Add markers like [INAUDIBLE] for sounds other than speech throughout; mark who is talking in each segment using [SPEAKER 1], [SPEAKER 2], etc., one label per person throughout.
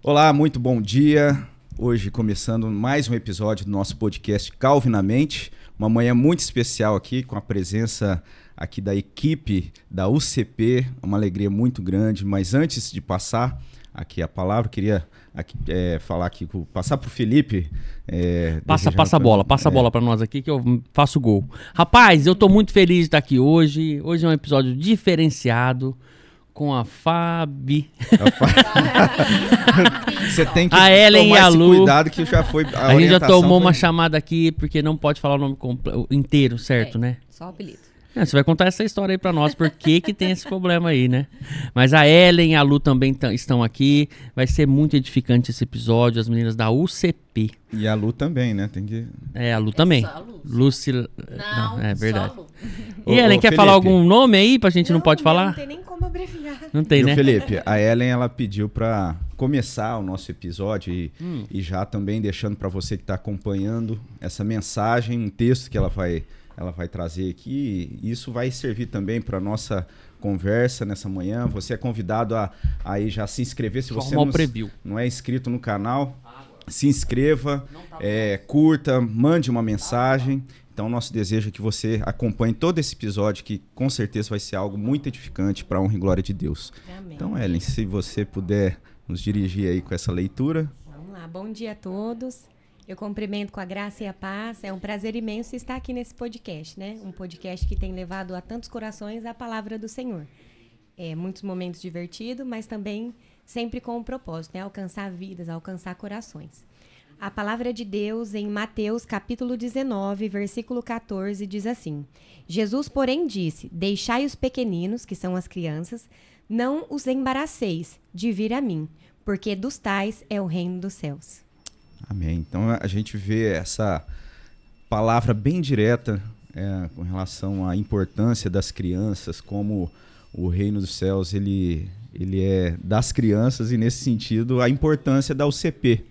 [SPEAKER 1] Olá, muito bom dia. Hoje começando mais um episódio do nosso podcast Calvinamente. Uma manhã muito especial aqui com a presença aqui da equipe da UCP, uma alegria muito grande. Mas antes de passar aqui a palavra, queria aqui, é, falar aqui, passar para o Felipe.
[SPEAKER 2] É, passa, passa a bola, passa a é. bola para nós aqui que eu faço gol. Rapaz, eu estou muito feliz de estar aqui hoje. Hoje é um episódio diferenciado com a Fabi. [LAUGHS]
[SPEAKER 1] Você tem que
[SPEAKER 2] a Ellen tomar e a Lu.
[SPEAKER 1] cuidado que já foi
[SPEAKER 2] a, a gente já tomou foi... uma chamada aqui porque não pode falar o nome inteiro, certo, é, né?
[SPEAKER 3] Só o apelido.
[SPEAKER 2] É, você vai contar essa história aí pra nós, por que que tem esse problema aí, né? Mas a Ellen e a Lu também estão aqui. Vai ser muito edificante esse episódio, as meninas da UCP.
[SPEAKER 1] E a Lu também, né? Tem que...
[SPEAKER 2] É, a Lu é também. Só a Lu. Lucy... Não, não, é verdade. [LAUGHS] E Ellen, ô, quer Felipe. falar algum nome aí pra gente não, não pode falar? Não
[SPEAKER 3] tem nem como abreviar.
[SPEAKER 2] Não tem, né?
[SPEAKER 1] Felipe, a Ellen, ela pediu pra começar o nosso episódio e, hum. e já também deixando para você que está acompanhando essa mensagem, um texto que ela vai ela vai trazer aqui. E isso vai servir também para nossa conversa nessa manhã. Você é convidado a aí já se inscrever se você não, não, é inscrito no canal. Se inscreva, tá é, curta, mande uma mensagem. Então, nosso desejo é que você acompanhe todo esse episódio, que com certeza vai ser algo muito edificante para a honra e glória de Deus. Amém. Então, Ellen, se você puder nos dirigir aí com essa leitura.
[SPEAKER 3] Vamos lá, bom dia a todos. Eu cumprimento com a graça e a paz. É um prazer imenso estar aqui nesse podcast, né? Um podcast que tem levado a tantos corações a palavra do Senhor. É, muitos momentos divertidos, mas também sempre com o um propósito, né? Alcançar vidas, alcançar corações. A palavra de Deus em Mateus capítulo 19, versículo 14 diz assim: Jesus, porém, disse: Deixai os pequeninos, que são as crianças, não os embaraceis de vir a mim, porque dos tais é o reino dos céus.
[SPEAKER 1] Amém. Então a gente vê essa palavra bem direta é, com relação à importância das crianças, como o reino dos céus ele, ele é das crianças e nesse sentido a importância da UCP.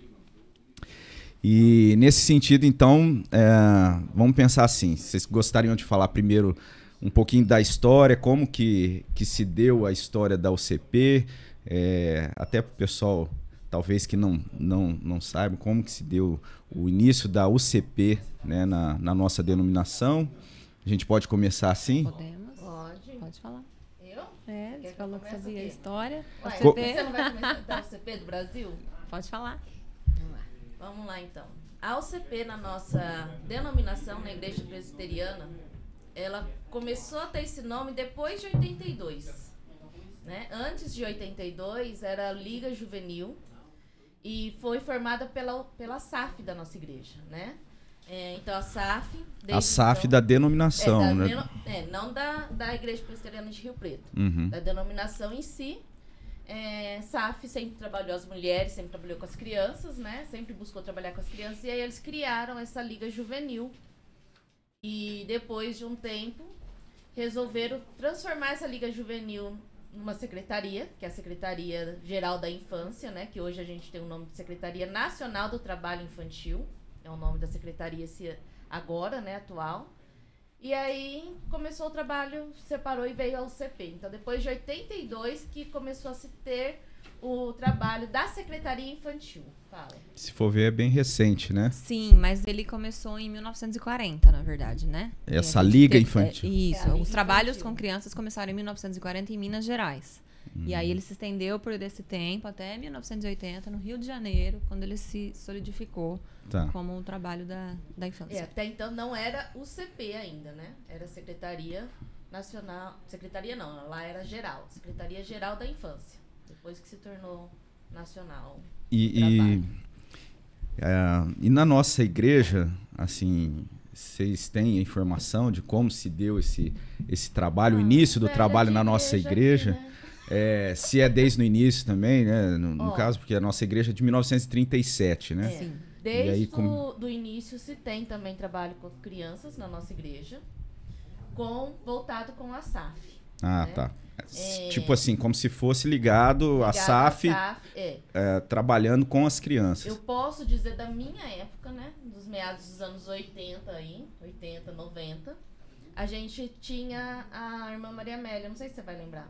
[SPEAKER 1] E nesse sentido, então, é, vamos pensar assim: vocês gostariam de falar primeiro um pouquinho da história, como que, que se deu a história da UCP, é, até para o pessoal talvez que não, não, não saibam como que se deu o início da UCP né, na, na nossa denominação. A gente pode começar assim?
[SPEAKER 3] Podemos. Pode. Pode falar.
[SPEAKER 4] Eu?
[SPEAKER 3] É, você falou que sabia a história.
[SPEAKER 4] Ué, você não vai começar da UCP do Brasil?
[SPEAKER 3] Pode falar.
[SPEAKER 4] Vamos lá. Vamos lá, então. A UCP, na nossa denominação, na Igreja Presbiteriana, ela começou a ter esse nome depois de 82. Né? Antes de 82, era a Liga Juvenil, e foi formada pela, pela SAF da nossa igreja, né? É, então a SAF.
[SPEAKER 1] A SAF então, da denominação, é, da né?
[SPEAKER 4] É, não da, da Igreja Presbiteriana de Rio Preto.
[SPEAKER 1] Uhum.
[SPEAKER 4] Da denominação em si. É, SAF sempre trabalhou as mulheres, sempre trabalhou com as crianças, né? Sempre buscou trabalhar com as crianças. E aí eles criaram essa liga juvenil. E depois de um tempo, resolveram transformar essa liga juvenil numa secretaria, que é a Secretaria Geral da Infância, né? Que hoje a gente tem o nome de Secretaria Nacional do Trabalho Infantil. É o nome da secretaria agora, né, atual. E aí começou o trabalho, separou e veio ao CP. Então, depois de 82 que começou a se ter o trabalho da Secretaria Infantil. Fala.
[SPEAKER 1] Se for ver, é bem recente, né?
[SPEAKER 3] Sim, mas ele começou em 1940, na verdade, né?
[SPEAKER 1] Essa Liga teve, Infantil.
[SPEAKER 3] É, isso, é os trabalhos infantil. com crianças começaram em 1940 em Minas Gerais. Hum. E aí ele se estendeu por esse tempo até 1980, no Rio de Janeiro, quando ele se solidificou tá. como um trabalho da, da infância.
[SPEAKER 4] É, até então não era o CP ainda, né? Era a Secretaria Nacional. Secretaria não, lá era geral. Secretaria Geral da Infância depois que se tornou nacional.
[SPEAKER 1] E, e, é, e, na nossa igreja, assim, vocês têm a informação de como se deu esse, esse trabalho, ah, o início do trabalho na nossa igreja? Aqui, né? é, se é desde o início também, né? No, no oh. caso, porque a nossa igreja é de 1937, né?
[SPEAKER 4] É. Sim. Desde aí, como... do início se tem também trabalho com crianças na nossa igreja, com voltado com a SAF.
[SPEAKER 1] Ah, né? tá. É, tipo assim, como se fosse ligado, ligado à SAF, SAF é. É, trabalhando com as crianças.
[SPEAKER 4] Eu posso dizer da minha época, né? Dos meados dos anos 80 aí, 80, 90. A gente tinha a irmã Maria Amélia, não sei se você vai lembrar.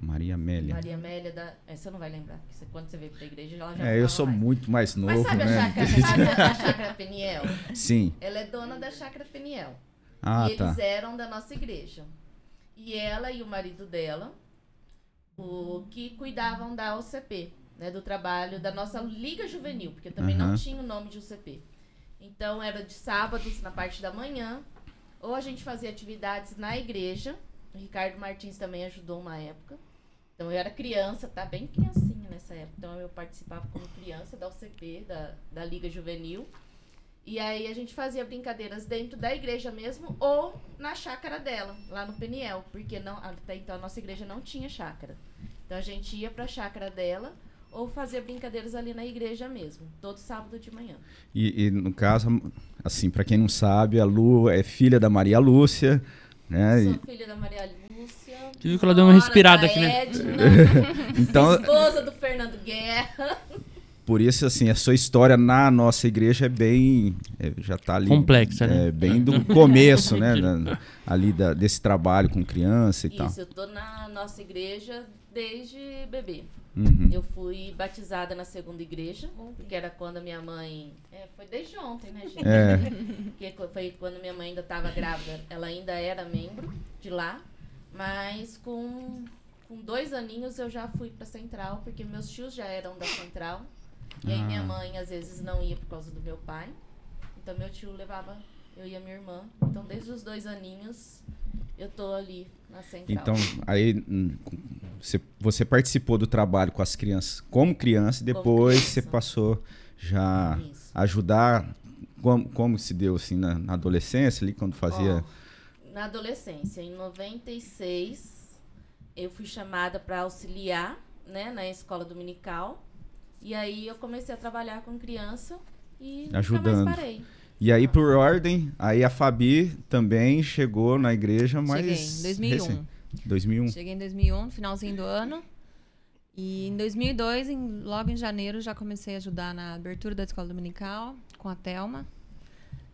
[SPEAKER 1] Maria Amélia.
[SPEAKER 4] Maria Amélia da. É, você não vai lembrar, porque você, quando você veio pra igreja, ela já
[SPEAKER 1] É, eu sou
[SPEAKER 4] mais.
[SPEAKER 1] muito mais novo,
[SPEAKER 4] Mas sabe
[SPEAKER 1] né?
[SPEAKER 4] a chácara, sabe a chácara [LAUGHS] Peniel?
[SPEAKER 1] Sim.
[SPEAKER 4] Ela é dona da chácara Peniel.
[SPEAKER 1] Ah,
[SPEAKER 4] e
[SPEAKER 1] tá.
[SPEAKER 4] eles eram da nossa igreja. E ela e o marido dela, o que cuidavam da UCP, né, do trabalho da nossa Liga Juvenil, porque também não
[SPEAKER 1] Aham.
[SPEAKER 4] tinha o nome de UCP. Então era de sábados na parte da manhã, ou a gente fazia atividades na igreja. O Ricardo Martins também ajudou uma época. Então eu era criança, tá bem criancinha nessa época. Então eu participava como criança da UCP, da, da Liga Juvenil. E aí a gente fazia brincadeiras dentro da igreja mesmo ou na chácara dela, lá no Peniel, porque não, até então a nossa igreja não tinha chácara. Então a gente ia pra chácara dela ou fazia brincadeiras ali na igreja mesmo, todo sábado de manhã.
[SPEAKER 1] E, e, no caso, assim, para quem não sabe, a Lu é filha da Maria Lúcia, né?
[SPEAKER 4] Sou
[SPEAKER 1] E-
[SPEAKER 4] filha da Maria Lúcia.
[SPEAKER 2] Você viu que ela deu uma respirada
[SPEAKER 4] da
[SPEAKER 2] aqui, né? [LAUGHS] [LAUGHS]
[SPEAKER 1] Então,
[SPEAKER 4] esposa do Fernando Guerra.
[SPEAKER 1] Por isso, assim, a sua história na nossa igreja é bem. é, já tá ali.
[SPEAKER 2] Complexa, né?
[SPEAKER 1] É, bem do começo, né? da- ali da- desse trabalho com criança e tal.
[SPEAKER 4] Isso, eu tô na nossa igreja desde bebê.
[SPEAKER 1] Uhum.
[SPEAKER 4] Eu fui batizada na segunda igreja, que era quando a minha mãe. É, foi desde ontem, né, gente?
[SPEAKER 1] É, [LAUGHS]
[SPEAKER 4] Que co- foi quando minha mãe ainda estava grávida. Ela ainda era membro de lá, mas com, com dois aninhos eu já fui pra central, porque meus tios já eram da central. E aí minha
[SPEAKER 1] Ah.
[SPEAKER 4] mãe às vezes não ia por causa do meu pai. Então meu tio levava eu e a minha irmã. Então desde os dois aninhos eu tô ali na central.
[SPEAKER 1] então, aí hum, você, você participou do trabalho com as crianças como criança e depois
[SPEAKER 4] criança.
[SPEAKER 1] você passou já
[SPEAKER 4] Isso.
[SPEAKER 1] a ajudar. Como, como se deu assim na, na adolescência ali, quando fazia.
[SPEAKER 4] Na adolescência, em 96, eu fui chamada para auxiliar, né, na escola dominical. E aí eu comecei a trabalhar com criança e nunca
[SPEAKER 1] Ajudando.
[SPEAKER 4] mais parei.
[SPEAKER 1] E aí, por ordem, aí a Fabi também chegou na igreja, mas.
[SPEAKER 5] Cheguei em 2001.
[SPEAKER 1] recém- 2001.
[SPEAKER 5] Cheguei em 2001, no finalzinho do ano. E em 2002, em- logo em janeiro, já comecei a ajudar na abertura da escola dominical com a Telma.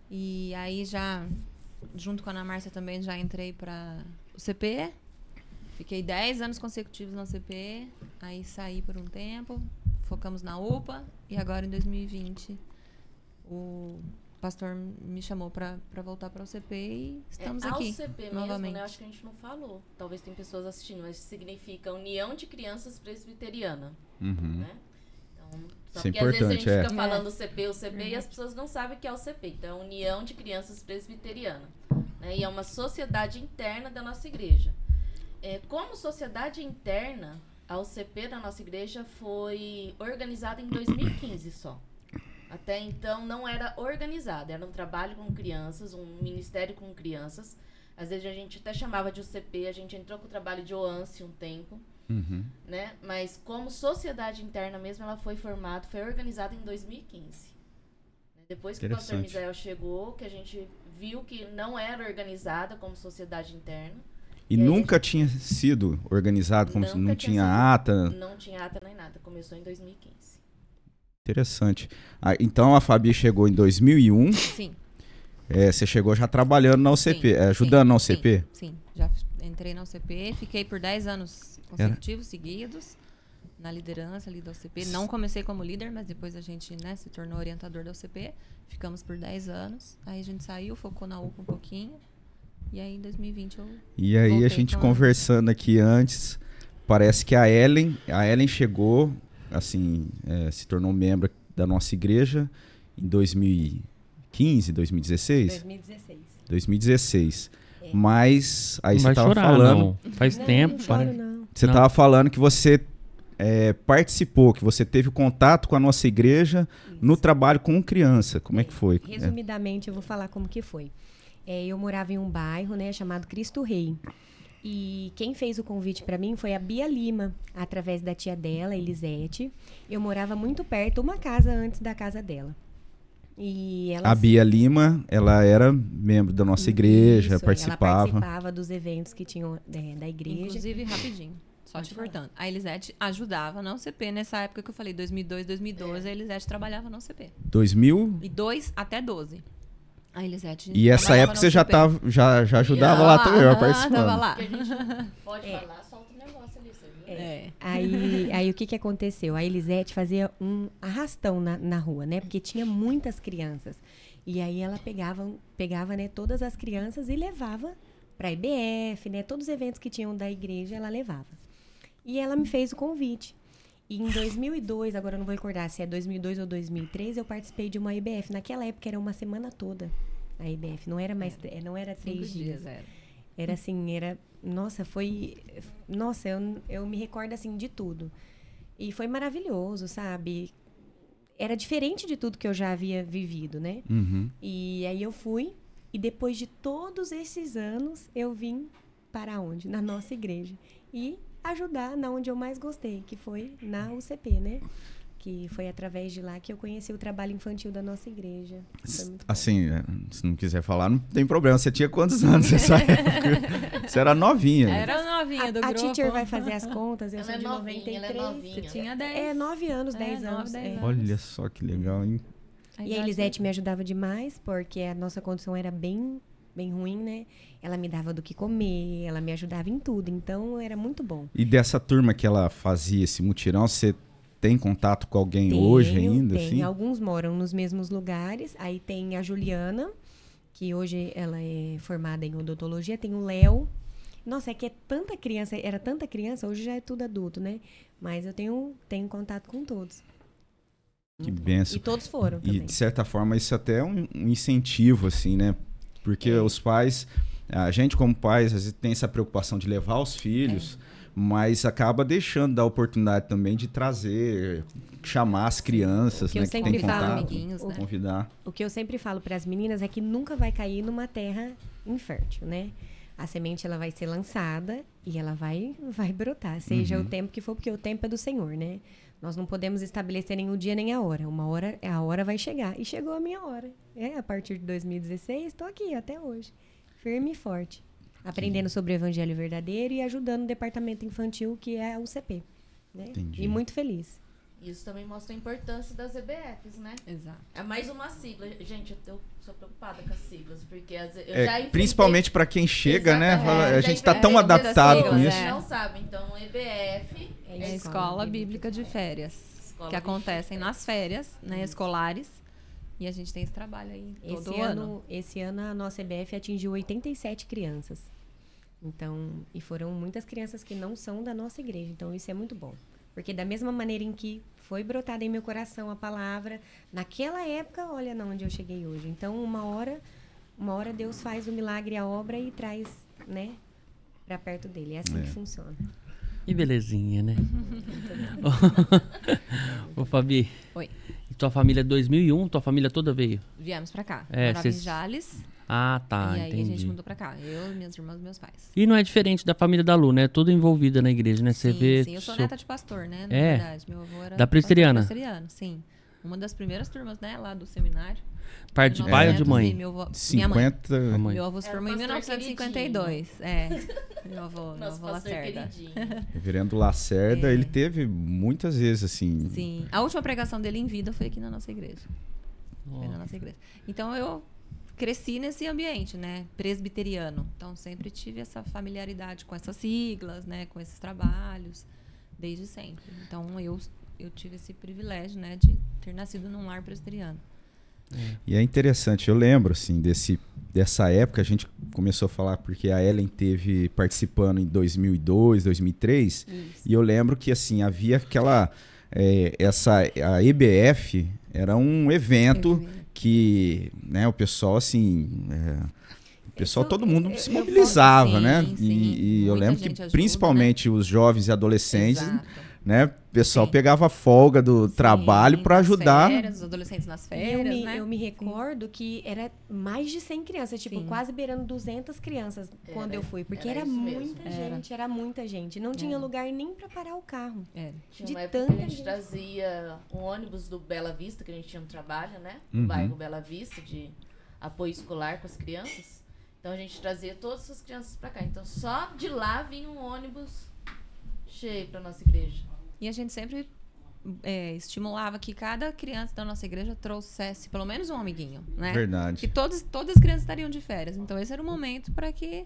[SPEAKER 5] E aí já, junto com a Ana Márcia também, já entrei para o CP. Fiquei 10 anos consecutivos na CP. Aí saí por um tempo, focamos na UPA. E agora, em 2020, o pastor me chamou para voltar para o CP e estamos
[SPEAKER 4] é,
[SPEAKER 5] aqui.
[SPEAKER 4] CP mesmo,
[SPEAKER 5] novamente.
[SPEAKER 4] né? Acho que a gente não falou. Talvez tem pessoas assistindo, mas significa União de Crianças Presbiteriana,
[SPEAKER 1] Uhum.
[SPEAKER 4] né? Então, só
[SPEAKER 1] Isso é
[SPEAKER 4] às vezes a gente
[SPEAKER 1] é.
[SPEAKER 4] fica falando CP, o CP, e as pessoas não sabem o que é o CP. Então, é União de Crianças Presbiteriana. Né? E é uma sociedade interna da nossa igreja. É, como sociedade interna, a UCP da nossa igreja foi organizada em 2015 só. Até então não era organizada, era um trabalho com crianças, um ministério com crianças. Às vezes a gente até chamava de UCP, a gente entrou com o trabalho de OANSE um tempo,
[SPEAKER 1] Uhum.
[SPEAKER 4] né? Mas como sociedade interna mesmo, ela foi formada, foi organizada em 2015. Depois que o pastor. Misael chegou, que a gente viu que não era organizada como sociedade interna,
[SPEAKER 1] E
[SPEAKER 4] aí?
[SPEAKER 1] nunca tinha sido organizado, como se não
[SPEAKER 4] tinha
[SPEAKER 1] tinha ata.
[SPEAKER 4] não tinha ata nem nada. Começou em 2015.
[SPEAKER 1] Interessante. Ah, então a Fabi chegou em 2001.
[SPEAKER 5] Sim.
[SPEAKER 1] é, você chegou já trabalhando na UCP,
[SPEAKER 5] Sim,
[SPEAKER 1] é, ajudando
[SPEAKER 5] sim,
[SPEAKER 1] na
[SPEAKER 5] sim,
[SPEAKER 1] UCP?
[SPEAKER 5] Sim, já f- entrei na UCP, fiquei por 10 anos consecutivos, seguidos, na liderança ali da UCP. Não comecei como líder, mas depois a gente né, se tornou orientador da UCP. Ficamos por 10 anos. Aí a gente saiu, focou na UPA um pouquinho. E aí em 2020 eu.
[SPEAKER 1] E aí a gente conversando aqui antes, parece que a Ellen, a Ellen chegou, assim, é, se tornou membro da nossa igreja em 2015, 2016?
[SPEAKER 3] 2016.
[SPEAKER 1] 2016.
[SPEAKER 3] É.
[SPEAKER 1] Mas aí
[SPEAKER 2] não
[SPEAKER 1] você tava
[SPEAKER 2] chorar,
[SPEAKER 1] falando,
[SPEAKER 2] não. Faz
[SPEAKER 3] Não,
[SPEAKER 2] tempo.
[SPEAKER 3] Não choro,
[SPEAKER 2] para-
[SPEAKER 3] não.
[SPEAKER 1] você
[SPEAKER 2] Não.
[SPEAKER 1] tava falando que você é, participou, que você teve contato com a nossa igreja no trabalho com criança. Como é que foi? É.
[SPEAKER 3] Resumidamente, eu vou falar como que foi. É, eu morava em um bairro, né, chamado Cristo Rei. E quem fez o convite para mim foi a Bia Lima, através da tia dela, Elisete. Eu morava muito perto, uma casa antes da casa dela. E ela
[SPEAKER 1] A Bia Lima, ela era membro da nossa igreja,
[SPEAKER 3] Isso,
[SPEAKER 1] participava.
[SPEAKER 3] Ela participava dos eventos que tinham é, da igreja.
[SPEAKER 5] Inclusive, rapidinho. Só
[SPEAKER 3] Pode
[SPEAKER 5] te cortando. A Elisete ajudava na UCP nessa época que eu falei, 2002, 2012, a Elisete trabalhava na UCP.
[SPEAKER 1] 2000?
[SPEAKER 5] E 2 até 12. A Elisete.
[SPEAKER 1] E essa época você já, tava, já, já ajudava
[SPEAKER 5] Tava
[SPEAKER 1] lá também, ó,
[SPEAKER 5] aham,
[SPEAKER 1] participando.
[SPEAKER 5] Tava lá.
[SPEAKER 4] Que a gente pode
[SPEAKER 3] É.
[SPEAKER 4] falar, solta o negócio ali. Você
[SPEAKER 3] É. Aí, aí o que, que aconteceu? A Elisete fazia um arrastão na, na rua, né? Porque tinha muitas crianças. E aí ela pegava, pegava né, todas as crianças e levava para a IBF, né? Todos os eventos que tinham da igreja, ela levava. E ela me fez o convite. E em 2002, agora eu não vou recordar se é 2002 ou 2003, eu participei de uma IBF. Naquela época era uma semana toda a IBF, não era mais, é. não era três
[SPEAKER 5] Cinco
[SPEAKER 3] dias.
[SPEAKER 5] dias, era.
[SPEAKER 3] Era [LAUGHS] assim, era. Nossa, foi. Nossa, eu, eu me recordo assim de tudo. E foi maravilhoso, sabe? Era diferente de tudo que eu já havia vivido, né?
[SPEAKER 1] Uhum.
[SPEAKER 3] E aí eu fui, e depois de todos esses anos, eu vim para onde? Na nossa igreja. E ajudar na onde eu mais gostei, que foi na UCP, né? Que foi através de lá que eu conheci o trabalho infantil da nossa igreja.
[SPEAKER 1] Assim, é, se não quiser falar, não tem problema. Você tinha quantos [LAUGHS] anos nessa época? Você era novinha. né?
[SPEAKER 5] Era a novinha do
[SPEAKER 3] a, a
[SPEAKER 5] grupo.
[SPEAKER 3] teacher vai fazer as contas, eu
[SPEAKER 4] Ela
[SPEAKER 3] sou
[SPEAKER 4] é
[SPEAKER 3] de
[SPEAKER 4] novinha,
[SPEAKER 3] 93.
[SPEAKER 4] ela é novinha.
[SPEAKER 5] Você tinha 10.
[SPEAKER 3] É, nove anos,
[SPEAKER 5] É,
[SPEAKER 3] dez
[SPEAKER 5] nove,
[SPEAKER 3] anos.
[SPEAKER 5] dez
[SPEAKER 3] é.
[SPEAKER 5] anos.
[SPEAKER 1] Olha só que legal, hein?
[SPEAKER 5] A
[SPEAKER 3] E a Elisete me ajudava demais, porque a nossa condição era bem, bem ruim, né? Ela me dava do que comer, ela me ajudava em tudo, então era muito bom.
[SPEAKER 1] E dessa turma que ela fazia esse mutirão, você tem contato com alguém
[SPEAKER 3] Tenho,
[SPEAKER 1] hoje ainda,
[SPEAKER 3] tem.
[SPEAKER 1] assim?
[SPEAKER 3] Alguns moram nos mesmos lugares. Aí tem a Juliana, que hoje ela é formada em odontologia. Tem o Léo. Nossa, é que é tanta criança, era tanta criança, hoje já é tudo adulto, né? Mas eu tenho, tenho contato com todos.
[SPEAKER 1] Que benção.
[SPEAKER 3] E todos foram
[SPEAKER 1] E
[SPEAKER 3] também.
[SPEAKER 1] de certa forma isso até é um, um incentivo, assim, né? Porque
[SPEAKER 3] É.
[SPEAKER 1] os pais, a gente como pais, às vezes tem essa preocupação de levar os filhos,
[SPEAKER 3] É.
[SPEAKER 1] mas acaba deixando da oportunidade também de trazer, chamar as crianças,
[SPEAKER 3] O que eu
[SPEAKER 1] né? Que
[SPEAKER 3] sempre
[SPEAKER 1] tem
[SPEAKER 3] falo,
[SPEAKER 1] contato,
[SPEAKER 5] amiguinhos, né?
[SPEAKER 1] convidar.
[SPEAKER 3] O que eu sempre falo para as meninas é que nunca vai cair numa terra infértil, né? A semente ela vai ser lançada e ela vai vai brotar, seja
[SPEAKER 1] Uhum.
[SPEAKER 3] o tempo que for, porque o tempo é do Senhor, né? Nós não podemos estabelecer nem o dia nem a hora. Uma hora, a hora vai chegar. E chegou a minha hora. É, a partir de 2016, estou aqui até hoje. Firme e forte. Aprendendo sobre o evangelho verdadeiro e ajudando o departamento infantil, que é a UCP. Né? E muito feliz.
[SPEAKER 4] Isso também mostra a importância das EBFs, né?
[SPEAKER 5] Exato.
[SPEAKER 4] É mais uma sigla. Gente, eu sou preocupada com as siglas, porque vezes eu
[SPEAKER 1] É,
[SPEAKER 4] já enfrentei-
[SPEAKER 1] principalmente para quem chega, né? Fala-
[SPEAKER 4] É,
[SPEAKER 1] a gente tá
[SPEAKER 4] enfrentei
[SPEAKER 1] tão adaptado
[SPEAKER 4] siglas,
[SPEAKER 1] com
[SPEAKER 4] a
[SPEAKER 1] isso.
[SPEAKER 4] gente não sabe. Então, EBF
[SPEAKER 3] É
[SPEAKER 5] É a
[SPEAKER 3] Escola
[SPEAKER 5] escola
[SPEAKER 3] Bíblica
[SPEAKER 5] bíblica de férias,
[SPEAKER 4] Escola
[SPEAKER 5] que acontecem nas férias, né, escolares. E a gente tem esse trabalho aí todo
[SPEAKER 3] Esse
[SPEAKER 5] ano.
[SPEAKER 3] ano, esse ano a nossa EBF atingiu 87 crianças. Então, e foram muitas crianças que não são da nossa igreja. Então, isso é muito bom. Porque da mesma maneira em que foi brotada em meu coração a palavra, naquela época, olha na onde eu cheguei hoje. Então, uma hora, uma hora Deus faz o milagre, a obra e traz, né, para perto dele. É assim
[SPEAKER 1] É.
[SPEAKER 3] que funciona.
[SPEAKER 2] Que belezinha, né? [LAUGHS] Ô, Fabi.
[SPEAKER 5] Oi.
[SPEAKER 2] E tua família 2001, tua família toda veio?
[SPEAKER 5] Viemos pra cá.
[SPEAKER 2] É,
[SPEAKER 5] Morava
[SPEAKER 2] cês-
[SPEAKER 5] em Jales.
[SPEAKER 2] Ah, tá,
[SPEAKER 5] e aí a gente mudou pra cá. Eu, minhas irmãs e meus pais.
[SPEAKER 2] E não é diferente da família da Lu, né? Toda envolvida na igreja, né? Você
[SPEAKER 5] sim,
[SPEAKER 2] vê.
[SPEAKER 5] sim, eu sou
[SPEAKER 2] seu-
[SPEAKER 5] neta de pastor, né? Na
[SPEAKER 2] É?
[SPEAKER 5] verdade. Meu avô era
[SPEAKER 2] Da presbiteriana?
[SPEAKER 5] pastor presbiteriano, sim. Uma das primeiras turmas, né, lá do seminário.
[SPEAKER 2] Parte de pai ou de
[SPEAKER 5] 1900
[SPEAKER 2] mãe?
[SPEAKER 5] Meu avô, minha mãe.
[SPEAKER 1] 50.
[SPEAKER 2] A mãe.
[SPEAKER 5] Meu avô se formou em
[SPEAKER 4] pastor
[SPEAKER 5] 1952. É. Meu avô, meu avô Lacerda.
[SPEAKER 4] queridinho. [LAUGHS]
[SPEAKER 1] Reverendo Lacerda,
[SPEAKER 5] É.
[SPEAKER 1] ele teve muitas vezes assim.
[SPEAKER 5] Sim. A última pregação dele em vida foi aqui na nossa igreja. Foi na nossa igreja. Então eu cresci nesse ambiente, né, presbiteriano. Então sempre tive essa familiaridade com essas siglas, né, com esses trabalhos, desde sempre. Então eu eu tive esse privilégio, né, de ter nascido num lar presbiteriano.
[SPEAKER 1] E é interessante, eu lembro assim desse dessa época a gente começou a falar porque a Ellen teve participando em 2002, 2003,
[SPEAKER 3] Isso.
[SPEAKER 1] e eu lembro que assim havia aquela é, essa a EBF era um evento que, né, o pessoal assim, é, o pessoal todo mundo
[SPEAKER 3] eu-
[SPEAKER 1] se
[SPEAKER 3] eu
[SPEAKER 1] mobilizava,
[SPEAKER 5] posso-
[SPEAKER 1] né?
[SPEAKER 5] sim,
[SPEAKER 1] E-
[SPEAKER 5] sim.
[SPEAKER 1] e, eu
[SPEAKER 5] Muita
[SPEAKER 1] lembro que
[SPEAKER 5] ajuda,
[SPEAKER 1] principalmente os jovens e adolescentes,
[SPEAKER 5] Exato.
[SPEAKER 1] Né, o pessoal
[SPEAKER 5] Sim.
[SPEAKER 1] pegava folga do trabalho
[SPEAKER 5] Sim,
[SPEAKER 1] para
[SPEAKER 5] nas
[SPEAKER 1] ajudar.
[SPEAKER 5] Férias, os adolescentes nas férias,
[SPEAKER 3] eu me,
[SPEAKER 5] né?
[SPEAKER 3] eu me recordo que era mais de 100 crianças, tipo,
[SPEAKER 5] Sim.
[SPEAKER 3] quase beirando 200 crianças quando eu fui. Porque
[SPEAKER 4] era
[SPEAKER 3] era, muita
[SPEAKER 5] Era.
[SPEAKER 3] gente, era muita gente. Não tinha
[SPEAKER 5] Era.
[SPEAKER 3] lugar nem para parar o carro.
[SPEAKER 5] É.
[SPEAKER 4] Tinha
[SPEAKER 3] De
[SPEAKER 4] uma época que
[SPEAKER 3] tanta
[SPEAKER 4] a gente
[SPEAKER 3] gente.
[SPEAKER 4] trazia um ônibus do Bela Vista, que a gente tinha um trabalho, né?
[SPEAKER 1] Uhum.
[SPEAKER 4] No bairro Bela Vista, de apoio escolar com as crianças. Então a gente trazia todas as crianças pra cá. Então só de lá vinha um ônibus cheio pra nossa igreja.
[SPEAKER 5] E a gente sempre é, estimulava que cada criança da nossa igreja trouxesse pelo menos um amiguinho, né? Que
[SPEAKER 1] Verdade.
[SPEAKER 5] todos, todas as crianças estariam de férias. Então esse era o momento para que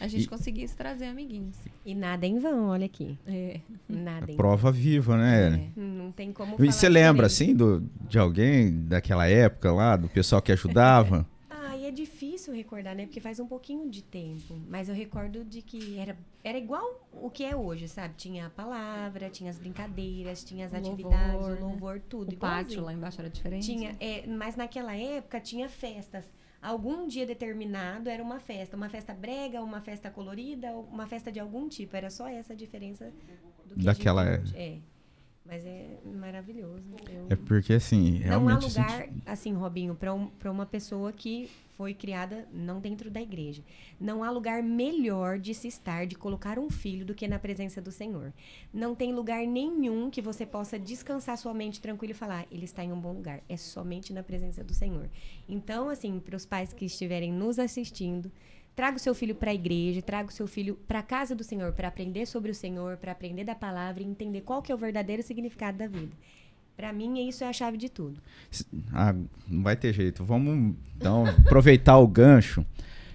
[SPEAKER 5] a gente e... conseguisse trazer amiguinhos.
[SPEAKER 3] E nada em vão, olha aqui. É.
[SPEAKER 1] Nada em Prova vão. viva,
[SPEAKER 3] né? É. Não tem como
[SPEAKER 1] E você lembra, assim, do, de alguém daquela época lá, do pessoal que ajudava? [LAUGHS]
[SPEAKER 3] recordar, né? Porque faz um pouquinho de tempo. Mas eu recordo de que era, era igual o que é hoje, sabe? Tinha a palavra, tinha as brincadeiras, tinha as louvor, atividades, o né? louvor, tudo.
[SPEAKER 5] O pátio lá embaixo era diferente?
[SPEAKER 3] Tinha, é, mas naquela época tinha festas. Algum dia determinado era uma festa. Uma festa brega, uma festa colorida, uma festa de algum tipo. Era só essa a diferença
[SPEAKER 1] do que Daquela
[SPEAKER 3] é. Mas é maravilhoso. Eu...
[SPEAKER 1] É porque, assim, realmente...
[SPEAKER 3] Não há lugar, assim, Robinho, para um, uma pessoa que foi criada não dentro da igreja. Não há lugar melhor de se estar, de colocar um filho, do que na presença do Senhor. Não tem lugar nenhum que você possa descansar sua mente tranquilo e falar, ele está em um bom lugar. É somente na presença do Senhor. Então, assim, para os pais que estiverem nos assistindo, traga o seu filho para a igreja, traga o seu filho para a casa do Senhor, para aprender sobre o Senhor, para aprender da palavra e entender qual que é o verdadeiro significado da vida. Para mim, isso é a chave de tudo.
[SPEAKER 1] Ah, não vai ter jeito. Vamos, então, [LAUGHS] aproveitar o gancho,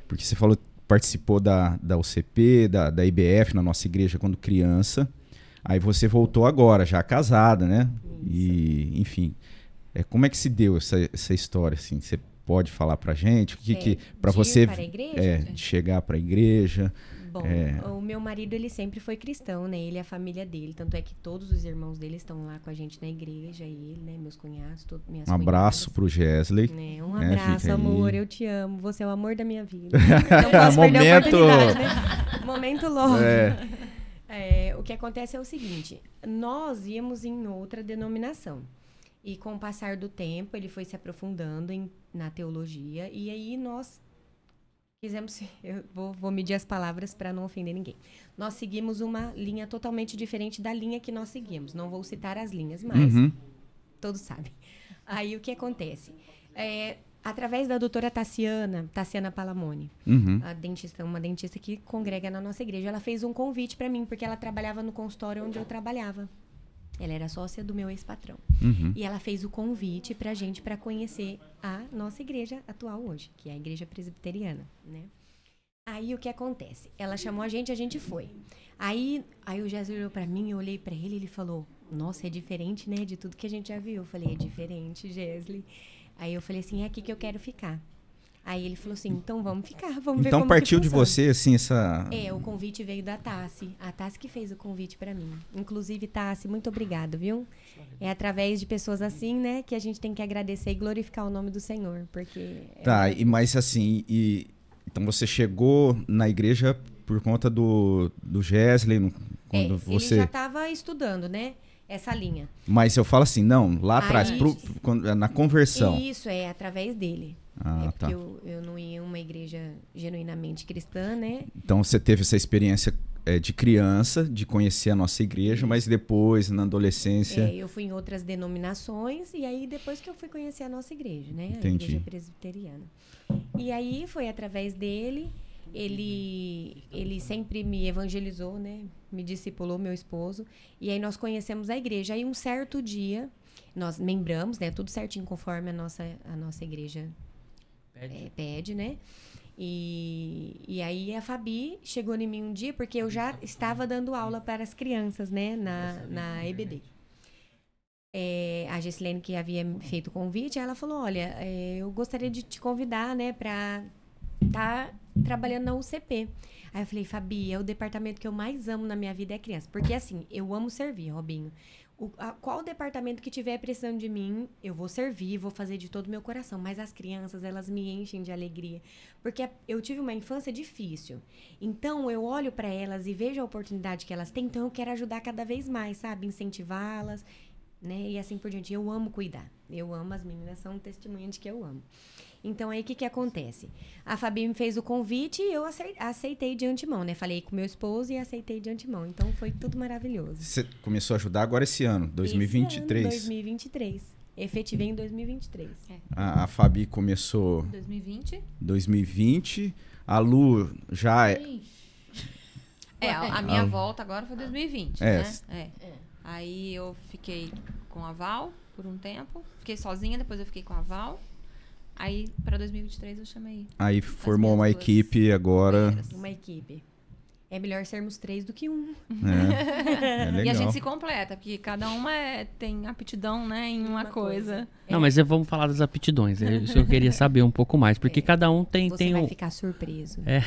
[SPEAKER 1] porque você falou participou da, da UCP, da, da IBF na nossa igreja quando criança. Aí você voltou agora, já casada, né? Isso. E, enfim, é, como é que se deu essa, essa história, assim? Você pode falar pra gente? O que, é, que para você é, chegar para a igreja?
[SPEAKER 3] Bom, é... o meu marido, ele sempre foi cristão, né? Ele e a família dele. Tanto é que todos os irmãos dele estão lá com a gente na igreja. E ele, né? Meus cunhados, todo, minhas
[SPEAKER 1] Um abraço
[SPEAKER 3] cunhadas.
[SPEAKER 1] pro Gesley.
[SPEAKER 3] Né? Um né, abraço, amor. Eu te amo. Você é o amor da minha vida. [LAUGHS] Não posso Momento... perder a né? [LAUGHS] Momento longo. É. É, o que acontece é o seguinte. Nós íamos em outra denominação. E com o passar do tempo, ele foi se aprofundando em, na teologia. E aí nós Fizemos, [LAUGHS] eu vou, vou medir as palavras para não ofender ninguém. Nós seguimos uma linha totalmente diferente da linha que nós seguimos. Não vou citar as linhas, mas uhum. todos sabem. [LAUGHS] Aí o que acontece? É, através da doutora Tassiana, Tassiana Palamone, uhum. a dentista, uma dentista que congrega na nossa igreja, ela fez um convite para mim, porque ela trabalhava no consultório onde eu trabalhava. Ela era sócia do meu ex-patrão. Uhum. E ela fez o convite para a gente para conhecer a nossa igreja atual hoje, que é a igreja presbiteriana, né? Aí o que acontece? Ela chamou a gente, a gente foi. Aí, aí o Jesus olhou para mim, eu olhei para ele, ele falou: "Nossa, é diferente, né, de tudo que a gente já viu". Eu falei: "É diferente, Gesley". Aí eu falei assim: "É aqui que eu quero ficar". Aí ele falou assim: então vamos ficar, vamos
[SPEAKER 1] ver Então partiu de você, assim, essa.
[SPEAKER 3] É, o convite veio da Tassi. A Tassi que fez o convite para mim. Inclusive, Tassi, muito obrigado, viu? É através de pessoas assim, né, que a gente tem que agradecer e glorificar o nome do Senhor, porque.
[SPEAKER 1] É tá, é... e mais assim, e. Então você chegou na igreja por conta do, do Gesley, quando
[SPEAKER 3] é,
[SPEAKER 1] você.
[SPEAKER 3] Ele já estava estudando, né? Essa linha.
[SPEAKER 1] Mas eu falo assim, não, lá atrás, pro, na conversão.
[SPEAKER 3] Isso, é através dele. Ah, é tá. porque eu, eu não ia em uma igreja genuinamente cristã, né?
[SPEAKER 1] Então você teve essa experiência é, de criança, de conhecer a nossa igreja, mas depois, na adolescência.
[SPEAKER 3] É, eu fui em outras denominações e aí depois que eu fui conhecer a nossa igreja, né? A Entendi. igreja presbiteriana. E aí foi através dele. Ele, ele sempre me evangelizou, né? Me discipulou, meu esposo. E aí nós conhecemos a igreja. Aí um certo dia, nós membramos, né? Tudo certinho conforme a nossa, a nossa igreja Pede. É, pede, né? E, e aí a Fabi chegou em mim um dia, porque eu já estava dando aula para as crianças, né, na, na EBD. É, a Gessilene que havia feito o convite, ela falou, olha, é, eu gostaria de te convidar, né, para estar tá trabalhando na UCP. Aí eu falei, Fabi, é o departamento que eu mais amo na minha vida é criança. Porque assim, eu amo servir, Robinho o, a, qual departamento que tiver precisando de mim, eu vou servir, vou fazer de todo o meu coração. Mas as crianças, elas me enchem de alegria. Porque eu tive uma infância difícil. Então, eu olho para elas e vejo a oportunidade que elas têm. Então, eu quero ajudar cada vez mais, sabe? Incentivá-las, né? E assim por diante. Eu amo cuidar. Eu amo, as meninas são um testemunho de que eu amo. Então aí o que, que acontece? A Fabi me fez o convite e eu aceitei de antemão, né? Falei com meu esposo e aceitei de antemão. Então foi tudo maravilhoso.
[SPEAKER 1] Você começou a ajudar agora esse ano, 2023?
[SPEAKER 3] Esse ano, 2023. Efetivei em 2023. É.
[SPEAKER 1] A, a Fabi começou.
[SPEAKER 5] 2020.
[SPEAKER 1] 2020. A Lu já é.
[SPEAKER 5] É, a, a minha volta agora foi 2020, é. né? É. é. Aí eu fiquei com a Val por um tempo. Fiquei sozinha, depois eu fiquei com a Val. Aí, para 2023, eu chamei.
[SPEAKER 1] Aí formou uma equipe agora.
[SPEAKER 3] Uma equipe. É melhor sermos três do que um.
[SPEAKER 1] É, é legal. [LAUGHS]
[SPEAKER 5] E a gente se completa, porque cada uma é- tem aptidão, né, em uma,
[SPEAKER 3] Uma
[SPEAKER 5] coisa.
[SPEAKER 3] coisa.
[SPEAKER 2] Não, mas é- vamos falar das aptidões. É isso que eu queria saber um pouco mais. Porque cada um tem,
[SPEAKER 3] Você
[SPEAKER 2] tem
[SPEAKER 3] vai
[SPEAKER 2] um.
[SPEAKER 3] ficar surpreso.
[SPEAKER 2] É.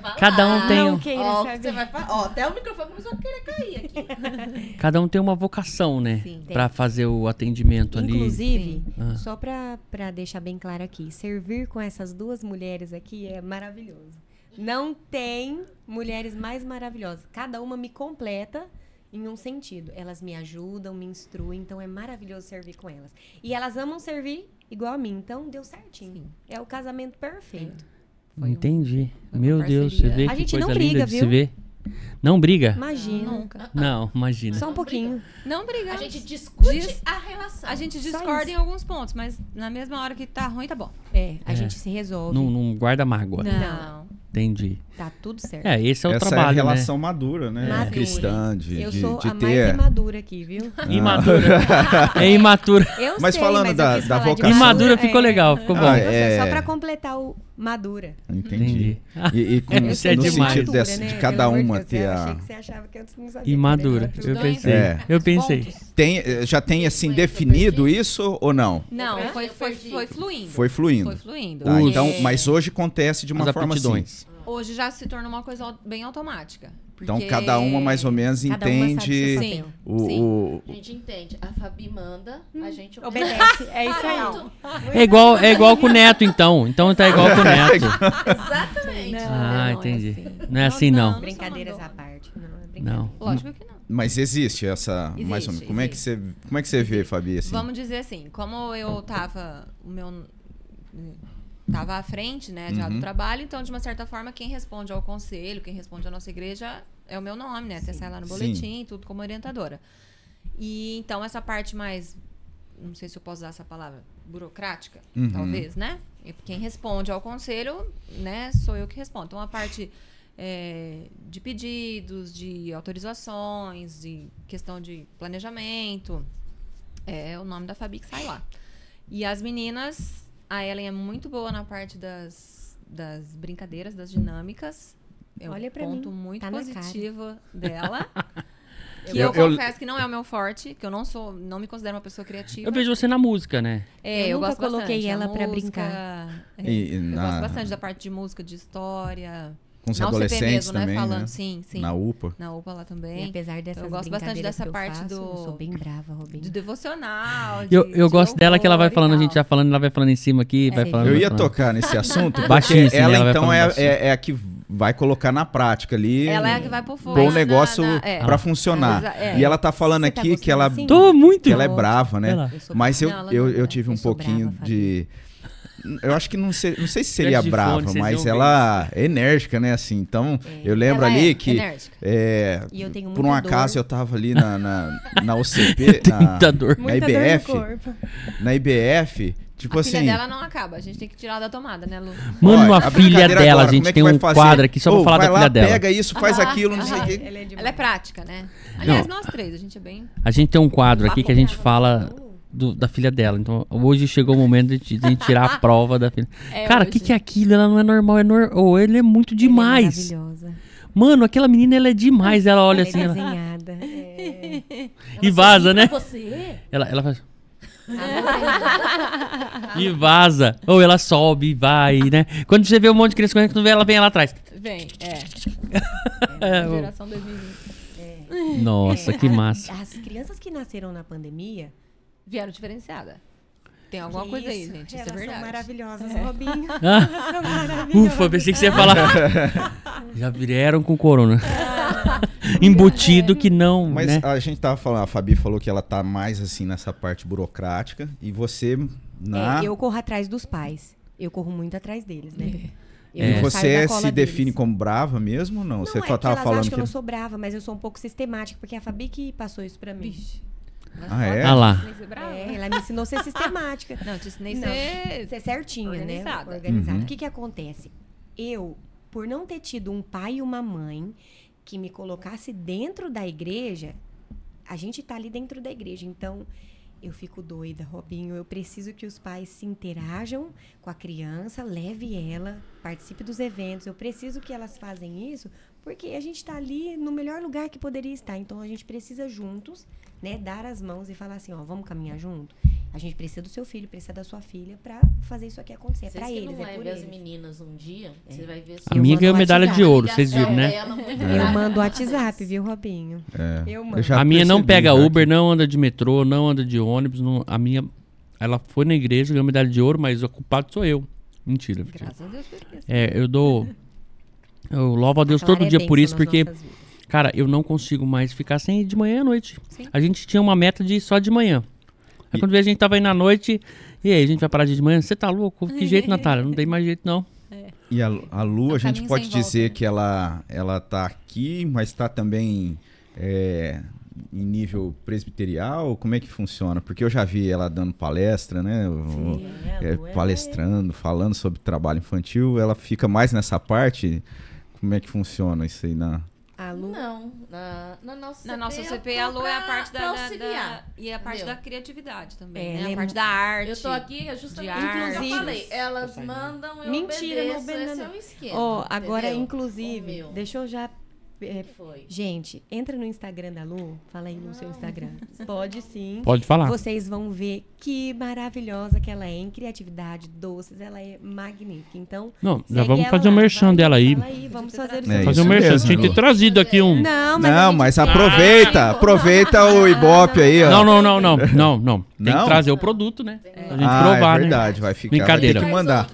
[SPEAKER 4] Falar.
[SPEAKER 2] Cada um tem
[SPEAKER 3] Não
[SPEAKER 2] um.
[SPEAKER 3] queira
[SPEAKER 4] Ó,
[SPEAKER 3] saber.
[SPEAKER 4] você vai falar. Ó, até o microfone começou a querer cair aqui. [LAUGHS]
[SPEAKER 2] Cada um tem uma vocação, né?
[SPEAKER 5] Sim.
[SPEAKER 2] Pra fazer o atendimento ali.
[SPEAKER 3] Inclusive,
[SPEAKER 2] Ah.
[SPEAKER 3] só pra deixar bem claro aqui, servir com essas duas mulheres aqui é maravilhoso. Não tem mulheres mais maravilhosas. Cada uma me completa em um sentido. Elas me ajudam, me instruem, então é maravilhoso servir com elas. E elas amam servir igual a mim, então deu certinho.
[SPEAKER 5] Sim.
[SPEAKER 3] É o casamento perfeito.
[SPEAKER 5] Foi um-
[SPEAKER 2] Entendi.
[SPEAKER 5] foi uma
[SPEAKER 2] Meu Deus, você vê
[SPEAKER 3] A
[SPEAKER 2] que
[SPEAKER 3] gente
[SPEAKER 2] coisa
[SPEAKER 3] não briga, viu?
[SPEAKER 2] Não briga?
[SPEAKER 3] Imagina.
[SPEAKER 5] Nunca.
[SPEAKER 2] Não, imagina.
[SPEAKER 3] Só um pouquinho.
[SPEAKER 5] Não
[SPEAKER 4] A
[SPEAKER 5] brigamos.
[SPEAKER 4] gente discute
[SPEAKER 5] Diz-
[SPEAKER 4] a relação.
[SPEAKER 5] A gente discorda em alguns pontos, mas na mesma hora que tá ruim, tá bom.
[SPEAKER 3] É, a
[SPEAKER 2] É.
[SPEAKER 3] gente se resolve.
[SPEAKER 2] Não, não guarda mágoa.
[SPEAKER 5] Não.
[SPEAKER 2] Entendi.
[SPEAKER 3] Tá tudo certo.
[SPEAKER 2] É, esse é o
[SPEAKER 1] Essa
[SPEAKER 2] trabalho,
[SPEAKER 1] é a relação madura, né?
[SPEAKER 3] Madura.
[SPEAKER 1] Cristã, de,
[SPEAKER 3] Eu
[SPEAKER 1] de,
[SPEAKER 3] sou
[SPEAKER 1] de
[SPEAKER 3] a mais
[SPEAKER 1] ter.
[SPEAKER 3] imadura aqui, viu? [LAUGHS]
[SPEAKER 2] né? Imadura. é imatura. [LAUGHS]
[SPEAKER 3] Eu
[SPEAKER 1] Mas
[SPEAKER 3] sei,
[SPEAKER 1] falando
[SPEAKER 3] mas
[SPEAKER 1] da-
[SPEAKER 3] eu
[SPEAKER 1] da vocação-
[SPEAKER 2] Imadura ficou
[SPEAKER 3] é.
[SPEAKER 2] legal, ficou bom.
[SPEAKER 1] Ah,
[SPEAKER 3] Só-
[SPEAKER 1] é.
[SPEAKER 3] Só pra completar o madura.
[SPEAKER 1] Entendi.
[SPEAKER 2] Entendi.
[SPEAKER 1] E, e [LAUGHS] com,
[SPEAKER 2] é
[SPEAKER 1] no
[SPEAKER 2] demais.
[SPEAKER 1] sentido dessa,
[SPEAKER 3] né?
[SPEAKER 1] de cada
[SPEAKER 3] Pelo
[SPEAKER 1] uma ter
[SPEAKER 3] Eu
[SPEAKER 1] a.
[SPEAKER 3] achei que você achava que eu não sabia.
[SPEAKER 2] Imadura.
[SPEAKER 3] era
[SPEAKER 2] Eu pensei.
[SPEAKER 1] É.
[SPEAKER 2] Eu pensei.
[SPEAKER 1] Tem, eh, já tem assim definido isso ou não?
[SPEAKER 5] Não, foi, foi, foi fluindo.
[SPEAKER 1] Foi fluindo.
[SPEAKER 5] Foi fluindo.
[SPEAKER 1] Tá, então, mas hoje acontece de uma
[SPEAKER 2] As
[SPEAKER 1] forma assim.
[SPEAKER 2] aptidões.
[SPEAKER 5] Hoje já se tornou uma coisa bem automática.
[SPEAKER 1] Então cada uma mais ou menos entende
[SPEAKER 5] Sim,
[SPEAKER 1] o,
[SPEAKER 5] sim.
[SPEAKER 1] o-
[SPEAKER 4] A gente entende. A Fabi manda, a gente
[SPEAKER 3] Obedece. É isso aí.
[SPEAKER 2] É igual, é igual com o Neto, então. Então tá igual com o Neto.
[SPEAKER 4] Exatamente.
[SPEAKER 5] Não,
[SPEAKER 2] Ah,
[SPEAKER 5] não é
[SPEAKER 2] entendi.
[SPEAKER 5] assim.
[SPEAKER 2] Não é assim, não.
[SPEAKER 5] só
[SPEAKER 3] Brincadeiras à parte. Não, é brincadeira.
[SPEAKER 2] Não.
[SPEAKER 5] Lógico que não.
[SPEAKER 1] Mas existe essa mais ou menos.
[SPEAKER 5] Existe,
[SPEAKER 1] Como é que você como é que você vê, Fabi? Assim?
[SPEAKER 5] Vamos dizer assim, como eu tava, o meu tava à frente, né, já
[SPEAKER 1] Uhum.
[SPEAKER 5] do trabalho, então de uma certa forma quem responde ao conselho, quem responde à nossa igreja é o meu nome, né? Até sai lá no
[SPEAKER 1] Sim.
[SPEAKER 5] boletim, tudo como orientadora. E então essa parte mais não sei se eu posso usar essa palavra, burocrática,
[SPEAKER 1] Uhum.
[SPEAKER 5] talvez, né? Quem responde ao conselho, né, sou eu que respondo. Então a parte é, de pedidos, de autorizações, de questão de planejamento, é o nome da Fabi que sai lá. E as meninas, a Ellen é muito boa na parte das, das brincadeiras, das dinâmicas. É
[SPEAKER 3] Olha
[SPEAKER 5] um
[SPEAKER 3] pra
[SPEAKER 5] ponto
[SPEAKER 3] mim,
[SPEAKER 5] muito
[SPEAKER 3] tá
[SPEAKER 5] positivo dela. [LAUGHS] que
[SPEAKER 1] Eu-
[SPEAKER 5] eu,
[SPEAKER 1] eu-
[SPEAKER 5] confesso que não é o meu forte, que eu não sou, não me considero uma pessoa criativa.
[SPEAKER 2] Eu vejo você na música, né?
[SPEAKER 5] É,
[SPEAKER 3] Eu
[SPEAKER 5] eu,
[SPEAKER 3] nunca
[SPEAKER 5] gosto
[SPEAKER 3] coloquei
[SPEAKER 5] bastante.
[SPEAKER 3] Ela pra
[SPEAKER 5] música,
[SPEAKER 3] brincar.
[SPEAKER 5] é,
[SPEAKER 1] E- e
[SPEAKER 5] eu
[SPEAKER 1] na-
[SPEAKER 5] gosto bastante da parte de música, de história.
[SPEAKER 1] Com os
[SPEAKER 5] na UCP
[SPEAKER 1] adolescentes
[SPEAKER 5] mesmo,
[SPEAKER 1] também,
[SPEAKER 5] né? Falando,
[SPEAKER 1] né?
[SPEAKER 5] sim, sim.
[SPEAKER 1] Na UPA.
[SPEAKER 5] Na UPA lá
[SPEAKER 3] E
[SPEAKER 5] também.
[SPEAKER 3] apesar dessas
[SPEAKER 5] eu gosto bastante dessa parte
[SPEAKER 3] faço,
[SPEAKER 5] do-
[SPEAKER 3] Eu sou bem brava, Robinho.
[SPEAKER 5] De devocional. De,
[SPEAKER 2] Eu, eu
[SPEAKER 5] de
[SPEAKER 2] gosto dela que ela vai
[SPEAKER 5] e
[SPEAKER 2] falando, a gente vai falando, ela vai falando em cima aqui, vai
[SPEAKER 3] sim.
[SPEAKER 2] falando.
[SPEAKER 1] Eu
[SPEAKER 2] vai
[SPEAKER 1] ia
[SPEAKER 2] falando.
[SPEAKER 1] tocar nesse assunto, porque
[SPEAKER 2] Baixíssimo, né?
[SPEAKER 1] ela
[SPEAKER 2] Ela vai
[SPEAKER 1] então é, é, é a que vai colocar na prática ali.
[SPEAKER 5] Ela é a que vai por fogo.
[SPEAKER 1] pôr o
[SPEAKER 5] na-
[SPEAKER 1] negócio
[SPEAKER 5] na- é.
[SPEAKER 1] pra funcionar.
[SPEAKER 5] É.
[SPEAKER 1] E ela tá falando
[SPEAKER 3] Você tá
[SPEAKER 1] aqui que ela,
[SPEAKER 3] assim?
[SPEAKER 2] Tô muito.
[SPEAKER 1] que ela é brava, né?
[SPEAKER 2] Ela-
[SPEAKER 3] Eu sou
[SPEAKER 1] Mas eu,
[SPEAKER 5] é.
[SPEAKER 1] tive um pouquinho de. Eu acho que não sei, não sei se seria brava,
[SPEAKER 2] fone,
[SPEAKER 1] mas ela é enérgica, né? Assim, então eu lembro
[SPEAKER 5] Ela
[SPEAKER 1] ali
[SPEAKER 5] é
[SPEAKER 1] que é,
[SPEAKER 3] E eu tenho
[SPEAKER 1] por um acaso
[SPEAKER 3] dor.
[SPEAKER 1] eu tava ali na, na, na UCP, [LAUGHS] na,
[SPEAKER 2] Muita dor.
[SPEAKER 1] na IBF,
[SPEAKER 3] corpo.
[SPEAKER 1] na IBF, tipo
[SPEAKER 5] a
[SPEAKER 1] assim.
[SPEAKER 5] filha dela não acaba. A gente tem que tirar da tomada, né, Lu?
[SPEAKER 2] Mano,
[SPEAKER 1] Ó,
[SPEAKER 2] a filha dela,
[SPEAKER 1] agora,
[SPEAKER 2] gente
[SPEAKER 1] como é
[SPEAKER 2] tem um
[SPEAKER 1] fazer?
[SPEAKER 2] quadro aqui só pra
[SPEAKER 1] Ô,
[SPEAKER 2] falar da
[SPEAKER 1] lá,
[SPEAKER 2] filha dela.
[SPEAKER 1] pega isso, faz
[SPEAKER 5] Aham,
[SPEAKER 1] aquilo, não sei o quê.
[SPEAKER 3] Ela é.
[SPEAKER 5] Ela é prática, né? Aliás,
[SPEAKER 2] Não.
[SPEAKER 5] nós três, a gente é bem.
[SPEAKER 2] A gente tem um quadro aqui que a gente fala do- da filha dela. Então, hoje chegou o momento de, de tirar a [LAUGHS] prova da filha.
[SPEAKER 5] É
[SPEAKER 2] Cara, o que, que é aquilo? Ela não é normal, é nor... ou ele é muito demais.
[SPEAKER 3] Ela é maravilhosa.
[SPEAKER 2] Mano, aquela menina, ela é demais. Ela olha
[SPEAKER 3] Ela
[SPEAKER 2] assim
[SPEAKER 3] é
[SPEAKER 2] ela-
[SPEAKER 3] desenhada. [LAUGHS] É.
[SPEAKER 2] e vaza, né?
[SPEAKER 4] Você?
[SPEAKER 2] Ela, ela faz. [LAUGHS] e vaza. Ou ela sobe e vai, né? Quando você vê um monte de criança correndo, quando vê ela vem lá atrás.
[SPEAKER 5] Vem, é.
[SPEAKER 2] É, o-
[SPEAKER 5] Geração 2020.
[SPEAKER 2] Nossa, que massa.
[SPEAKER 3] As crianças que nasceram na pandemia.
[SPEAKER 5] Vieram diferenciada. Tem alguma coisa aí, gente. Isso é verdade.
[SPEAKER 3] São maravilhosas, Robinho.
[SPEAKER 2] Ah,
[SPEAKER 3] São maravilhosas.
[SPEAKER 2] ufa, pensei que você ia falar. [LAUGHS] Já vieram com corona. [LAUGHS] Embutido que não.
[SPEAKER 1] Mas
[SPEAKER 2] né?
[SPEAKER 1] a gente tava falando, a Fabi falou que ela tá mais assim nessa parte burocrática e você na
[SPEAKER 3] É, eu corro atrás dos pais. Eu corro muito atrás deles, né?
[SPEAKER 2] É.
[SPEAKER 1] e você se
[SPEAKER 3] deles.
[SPEAKER 1] define como brava mesmo ou não?
[SPEAKER 3] Não,
[SPEAKER 1] você
[SPEAKER 3] é que
[SPEAKER 1] tava
[SPEAKER 3] elas
[SPEAKER 1] falando
[SPEAKER 3] acham que
[SPEAKER 1] que
[SPEAKER 3] eu não sou brava, mas eu sou um pouco sistemática, porque é a Fabi que passou isso pra mim.
[SPEAKER 5] Vixe.
[SPEAKER 1] Ah, é?
[SPEAKER 2] Ah lá.
[SPEAKER 3] É, ela me ensinou a ser sistemática.
[SPEAKER 5] Não, te ensinei a
[SPEAKER 3] Não,
[SPEAKER 5] ser...
[SPEAKER 3] ser certinha,
[SPEAKER 5] Organizada.
[SPEAKER 3] né? Organizada.
[SPEAKER 1] Uhum.
[SPEAKER 3] O que que acontece? Eu, por não ter tido um pai e uma mãe que me colocasse dentro da igreja, a gente tá ali dentro da igreja, então Eu fico doida, Robinho. Eu preciso que os pais se interajam com a criança, leve ela, participe dos eventos. Eu preciso que elas fazem isso, porque a gente está ali no melhor lugar que poderia estar. Então a gente precisa juntos, né, dar as mãos e falar assim, ó, vamos caminhar junto. A gente precisa do seu filho, precisa da sua filha para fazer isso aqui acontecer. É para eles,
[SPEAKER 4] não
[SPEAKER 3] é por
[SPEAKER 4] as
[SPEAKER 3] eles.
[SPEAKER 4] meninas um dia,
[SPEAKER 3] É.
[SPEAKER 4] você vai ver
[SPEAKER 2] A minha ganhou medalha de ouro, vocês viram, né?
[SPEAKER 3] Eu mando o WhatsApp, viu, Robinho?
[SPEAKER 1] É.
[SPEAKER 3] Eu
[SPEAKER 1] Eu
[SPEAKER 3] mando.
[SPEAKER 1] já
[SPEAKER 2] a minha não pega Uber, não anda de metrô, não anda de ônibus. não- a minha, ela foi na igreja, ganhou medalha de ouro, mas o culpado sou eu. Mentira. mentira.
[SPEAKER 5] Graças a Deus por isso.
[SPEAKER 2] É, eu dou. Eu louvo a Deus todo
[SPEAKER 3] é
[SPEAKER 2] dia por isso, porque, cara, eu não consigo mais ficar sem ir de manhã à noite.
[SPEAKER 5] Sim.
[SPEAKER 2] A gente tinha uma meta de ir só de manhã. Aí quando veio a gente tava aí na noite, e aí, a gente vai parar de ir de manhã? Você tá louco? Que jeito, [LAUGHS] Natália? Não tem mais jeito, não.
[SPEAKER 1] E a, a Lu,
[SPEAKER 5] É
[SPEAKER 1] a gente
[SPEAKER 5] caminho
[SPEAKER 1] pode
[SPEAKER 5] volta,
[SPEAKER 1] dizer
[SPEAKER 5] né?
[SPEAKER 1] que ela, ela tá aqui, mas está também é, em nível presbiterial? Como é que funciona? Porque eu já vi ela dando palestra, né? O-
[SPEAKER 3] Sim,
[SPEAKER 1] é,
[SPEAKER 3] a Lu, ela
[SPEAKER 1] palestrando, falando sobre trabalho infantil. Ela fica mais nessa parte? Como é que funciona isso aí na...
[SPEAKER 3] A Lu,
[SPEAKER 4] Não, na, na nossa
[SPEAKER 5] Na nossa
[SPEAKER 4] eu
[SPEAKER 5] CP, a Lu é a parte da, da- da- E a parte
[SPEAKER 4] entendeu?
[SPEAKER 5] da criatividade também,
[SPEAKER 3] É,
[SPEAKER 5] né? A
[SPEAKER 3] é
[SPEAKER 5] parte da arte.
[SPEAKER 4] Eu tô aqui é justamente
[SPEAKER 5] de
[SPEAKER 4] inclusive, eu falei, elas mandam, eu
[SPEAKER 3] Mentira, não
[SPEAKER 4] obedeço, esse é o esquema.
[SPEAKER 3] Ó, agora, inclusive, deixa eu já. É,
[SPEAKER 4] que foi?
[SPEAKER 3] gente, entra no Instagram da Lu. Fala aí no seu Instagram. Pode sim.
[SPEAKER 2] Pode falar.
[SPEAKER 3] Vocês vão ver que maravilhosa que ela é em criatividade, doces, ela é magnífica. Então,
[SPEAKER 2] Não, já vamos
[SPEAKER 3] ela
[SPEAKER 2] fazer o
[SPEAKER 3] lá,
[SPEAKER 2] merchan dela aí.
[SPEAKER 3] fala aí vamos fazer o
[SPEAKER 1] É
[SPEAKER 2] Fazer o
[SPEAKER 1] isso
[SPEAKER 2] merchan.
[SPEAKER 1] mesmo,
[SPEAKER 2] Tinha que ter trazido aqui um.
[SPEAKER 3] Não, mas a
[SPEAKER 1] Não,
[SPEAKER 3] gente
[SPEAKER 1] mas aproveita, aproveita o Ibope aí, ó.
[SPEAKER 2] Não, não, não, não, não, não. Tem que
[SPEAKER 1] Não?
[SPEAKER 2] trazer o produto, né? Pra gente
[SPEAKER 1] ah,
[SPEAKER 2] provar,
[SPEAKER 1] é
[SPEAKER 2] né?
[SPEAKER 1] verdade, vai ficar.
[SPEAKER 2] Brincadeira.
[SPEAKER 1] Vai ter que mandar.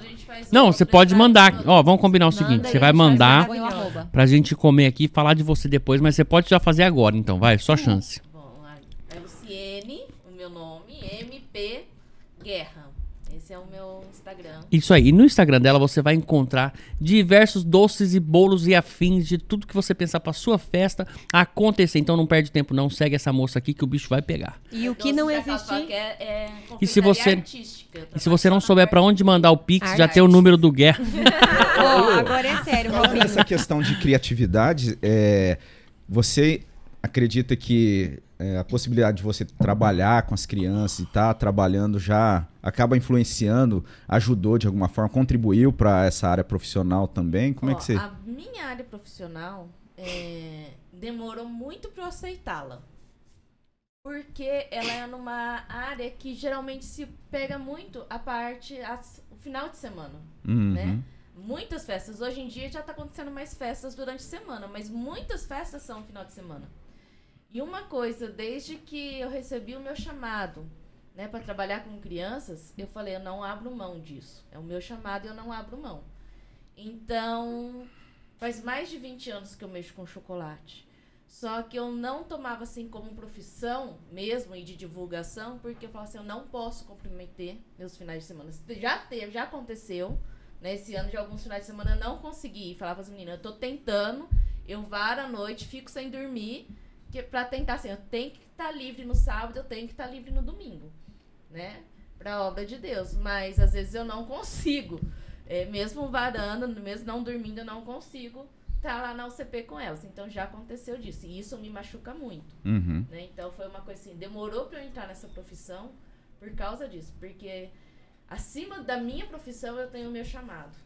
[SPEAKER 2] Não, você pode mandar. Ó, vamos combinar o seguinte: você vai mandar pra gente comer aqui e falar de você depois, mas você pode já fazer agora, então, vai, só chance.
[SPEAKER 4] Bom, é Luciene, o meu nome, MP Guerra. Esse é o meu Instagram.
[SPEAKER 2] Isso aí. E no Instagram dela você vai encontrar diversos doces e bolos e afins de tudo que você pensar pra sua festa acontecer. Então não perde tempo não, segue essa moça aqui que o bicho vai pegar.
[SPEAKER 3] E o que
[SPEAKER 4] Doce
[SPEAKER 3] não
[SPEAKER 4] que é, é
[SPEAKER 2] E se você- E se você não souber
[SPEAKER 4] na
[SPEAKER 2] pra onde mandar o Pix, já tem o número do Guerra. [LAUGHS]
[SPEAKER 3] Ó, agora é sério,
[SPEAKER 1] nessa questão de criatividade, é, você acredita que é, a possibilidade de você trabalhar com as crianças e estar trabalhando já acaba influenciando, ajudou de alguma forma, contribuiu para essa área profissional também? Como é
[SPEAKER 4] Ó,
[SPEAKER 1] que você.
[SPEAKER 4] A minha área profissional é, demorou muito para eu aceitá-la. Porque ela é numa área que geralmente se pega muito a parte, as- o final de semana,
[SPEAKER 1] Uhum.
[SPEAKER 4] né? Muitas festas. Hoje em dia já tá acontecendo mais festas durante a semana, mas muitas festas são final de semana. E uma coisa, desde que eu recebi o meu chamado, né, para trabalhar com crianças, eu falei, eu não abro mão disso. É o meu chamado e eu não abro mão. Então, faz mais de 20 anos que eu mexo com chocolate. Só que eu não tomava assim como profissão mesmo e de divulgação, porque eu falava assim, eu não posso comprometer meus finais de semana. Já teve, já aconteceu, né? Esse ano de alguns finais de semana eu não consegui. Falava as meninas, eu tô tentando, eu varo à noite, fico sem dormir, que pra tentar assim, eu tenho que estar livre no sábado, eu tenho que estar livre no domingo, né? Pra obra de Deus. Mas às vezes eu não consigo. É, mesmo varando, mesmo não dormindo, eu não consigo estar lá na UCP com elas. Então já aconteceu disso. E isso me machuca muito.
[SPEAKER 1] Uhum.
[SPEAKER 4] né? Então foi uma coisa assim, demorou para eu entrar nessa profissão por causa disso, porque acima da minha profissão eu tenho o meu chamado,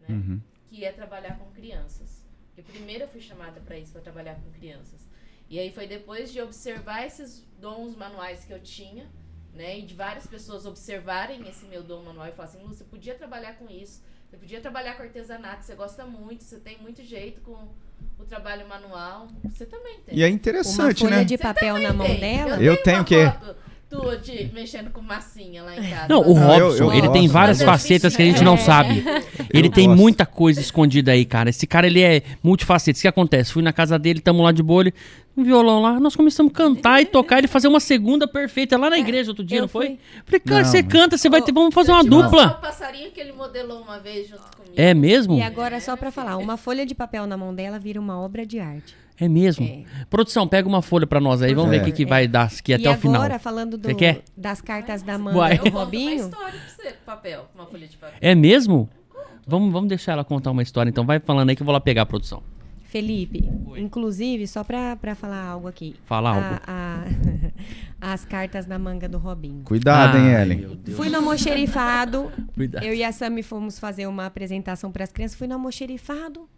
[SPEAKER 4] né?
[SPEAKER 1] Uhum.
[SPEAKER 4] Que é trabalhar com crianças. Porque primeiro eu fui chamada para isso, para trabalhar com crianças. E aí foi depois de observar esses dons manuais que eu tinha, né? E de várias pessoas observarem esse meu dom manual e falar assim, Lu, você podia trabalhar com isso, você podia trabalhar com artesanato, você gosta muito, você tem muito jeito com o trabalho manual. Você também tem.
[SPEAKER 1] E é
[SPEAKER 3] Uma
[SPEAKER 1] interessante,
[SPEAKER 3] folha
[SPEAKER 1] né?
[SPEAKER 3] de papel na mão
[SPEAKER 4] Tem.
[SPEAKER 3] dela.
[SPEAKER 1] Eu tenho
[SPEAKER 4] uma
[SPEAKER 1] que-
[SPEAKER 4] foto tua de mexendo com massinha lá em casa.
[SPEAKER 2] Não, o
[SPEAKER 1] Não, eu-
[SPEAKER 2] Robson,
[SPEAKER 1] eu
[SPEAKER 2] ele
[SPEAKER 1] gosto.
[SPEAKER 2] tem várias
[SPEAKER 4] Mas eu
[SPEAKER 2] facetas que a
[SPEAKER 4] fiz-
[SPEAKER 2] gente não
[SPEAKER 4] é.
[SPEAKER 2] sabe. [LAUGHS] Ele
[SPEAKER 1] Eu
[SPEAKER 2] tem
[SPEAKER 1] gosto.
[SPEAKER 2] muita coisa escondida aí, cara. Esse cara, ele é multifaceta. O que acontece? Fui na casa dele, tamo lá de ele, um violão lá, nós começamos a cantar e tocar, ele fazer uma segunda perfeita lá na igreja outro dia,
[SPEAKER 3] eu
[SPEAKER 2] não foi?
[SPEAKER 3] fui.
[SPEAKER 2] Falei, cara,
[SPEAKER 1] Não,
[SPEAKER 2] você
[SPEAKER 1] mas-
[SPEAKER 2] canta, você vai ter, vamos fazer
[SPEAKER 4] Eu
[SPEAKER 2] uma dupla.
[SPEAKER 4] o passarinho que ele modelou uma vez junto comigo.
[SPEAKER 2] É mesmo?
[SPEAKER 3] E agora, só pra falar, uma folha de papel na mão dela vira uma obra de arte.
[SPEAKER 2] É mesmo?
[SPEAKER 3] É.
[SPEAKER 2] Produção, pega uma folha pra nós aí, vamos ver o que, que vai dar aqui
[SPEAKER 3] e
[SPEAKER 2] até o final.
[SPEAKER 3] agora, falando do- das cartas da
[SPEAKER 2] Uai.
[SPEAKER 3] Amanda
[SPEAKER 4] Eu
[SPEAKER 3] do
[SPEAKER 4] conto uma
[SPEAKER 3] Robinho,
[SPEAKER 4] história pra você papel, uma folha de papel.
[SPEAKER 2] É mesmo? Vamos, vamos deixar ela contar uma história, então vai falando aí que eu vou lá pegar a produção.
[SPEAKER 3] Felipe, inclusive, só pra, pra falar algo aqui.
[SPEAKER 2] Fala
[SPEAKER 3] a,
[SPEAKER 2] algo.
[SPEAKER 3] A, [LAUGHS] as cartas na manga do Robinho.
[SPEAKER 1] Cuidado, hein,
[SPEAKER 2] Ai,
[SPEAKER 1] Ellen?
[SPEAKER 3] Fui no almoxerifado. [LAUGHS]
[SPEAKER 2] Cuidado.
[SPEAKER 3] Eu e a Sami fomos fazer uma apresentação para as crianças. Fui no almoxerifado.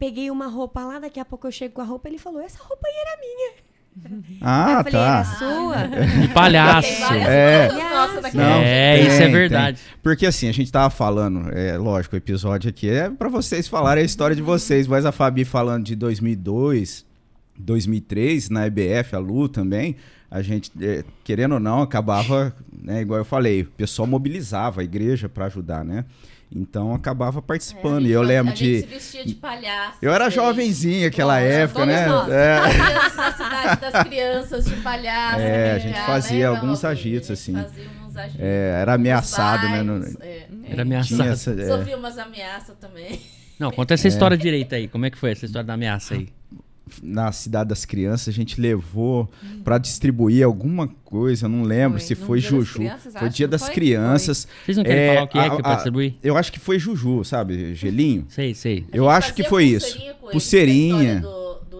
[SPEAKER 3] Peguei uma roupa lá, daqui a pouco eu chego com a roupa. Ele falou: Essa roupa aí era minha. [LAUGHS]
[SPEAKER 1] Ah,
[SPEAKER 3] eu falei: Era
[SPEAKER 1] tá.
[SPEAKER 3] sua?
[SPEAKER 2] De [LAUGHS] palhaço.
[SPEAKER 4] Tem
[SPEAKER 1] É.
[SPEAKER 4] nossas daqui.
[SPEAKER 1] Não,
[SPEAKER 2] é,
[SPEAKER 1] tem,
[SPEAKER 2] isso é
[SPEAKER 1] tem.
[SPEAKER 2] verdade.
[SPEAKER 1] Porque assim, a gente tava falando, é lógico, o episódio aqui é pra vocês falarem a história de vocês, mas a Fabi falando de 2002, 2003, na EBF, a Lu também, a gente, é, querendo ou não, acabava, né, igual eu falei, o pessoal mobilizava a igreja pra ajudar, né? Então acabava participando. e eu lembro
[SPEAKER 4] É, a gente
[SPEAKER 1] de.
[SPEAKER 4] se vestia de palhaço.
[SPEAKER 1] Eu era
[SPEAKER 4] gente.
[SPEAKER 1] jovenzinho naquela
[SPEAKER 4] Todos
[SPEAKER 1] época, né?
[SPEAKER 5] nós.
[SPEAKER 1] É.
[SPEAKER 4] Na cidade das crianças de palhaço.
[SPEAKER 1] É,
[SPEAKER 4] né?
[SPEAKER 1] a gente
[SPEAKER 4] Já
[SPEAKER 1] fazia
[SPEAKER 4] lembra,
[SPEAKER 1] alguns agitos,
[SPEAKER 4] A gente
[SPEAKER 1] assim.
[SPEAKER 4] Fazia uns agitos.
[SPEAKER 1] É, era ameaçado, né, no-
[SPEAKER 4] é.
[SPEAKER 2] Era
[SPEAKER 1] Tinha
[SPEAKER 2] ameaçado.
[SPEAKER 1] essa- é.
[SPEAKER 4] Sofri umas ameaças também.
[SPEAKER 2] Não, conta essa história direita aí. Como é que foi essa história da ameaça aí?
[SPEAKER 1] Na cidade das crianças, a gente levou pra distribuir alguma coisa, eu não lembro
[SPEAKER 5] Foi.
[SPEAKER 1] se
[SPEAKER 5] No
[SPEAKER 1] foi
[SPEAKER 5] Dia das
[SPEAKER 1] Juju.
[SPEAKER 5] Crianças,
[SPEAKER 1] foi dia das
[SPEAKER 5] foi?
[SPEAKER 1] crianças.
[SPEAKER 2] Vocês não querem
[SPEAKER 1] É,
[SPEAKER 2] falar o que é
[SPEAKER 1] a-
[SPEAKER 2] que é pra distribuir?
[SPEAKER 1] Eu acho que foi Juju, sabe? Gelinho.
[SPEAKER 2] Sei, sei.
[SPEAKER 1] Eu acho que foi isso.
[SPEAKER 4] pulseirinha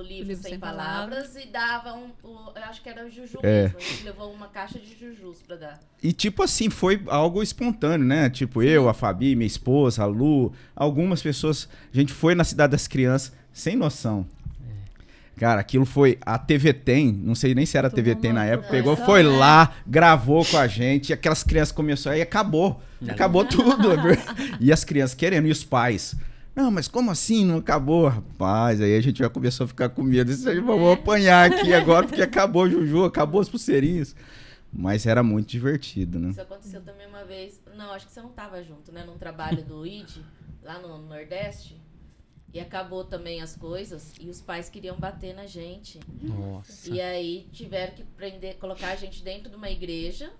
[SPEAKER 4] livro, Sem,
[SPEAKER 5] Sem
[SPEAKER 4] palavras, e dava um. o- eu acho que era o Juju
[SPEAKER 1] É.
[SPEAKER 4] mesmo. A gente levou uma caixa de Jujus pra dar.
[SPEAKER 1] E tipo assim, foi algo espontâneo, né? Tipo, eu, a Fabi, minha esposa, a Lu, algumas pessoas. A gente foi na cidade das crianças sem noção. Cara, aquilo foi. A TV Tem, não sei nem se era a TV Tem na época, pegou, foi
[SPEAKER 5] né?
[SPEAKER 1] lá, gravou com a gente, e aquelas crianças começaram, aí acabou. Acabou tudo. [LAUGHS] e as crianças querendo, e os pais. Não, mas como assim? Não acabou, rapaz. Aí a gente já começou a ficar com medo. Isso aí, vamos apanhar aqui agora, porque acabou o Juju, acabou as pulseirinhas. Mas era muito divertido, né?
[SPEAKER 4] Isso aconteceu também uma vez. Não, acho que você não tava junto, né? Num trabalho do ID, lá no Nordeste. E acabou também as coisas. E os pais queriam bater na gente.
[SPEAKER 2] Nossa.
[SPEAKER 4] E aí tiveram que prender, colocar a gente dentro de uma igreja.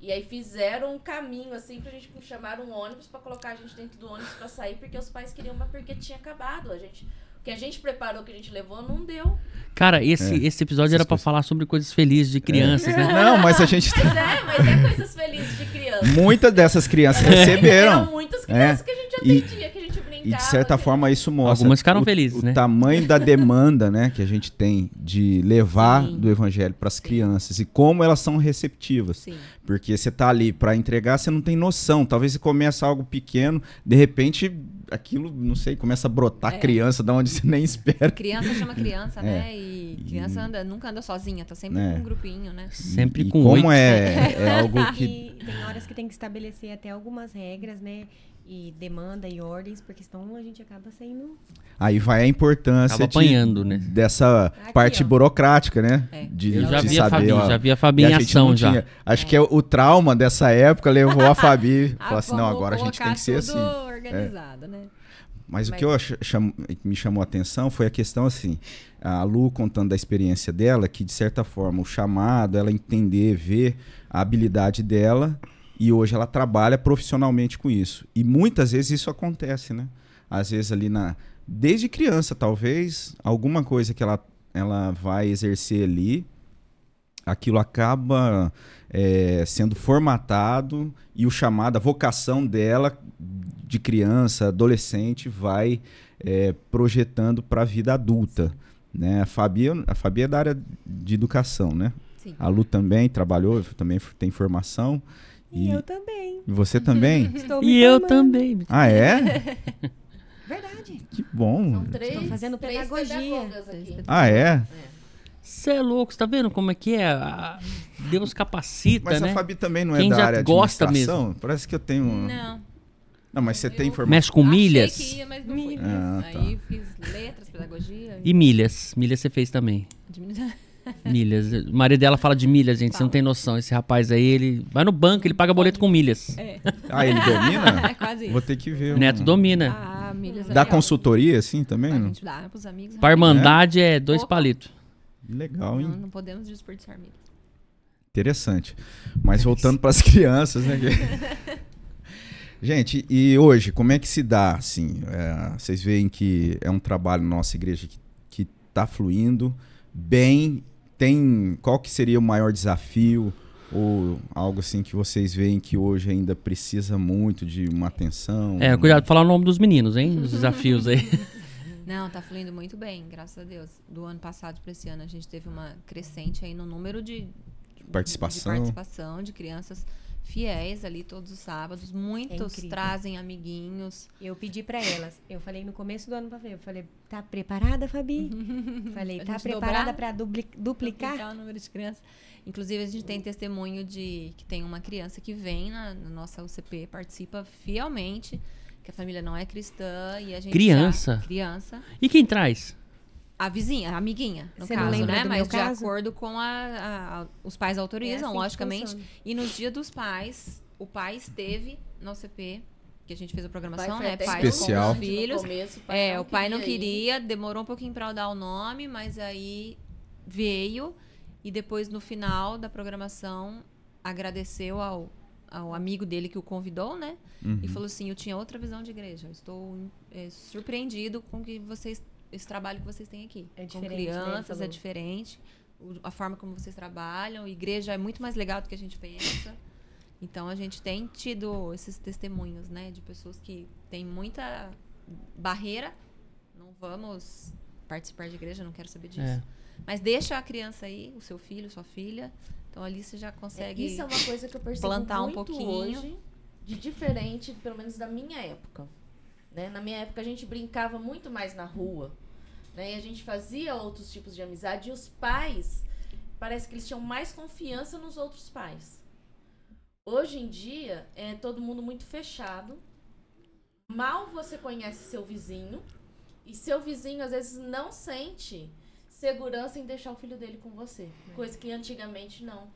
[SPEAKER 4] E aí fizeram um caminho assim pra gente chamar um ônibus pra colocar a gente dentro do ônibus pra sair, porque os pais queriam, mas porque tinha acabado. A gente, que a gente preparou, o que a gente levou, não deu.
[SPEAKER 2] Cara, esse,
[SPEAKER 1] É.
[SPEAKER 2] esse episódio era
[SPEAKER 1] Essas
[SPEAKER 2] pra
[SPEAKER 1] coisas.
[SPEAKER 2] falar sobre coisas felizes de crianças, né?
[SPEAKER 1] Não, mas a gente. [LAUGHS]
[SPEAKER 4] Mas é, mas é coisas felizes de criança.
[SPEAKER 1] Muitas dessas crianças
[SPEAKER 4] Eram
[SPEAKER 1] receberam.
[SPEAKER 4] muitas crianças que a gente
[SPEAKER 1] E-
[SPEAKER 4] atendia, que a gente brincava.
[SPEAKER 1] E de certa
[SPEAKER 4] que-
[SPEAKER 1] forma isso mostra
[SPEAKER 2] Algumas ficaram
[SPEAKER 1] o,
[SPEAKER 2] felizes,
[SPEAKER 1] o
[SPEAKER 2] né?
[SPEAKER 1] tamanho da [LAUGHS] demanda, né, que a gente tem de levar
[SPEAKER 5] Sim.
[SPEAKER 1] do evangelho para as crianças e como elas são receptivas.
[SPEAKER 5] Sim.
[SPEAKER 1] Porque você tá ali para entregar, você não tem noção. Talvez você começa algo pequeno, de repente aquilo, não sei, começa a brotar
[SPEAKER 5] É.
[SPEAKER 1] criança da onde você nem espera.
[SPEAKER 5] Criança chama criança,
[SPEAKER 1] É.
[SPEAKER 5] né? E criança anda, nunca anda sozinha, tá sempre
[SPEAKER 1] É.
[SPEAKER 5] com um grupinho, né?
[SPEAKER 2] Sempre
[SPEAKER 1] e
[SPEAKER 2] com
[SPEAKER 1] como é, [LAUGHS] é algo que
[SPEAKER 3] E tem horas que tem que estabelecer até algumas regras, né? E demanda e ordens, porque senão a gente acaba sendo.
[SPEAKER 1] aí vai a importância
[SPEAKER 2] Acaba
[SPEAKER 1] de-
[SPEAKER 2] apanhando, né?
[SPEAKER 1] dessa
[SPEAKER 3] Aqui,
[SPEAKER 1] parte
[SPEAKER 3] ó.
[SPEAKER 1] burocrática, né?
[SPEAKER 5] É.
[SPEAKER 1] De,
[SPEAKER 2] Eu já
[SPEAKER 1] de
[SPEAKER 2] vi a
[SPEAKER 1] saber,
[SPEAKER 2] Fabi,
[SPEAKER 1] ó,
[SPEAKER 2] já vi a Fabi em
[SPEAKER 1] a
[SPEAKER 2] ação já.
[SPEAKER 1] tinha. Acho que é o trauma dessa época levou a Fabi. [LAUGHS]
[SPEAKER 5] Ah,
[SPEAKER 1] falou assim: não, agora a gente tem que ser assim.
[SPEAKER 5] Organizado, né?
[SPEAKER 1] Mas, o
[SPEAKER 5] Mas-
[SPEAKER 1] que eu ach- cham- me chamou a atenção foi a questão assim: a Lu contando da experiência dela, que de certa forma o chamado, ela entender, ver a habilidade dela, e hoje ela trabalha profissionalmente com isso. E muitas vezes isso acontece, né? Às vezes ali na. Desde criança, talvez, alguma coisa que ela, ela vai exercer ali, aquilo acaba é, sendo formatado e o chamado, a vocação dela de criança, adolescente, vai é, projetando para a vida adulta. Né? A, Fabi, a Fabi é da área de educação, né?
[SPEAKER 5] Sim.
[SPEAKER 1] A Lu também trabalhou, também tem formação.
[SPEAKER 3] E,
[SPEAKER 1] E,
[SPEAKER 3] eu também.
[SPEAKER 1] e você também? [LAUGHS]
[SPEAKER 3] Estou me
[SPEAKER 2] E eu também.
[SPEAKER 1] ah, é? [LAUGHS]
[SPEAKER 3] Verdade.
[SPEAKER 1] Que bom.
[SPEAKER 4] São três,
[SPEAKER 3] Estou fazendo
[SPEAKER 4] três
[SPEAKER 3] pedagogia.
[SPEAKER 4] aqui.
[SPEAKER 1] Ah, é?
[SPEAKER 2] Você é louco, você tá vendo como é que é? A- Deus capacita,
[SPEAKER 1] Mas
[SPEAKER 2] né?
[SPEAKER 1] a Fabi também não é
[SPEAKER 2] Quem
[SPEAKER 1] da
[SPEAKER 2] já
[SPEAKER 1] área de
[SPEAKER 2] gosta
[SPEAKER 1] administração? Parece que eu tenho... Não,
[SPEAKER 5] Não.
[SPEAKER 1] mas você tem informação.
[SPEAKER 2] Mexe com
[SPEAKER 5] Achei
[SPEAKER 2] milhas.
[SPEAKER 5] que ia, mas não fui.
[SPEAKER 1] Ah, tá.
[SPEAKER 5] Aí fiz letras, pedagogia.
[SPEAKER 2] E milhas. Milhas você fez também. [LAUGHS] Milhas. O marido dela fala de milhas, gente. Você não
[SPEAKER 5] Fala.
[SPEAKER 2] tem noção. Esse rapaz aí, ele vai no banco, ele paga boleto com milhas.
[SPEAKER 5] É,
[SPEAKER 1] Ah, ele domina? [LAUGHS]
[SPEAKER 5] é quase isso.
[SPEAKER 1] Vou ter que ver.
[SPEAKER 2] O Neto
[SPEAKER 1] um-
[SPEAKER 2] domina.
[SPEAKER 5] Ah, milhas
[SPEAKER 1] Dá
[SPEAKER 5] ali, ó.
[SPEAKER 1] consultoria assim também?
[SPEAKER 5] A
[SPEAKER 1] não?
[SPEAKER 5] gente dá pros amigos.
[SPEAKER 2] Pra Irmandade é dois
[SPEAKER 5] Opa.
[SPEAKER 2] palitos.
[SPEAKER 1] Legal, hein?
[SPEAKER 5] Não, não podemos desperdiçar milhas.
[SPEAKER 1] Interessante. Mas voltando para as [LAUGHS] crianças, né? Gente, e hoje, como é que se dá, assim? é, vocês veem que é um trabalho na nossa igreja que, que tá fluindo bem. Tem. Qual que seria o maior desafio? Ou algo assim que vocês veem que hoje ainda precisa muito de uma atenção?
[SPEAKER 2] É, cuidado de falar o nome dos meninos, hein? Os desafios aí. [LAUGHS]
[SPEAKER 5] Não, tá fluindo muito bem, graças a Deus. Do ano passado para esse ano a gente teve uma crescente aí no número de, de
[SPEAKER 1] participação.
[SPEAKER 5] De participação de crianças fiéis ali todos os sábados. Muitos
[SPEAKER 3] É
[SPEAKER 5] trazem amiguinhos.
[SPEAKER 3] Eu pedi para elas. Eu falei no começo do ano para ver. Eu falei, tá preparada, Fabi? [LAUGHS] falei, tá preparada para duplicar?
[SPEAKER 5] duplicar o número de crianças. Inclusive, a gente tem testemunho de que tem uma criança que vem na, na nossa UCP, participa fielmente, que a família não é cristã e a gente
[SPEAKER 2] Criança?
[SPEAKER 5] já- criança.
[SPEAKER 2] E quem traz?
[SPEAKER 5] A vizinha, a amiguinha, no
[SPEAKER 3] Você não
[SPEAKER 5] caso,
[SPEAKER 3] lembra
[SPEAKER 5] né?
[SPEAKER 3] do
[SPEAKER 5] Mas
[SPEAKER 3] meu
[SPEAKER 5] de
[SPEAKER 3] caso?
[SPEAKER 5] acordo com a, a- a- os pais autorizam,
[SPEAKER 3] É assim
[SPEAKER 5] logicamente. E nos dias dos pais, o pai esteve na UCP, que a gente fez a
[SPEAKER 4] O pai
[SPEAKER 5] programação, né? Pais
[SPEAKER 1] Especial.
[SPEAKER 5] com os
[SPEAKER 4] importante no
[SPEAKER 5] filhos.
[SPEAKER 4] começo,
[SPEAKER 5] É, o pai não
[SPEAKER 4] ir.
[SPEAKER 5] queria, demorou um pouquinho pra eu dar o nome, mas aí veio e depois no final da programação agradeceu ao, ao amigo dele que o convidou, né?
[SPEAKER 1] Uhum.
[SPEAKER 5] E falou assim: Eu tinha outra visão de igreja. Estou é, surpreendido com que vocês, esse trabalho que vocês têm aqui.
[SPEAKER 3] É
[SPEAKER 5] com
[SPEAKER 3] diferente, né, ele
[SPEAKER 5] crianças, é diferente. A forma como vocês trabalham. Igreja é muito mais legal do que a gente pensa. Então a gente tem tido esses testemunhos, né? De pessoas que têm muita barreira. Não vamos participar de igreja, não quero saber disso.
[SPEAKER 2] É.
[SPEAKER 5] Mas deixa a criança aí, o seu filho, sua filha. Então ali você já
[SPEAKER 4] É,
[SPEAKER 5] consegue.
[SPEAKER 4] Isso é uma coisa que eu percebo
[SPEAKER 5] plantar um
[SPEAKER 4] muito
[SPEAKER 5] pouquinho.
[SPEAKER 4] hoje, de diferente, pelo menos da minha época. Né? Na minha época a gente brincava muito mais na rua. Né? E a gente fazia outros tipos de amizade. E os pais, parece que eles tinham mais confiança nos outros pais. Hoje em dia, é todo mundo muito fechado. Mal você conhece seu vizinho. E seu vizinho, às vezes, não sente segurança em deixar o filho dele com você. Coisa que antigamente não.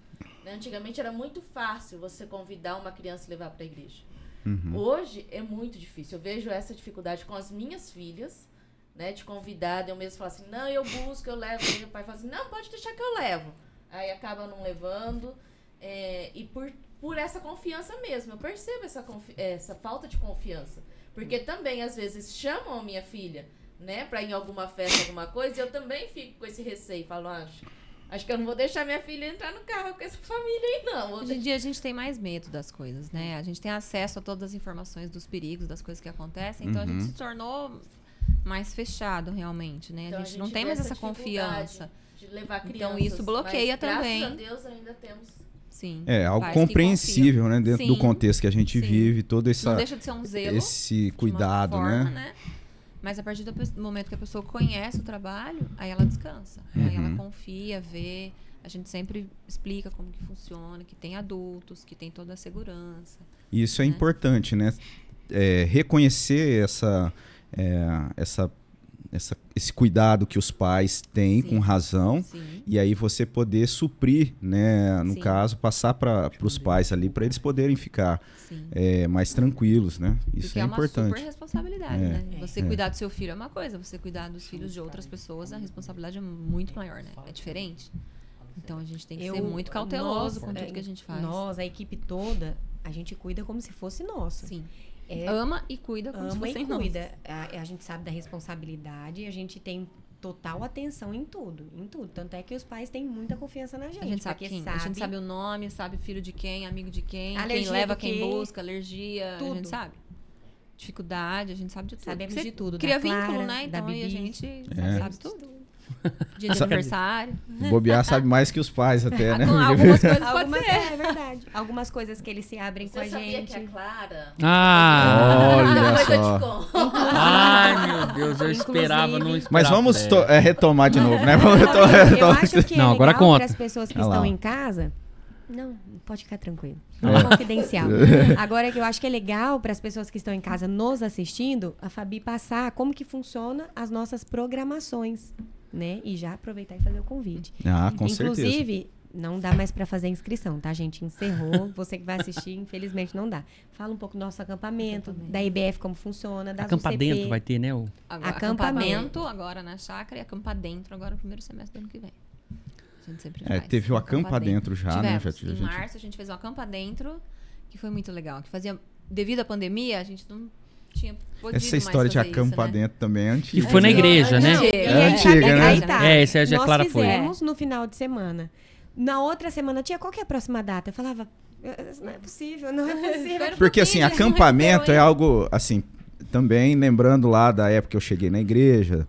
[SPEAKER 4] né? Antigamente era muito fácil você convidar uma criança e levar para a igreja.
[SPEAKER 1] Uhum.
[SPEAKER 4] Hoje é muito difícil. Eu vejo essa dificuldade com as minhas filhas, né? De convidar, de eu mesmo falar assim, não, eu busco, eu levo. E o pai fala assim, não, pode deixar que eu levo. Aí acaba não levando. é, e por, por essa confiança mesmo. Eu percebo essa, confi- essa falta de confiança. Porque também, às vezes, chamam a minha filha, né, pra ir em alguma festa, alguma coisa, e eu também fico com esse receio. Falo, acho, acho que eu não vou deixar minha filha entrar no carro com essa [LAUGHS] família aí, não.
[SPEAKER 5] Hoje em dia a gente tem mais medo das coisas, né? A gente tem acesso a todas as informações dos perigos, das coisas que acontecem. Então a gente
[SPEAKER 1] Uhum.
[SPEAKER 5] se tornou mais fechado realmente, né?
[SPEAKER 4] Então,
[SPEAKER 5] a, gente não
[SPEAKER 4] vê
[SPEAKER 5] tem mais essa
[SPEAKER 4] dificuldade
[SPEAKER 5] confiança.
[SPEAKER 4] De levar
[SPEAKER 5] Então,
[SPEAKER 4] crianças,
[SPEAKER 5] isso bloqueia
[SPEAKER 4] mas,
[SPEAKER 5] também.
[SPEAKER 4] Graças a Deus ainda temos.
[SPEAKER 5] Sim.
[SPEAKER 1] É algo compreensível, né? Dentro do
[SPEAKER 5] Sim,
[SPEAKER 1] contexto que a gente
[SPEAKER 5] sim.
[SPEAKER 1] vive, todo essa,
[SPEAKER 5] Não deixa de ser um zelo.
[SPEAKER 1] esse cuidado,
[SPEAKER 5] forma,
[SPEAKER 1] né?
[SPEAKER 5] Mas a partir do do momento que a pessoa conhece o trabalho, aí ela descansa. Aí ela
[SPEAKER 1] Uhum.
[SPEAKER 5] confia, vê. A gente sempre explica como que funciona, que tem adultos, que tem toda a segurança.
[SPEAKER 1] E isso é
[SPEAKER 5] né?
[SPEAKER 1] importante, né? É, reconhecer essa, é, essa, essa, esse cuidado que os pais têm
[SPEAKER 5] Sim.
[SPEAKER 1] com razão
[SPEAKER 5] Sim.
[SPEAKER 1] e aí você poder suprir, né? No
[SPEAKER 5] Sim.
[SPEAKER 1] caso, passar para os pais ali para eles poderem ficar é, mais tranquilos, né? Isso
[SPEAKER 5] Porque
[SPEAKER 1] é,
[SPEAKER 5] é uma
[SPEAKER 1] importante.
[SPEAKER 5] super responsabilidade,
[SPEAKER 1] É,
[SPEAKER 5] né? Você
[SPEAKER 1] é.
[SPEAKER 5] cuidar do seu filho é uma coisa, você cuidar dos filhos de outras pessoas, a responsabilidade é muito maior, né? É diferente. Então a gente tem que ser muito cauteloso com
[SPEAKER 3] nós,
[SPEAKER 5] tudo
[SPEAKER 3] é,
[SPEAKER 5] que a gente faz.
[SPEAKER 3] Nós, a equipe toda, a gente cuida como se fosse nosso.
[SPEAKER 5] Sim.
[SPEAKER 3] É,
[SPEAKER 5] Ama e cuida como se
[SPEAKER 3] ama e
[SPEAKER 5] fossem
[SPEAKER 3] cuida. A, a gente sabe da responsabilidade e a gente tem total atenção em tudo, em tudo. Tanto é que os pais têm muita confiança na gente.
[SPEAKER 5] A gente sabe quem, a gente sabe o nome, sabe filho de quem, amigo de quem,
[SPEAKER 3] Alergia
[SPEAKER 5] quem leva, quem busca, alergia, a
[SPEAKER 3] Tudo.
[SPEAKER 5] gente sabe. Dificuldade, a gente sabe de tudo.
[SPEAKER 3] Sabemos
[SPEAKER 5] Você
[SPEAKER 3] de tudo, da
[SPEAKER 5] Cria vínculo,
[SPEAKER 3] Clara,
[SPEAKER 5] né?
[SPEAKER 3] da
[SPEAKER 5] Então aí a
[SPEAKER 3] Bibi.
[SPEAKER 5] gente
[SPEAKER 1] É.
[SPEAKER 5] sabe tudo. Dia [LAUGHS] de aniversário.
[SPEAKER 1] Bobear sabe mais que os pais até, [LAUGHS] né?
[SPEAKER 5] Com algumas coisas pode
[SPEAKER 3] Algumas,
[SPEAKER 5] ser.
[SPEAKER 3] é verdade. Algumas coisas que eles se abrem com
[SPEAKER 4] Você
[SPEAKER 3] a
[SPEAKER 4] sabia
[SPEAKER 3] gente.
[SPEAKER 4] que a Clara...
[SPEAKER 2] Ah!
[SPEAKER 1] Olha só.
[SPEAKER 4] te conto.
[SPEAKER 2] Ai, meu Deus, eu esperava, não esperava.
[SPEAKER 1] Mas vamos é, retomar de novo, né? Vamos
[SPEAKER 3] Eu
[SPEAKER 1] retomar.
[SPEAKER 3] eu acho que é
[SPEAKER 2] Não, agora
[SPEAKER 3] legal
[SPEAKER 2] conta.
[SPEAKER 3] para as pessoas que estão em casa. Não, pode ficar tranquilo.
[SPEAKER 1] É.
[SPEAKER 3] É confidencial. [LAUGHS] Agora que eu acho que é legal para as pessoas que estão em casa nos assistindo, a Fabi passar como que funciona as nossas programações, né? E já aproveitar e fazer o convite.
[SPEAKER 1] Ah, com certeza.
[SPEAKER 3] Inclusive, não dá mais para fazer inscrição, tá, gente? Encerrou. Você que vai assistir, infelizmente não dá. Fala um pouco do nosso acampamento,
[SPEAKER 5] Acampamento.
[SPEAKER 3] da IBF como funciona, da
[SPEAKER 2] Acampa dentro vai ter, né? O...
[SPEAKER 5] Agora,
[SPEAKER 3] Acampamento.
[SPEAKER 5] acampamento agora na chácara e acampar dentro agora no primeiro semestre do ano que vem. A gente sempre
[SPEAKER 1] É,
[SPEAKER 5] faz.
[SPEAKER 1] teve o acampa dentro já, né? Já,
[SPEAKER 5] Tivemos.
[SPEAKER 1] já-
[SPEAKER 5] em março a gente fez o acampa dentro, que foi muito legal. Que fazia, devido à pandemia, a gente não tinha podido
[SPEAKER 1] Essa história
[SPEAKER 5] mais
[SPEAKER 1] de
[SPEAKER 5] fazer
[SPEAKER 1] acampa
[SPEAKER 5] isso, né?
[SPEAKER 1] dentro também é antiga.
[SPEAKER 2] foi na
[SPEAKER 1] né?
[SPEAKER 2] igreja, né?
[SPEAKER 3] E
[SPEAKER 5] É
[SPEAKER 3] aí,
[SPEAKER 1] antiga,
[SPEAKER 3] sabe-
[SPEAKER 1] né?
[SPEAKER 3] aí tá.
[SPEAKER 2] É, esse aí a
[SPEAKER 3] Nós
[SPEAKER 2] Clara foi.
[SPEAKER 3] fizemos no final de semana. Na outra semana tinha qual que é a próxima data? Eu falava, "Isso não é possível, não é [LAUGHS] possível.
[SPEAKER 1] Porque assim, acampamento é algo, assim, também lembrando lá da época que eu cheguei na igreja,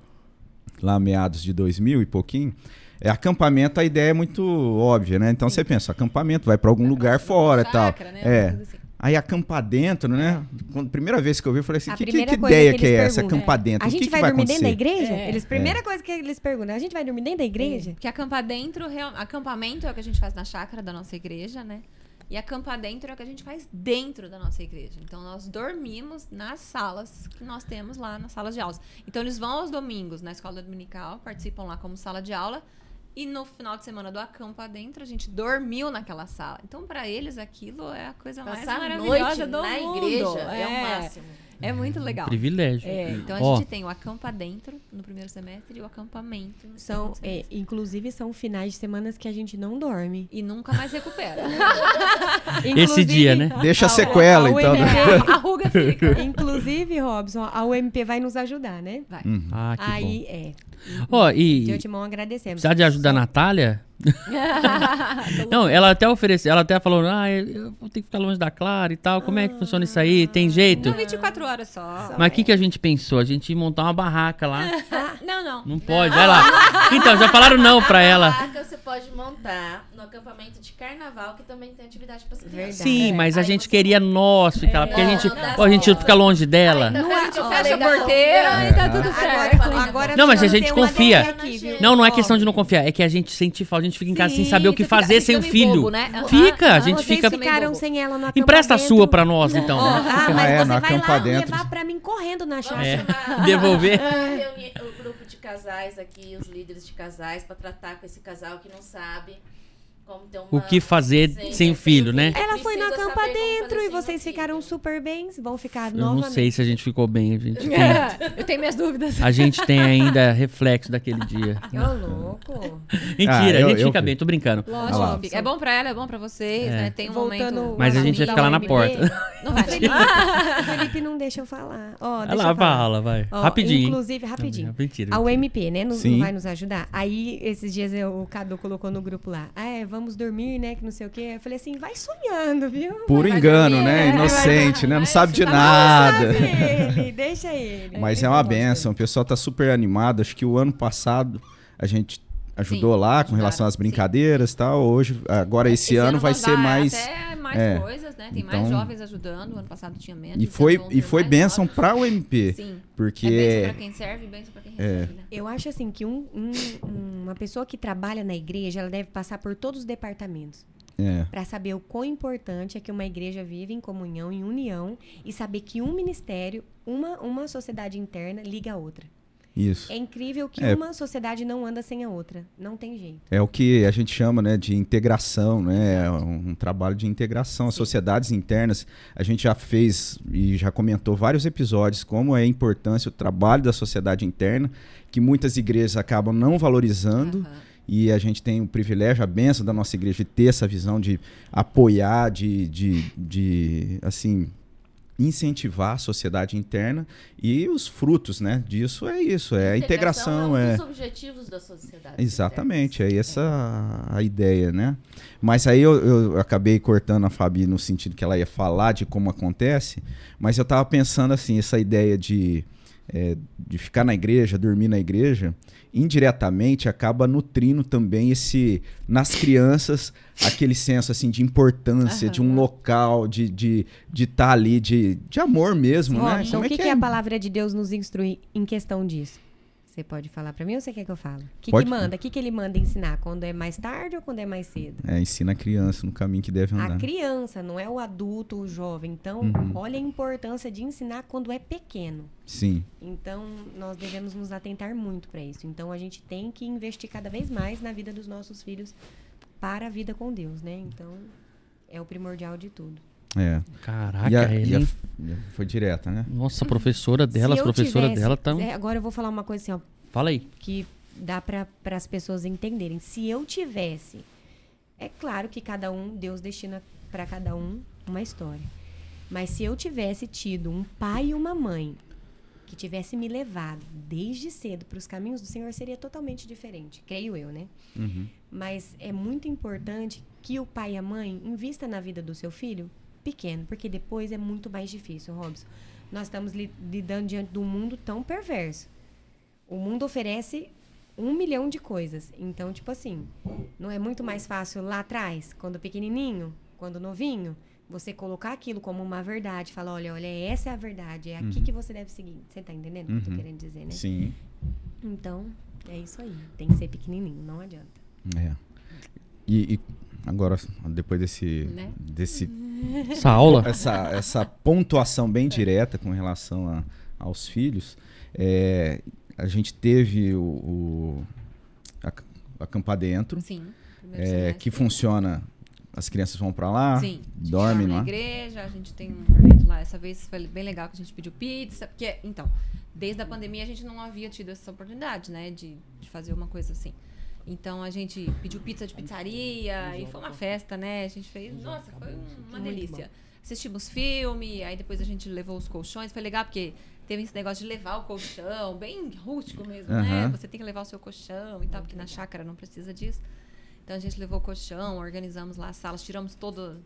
[SPEAKER 1] lá meados de 2000 e pouquinho, É acampamento, a ideia é muito óbvia, né? Então você pensa, acampamento, vai para algum lugar fora e tal.
[SPEAKER 5] Né?
[SPEAKER 1] É.
[SPEAKER 5] Assim.
[SPEAKER 1] Aí acampar dentro, né? Quando, primeira vez que eu vi, eu falei assim, que, que, que ideia que, que é essa, acampar dentro?
[SPEAKER 3] A gente
[SPEAKER 1] que
[SPEAKER 3] vai,
[SPEAKER 1] vai
[SPEAKER 3] dormir
[SPEAKER 1] acontecer?
[SPEAKER 3] dentro da igreja?
[SPEAKER 5] É.
[SPEAKER 3] Eles, primeira coisa que eles perguntam, a gente vai dormir dentro da igreja?
[SPEAKER 5] É. Porque acampar dentro, real- acampamento é o que a gente faz na chácara da nossa igreja, né? E acampar dentro é o que a gente faz dentro da nossa igreja. Então nós dormimos nas salas que nós temos lá nas salas de aulas. Então eles vão aos domingos na escola dominical, participam lá como sala de aula. E no final de semana do acampa dentro, a gente dormiu naquela sala. Então, para eles, aquilo é a coisa mais
[SPEAKER 4] Passar a
[SPEAKER 5] maravilhosa
[SPEAKER 4] noite
[SPEAKER 5] do
[SPEAKER 4] na
[SPEAKER 5] mundo.
[SPEAKER 4] igreja é, o máximo.
[SPEAKER 5] É muito legal.
[SPEAKER 2] Privilégio.
[SPEAKER 5] É, então a
[SPEAKER 2] Ó.
[SPEAKER 5] gente tem o acampa dentro no primeiro semestre e o acampamento no
[SPEAKER 3] São,
[SPEAKER 5] segundo
[SPEAKER 3] é,
[SPEAKER 5] semestre.
[SPEAKER 3] inclusive, são finais de semanas que a gente não dorme.
[SPEAKER 5] E nunca mais recupera. [LAUGHS]
[SPEAKER 2] Esse dia, né?
[SPEAKER 1] Deixa a
[SPEAKER 3] a-
[SPEAKER 1] sequela,
[SPEAKER 3] a
[SPEAKER 1] então. né?
[SPEAKER 3] UNB [LAUGHS]
[SPEAKER 5] a ruga fica.
[SPEAKER 3] Inclusive, Robson, a UMP vai nos ajudar, né?
[SPEAKER 5] Vai.
[SPEAKER 1] Uhum.
[SPEAKER 2] Ah, que
[SPEAKER 3] Aí, é.
[SPEAKER 2] bom. Ó,
[SPEAKER 3] De
[SPEAKER 2] e
[SPEAKER 3] antemão agradecemos.
[SPEAKER 2] precisa de ajuda a Natália? [LAUGHS] Não, ela até ofereceu, ela até falou, ah, eu vou ter que ficar longe da Clara e tal. Como é que funciona isso aí? Tem jeito?
[SPEAKER 5] Não, 24 horas só.
[SPEAKER 2] Mas o que, que a gente pensou? A gente ia montar uma barraca lá.
[SPEAKER 5] Não, não.
[SPEAKER 2] Não pode, vai lá. Então, já falaram não pra ela.
[SPEAKER 4] Barraca você pode montar no acampamento de carnaval, que também tem atividade para crianças.
[SPEAKER 3] Verdade.
[SPEAKER 2] Sim, mas a
[SPEAKER 4] Aí
[SPEAKER 2] gente
[SPEAKER 4] você-
[SPEAKER 2] queria nós ficar lá, porque a
[SPEAKER 4] Não,
[SPEAKER 2] gente,
[SPEAKER 4] não dá
[SPEAKER 2] ó, a gente
[SPEAKER 4] certo.
[SPEAKER 2] fica longe dela.
[SPEAKER 4] Ainda bem que eu
[SPEAKER 5] Ó,
[SPEAKER 4] falei
[SPEAKER 5] fecha a
[SPEAKER 4] da
[SPEAKER 5] porteira e tá tudo certo.
[SPEAKER 3] Agora, agora
[SPEAKER 2] Não, mas a gente
[SPEAKER 3] uma
[SPEAKER 2] confia.
[SPEAKER 3] aqui, viu?
[SPEAKER 2] Não, não é questão de não confiar, é que a gente sente falta, a gente fica em casa sem
[SPEAKER 5] Sim,
[SPEAKER 2] saber o que
[SPEAKER 5] você fica-
[SPEAKER 2] fazer
[SPEAKER 5] você
[SPEAKER 2] sem o
[SPEAKER 5] fica meio
[SPEAKER 2] filho.
[SPEAKER 5] bobo, né?
[SPEAKER 2] Fica, a gente
[SPEAKER 3] Vocês
[SPEAKER 2] fica.
[SPEAKER 3] ficaram sem ela no acampamento.
[SPEAKER 2] Empresta a sua pra nós, então.
[SPEAKER 3] Ó, ah, mas
[SPEAKER 1] É, no
[SPEAKER 3] você vai lá levar pra mim correndo na chácara. [LAUGHS]
[SPEAKER 2] É. Devolver.
[SPEAKER 4] o grupo de casais aqui, os líderes de casais, para tratar com esse casal que não sabe.
[SPEAKER 2] O que fazer sem filho, né?
[SPEAKER 3] Ela foi
[SPEAKER 4] saber como
[SPEAKER 3] dentro e
[SPEAKER 4] sem
[SPEAKER 3] vocês
[SPEAKER 4] filho.
[SPEAKER 3] ficaram super bem. Vão ficar
[SPEAKER 2] Eu
[SPEAKER 3] novamente.
[SPEAKER 2] não sei se a gente ficou bem, a [LAUGHS] gente tem,
[SPEAKER 5] Eu tenho minhas dúvidas.
[SPEAKER 2] a gente tem ainda reflexo daquele dia. [LAUGHS]
[SPEAKER 3] Ô, louco. [LAUGHS]
[SPEAKER 2] Mentira,
[SPEAKER 1] Ah,
[SPEAKER 2] a
[SPEAKER 1] eu-
[SPEAKER 2] gente
[SPEAKER 1] eu
[SPEAKER 2] fica bem, tô brincando.
[SPEAKER 5] Lógico,
[SPEAKER 1] Ah
[SPEAKER 5] é bom pra ela, é bom pra vocês,
[SPEAKER 2] É.
[SPEAKER 5] né? Tem um
[SPEAKER 3] Voltando
[SPEAKER 5] momento.
[SPEAKER 2] Mas a gente vai ficar lá na porta.
[SPEAKER 5] Não vai.
[SPEAKER 3] O Felipe não deixa eu falar. Ó,
[SPEAKER 2] Vai
[SPEAKER 3] deixa
[SPEAKER 2] lá,
[SPEAKER 3] eu falar.
[SPEAKER 2] fala, vai.
[SPEAKER 3] Ó,
[SPEAKER 2] Rapidinho.
[SPEAKER 3] Inclusive, rapidinho.
[SPEAKER 2] Mentira.
[SPEAKER 3] A UMP, né? Não, vai nos ajudar. Aí, esses dias eu- o Cadu colocou no grupo lá. Ah, é, vamos dormir, né? Que não sei o quê. Eu falei assim, vai sonhando, viu?
[SPEAKER 1] Puro
[SPEAKER 3] Vai
[SPEAKER 1] engano,
[SPEAKER 3] dormir,
[SPEAKER 1] né?
[SPEAKER 3] é,
[SPEAKER 1] Inocente, né? Não
[SPEAKER 5] vai-
[SPEAKER 1] sabe de
[SPEAKER 5] tá
[SPEAKER 1] nada.
[SPEAKER 3] Sabe ele, deixa ele.
[SPEAKER 1] Mas é uma benção, o pessoal tá super animado. Acho que o ano passado a gente ajudou
[SPEAKER 5] Sim,
[SPEAKER 1] lá com
[SPEAKER 5] ajudaram,
[SPEAKER 1] relação às
[SPEAKER 5] sim.
[SPEAKER 1] brincadeiras e tal. Hoje, agora esse, ano vai ser mais.
[SPEAKER 5] Até mais
[SPEAKER 1] é.
[SPEAKER 5] coisas, né? Tem
[SPEAKER 1] Então-
[SPEAKER 5] mais jovens ajudando. O ano passado tinha menos.
[SPEAKER 1] E
[SPEAKER 5] esse
[SPEAKER 1] foi, e foi bênção
[SPEAKER 5] jovens.
[SPEAKER 1] pra UMP.
[SPEAKER 5] Sim.
[SPEAKER 1] Porque.
[SPEAKER 5] É bênção pra quem serve e bênção pra quem
[SPEAKER 1] É.
[SPEAKER 5] recebe, né?
[SPEAKER 3] Eu acho assim que um- um- uma pessoa que trabalha na igreja, ela deve passar por todos os departamentos.
[SPEAKER 1] É,
[SPEAKER 3] Para saber o quão importante é que uma igreja vive em comunhão, em união, e saber que um ministério, uma, uma sociedade interna, liga a outra.
[SPEAKER 1] Isso.
[SPEAKER 3] É incrível que
[SPEAKER 1] É.
[SPEAKER 3] uma sociedade não anda sem a outra. Não tem jeito.
[SPEAKER 1] É o que a gente chama né, de integração, né? É um, um trabalho de integração. As sociedades internas, a gente já fez e já comentou vários episódios como é a importância o trabalho da sociedade interna, que muitas igrejas acabam não valorizando.
[SPEAKER 5] Aham.
[SPEAKER 1] E a gente tem o privilégio, a benção da nossa igreja de ter essa visão de apoiar, de, de, de assim, incentivar a sociedade interna e os frutos, né, disso é isso, é a integração,
[SPEAKER 4] é um
[SPEAKER 1] é
[SPEAKER 4] dos objetivos da sociedade.
[SPEAKER 1] exatamente, é essa a ideia, né? Mas aí eu, eu acabei cortando a Fabi no sentido que ela ia falar de como acontece, mas eu tava pensando assim, essa ideia de é, de ficar na igreja, dormir na igreja, indiretamente acaba nutrindo também esse nas crianças aquele senso assim de importância de um local, de estar de, de tá ali, de, de amor mesmo, né?
[SPEAKER 3] Então,
[SPEAKER 1] Como
[SPEAKER 3] o que, que a palavra de Deus nos instrui em questão disso? Você pode falar para mim ou você quer que eu fale? O que, que manda? O que, que ele manda ensinar? Quando é mais tarde ou quando é mais cedo?
[SPEAKER 1] É, ensina a criança no caminho que deve andar.
[SPEAKER 3] A criança, não é o adulto, o jovem. Então,
[SPEAKER 1] Uhum.
[SPEAKER 3] olha a importância de ensinar quando é pequeno.
[SPEAKER 1] Sim.
[SPEAKER 3] Então, nós devemos nos atentar muito para isso. Então, a gente tem que investir cada vez mais na vida dos nossos filhos para a vida com Deus, né? Então, é o primordial de tudo.
[SPEAKER 1] É.
[SPEAKER 2] Caraca,
[SPEAKER 1] e a,
[SPEAKER 2] ele,
[SPEAKER 1] e a- foi direta, né?
[SPEAKER 2] Nossa, a professora dela,
[SPEAKER 3] eu
[SPEAKER 2] professoras
[SPEAKER 3] tivesse-
[SPEAKER 2] dela
[SPEAKER 3] é, agora eu vou falar uma coisa assim, ó,
[SPEAKER 2] Fala aí.
[SPEAKER 3] que dá para as pessoas entenderem. Se eu tivesse, é claro que cada um, Deus destina para cada um uma história. Mas se eu tivesse tido um pai e uma mãe que tivesse me levado desde cedo para os caminhos do Senhor, seria totalmente diferente, creio eu, né?
[SPEAKER 1] Uhum.
[SPEAKER 3] Mas é muito importante que o pai e a mãe invista na vida do seu filho pequeno, porque depois é muito mais difícil, Robson. Nós estamos li- lidando diante de um mundo tão perverso. O mundo oferece um milhão de coisas. Então, tipo assim, não é muito mais fácil lá atrás, quando pequenininho, quando novinho, você colocar aquilo como uma verdade, falar, olha, olha, essa é a verdade, é aqui
[SPEAKER 1] Uhum.
[SPEAKER 3] que você deve seguir. Você tá entendendo o que eu tô
[SPEAKER 1] Uhum.
[SPEAKER 3] querendo dizer, né?
[SPEAKER 1] Sim.
[SPEAKER 3] Então, é isso aí. Tem que ser pequenininho, não adianta.
[SPEAKER 1] É. E, e agora, depois desse,
[SPEAKER 5] Né?
[SPEAKER 1] desse
[SPEAKER 2] Essa aula.
[SPEAKER 1] essa, essa pontuação bem direta com relação a- aos filhos, é, a gente teve o, o ac- acampar dentro,
[SPEAKER 5] Sim. primeiro
[SPEAKER 1] é, que funciona. As crianças vão pra lá,
[SPEAKER 5] Sim. A gente
[SPEAKER 1] dormem
[SPEAKER 5] dorme
[SPEAKER 1] lá.
[SPEAKER 5] na igreja, a gente tem um evento lá. Essa vez foi bem legal que a gente pediu pizza. Porque, então, desde a pandemia a gente não havia tido essa oportunidade, né? De, de fazer uma coisa assim. Então a gente pediu pizza de pizzaria e foi uma festa, né? A gente fez. Nossa, foi um- uma delícia. Assistimos filme, aí depois a gente levou os colchões. Foi legal porque teve esse negócio de levar o colchão, bem rústico mesmo, né?
[SPEAKER 1] Aham.
[SPEAKER 5] Você tem que levar o seu colchão e tal, porque na chácara não precisa disso. Então a gente levou o colchão, organizamos lá as salas, tiramos todo.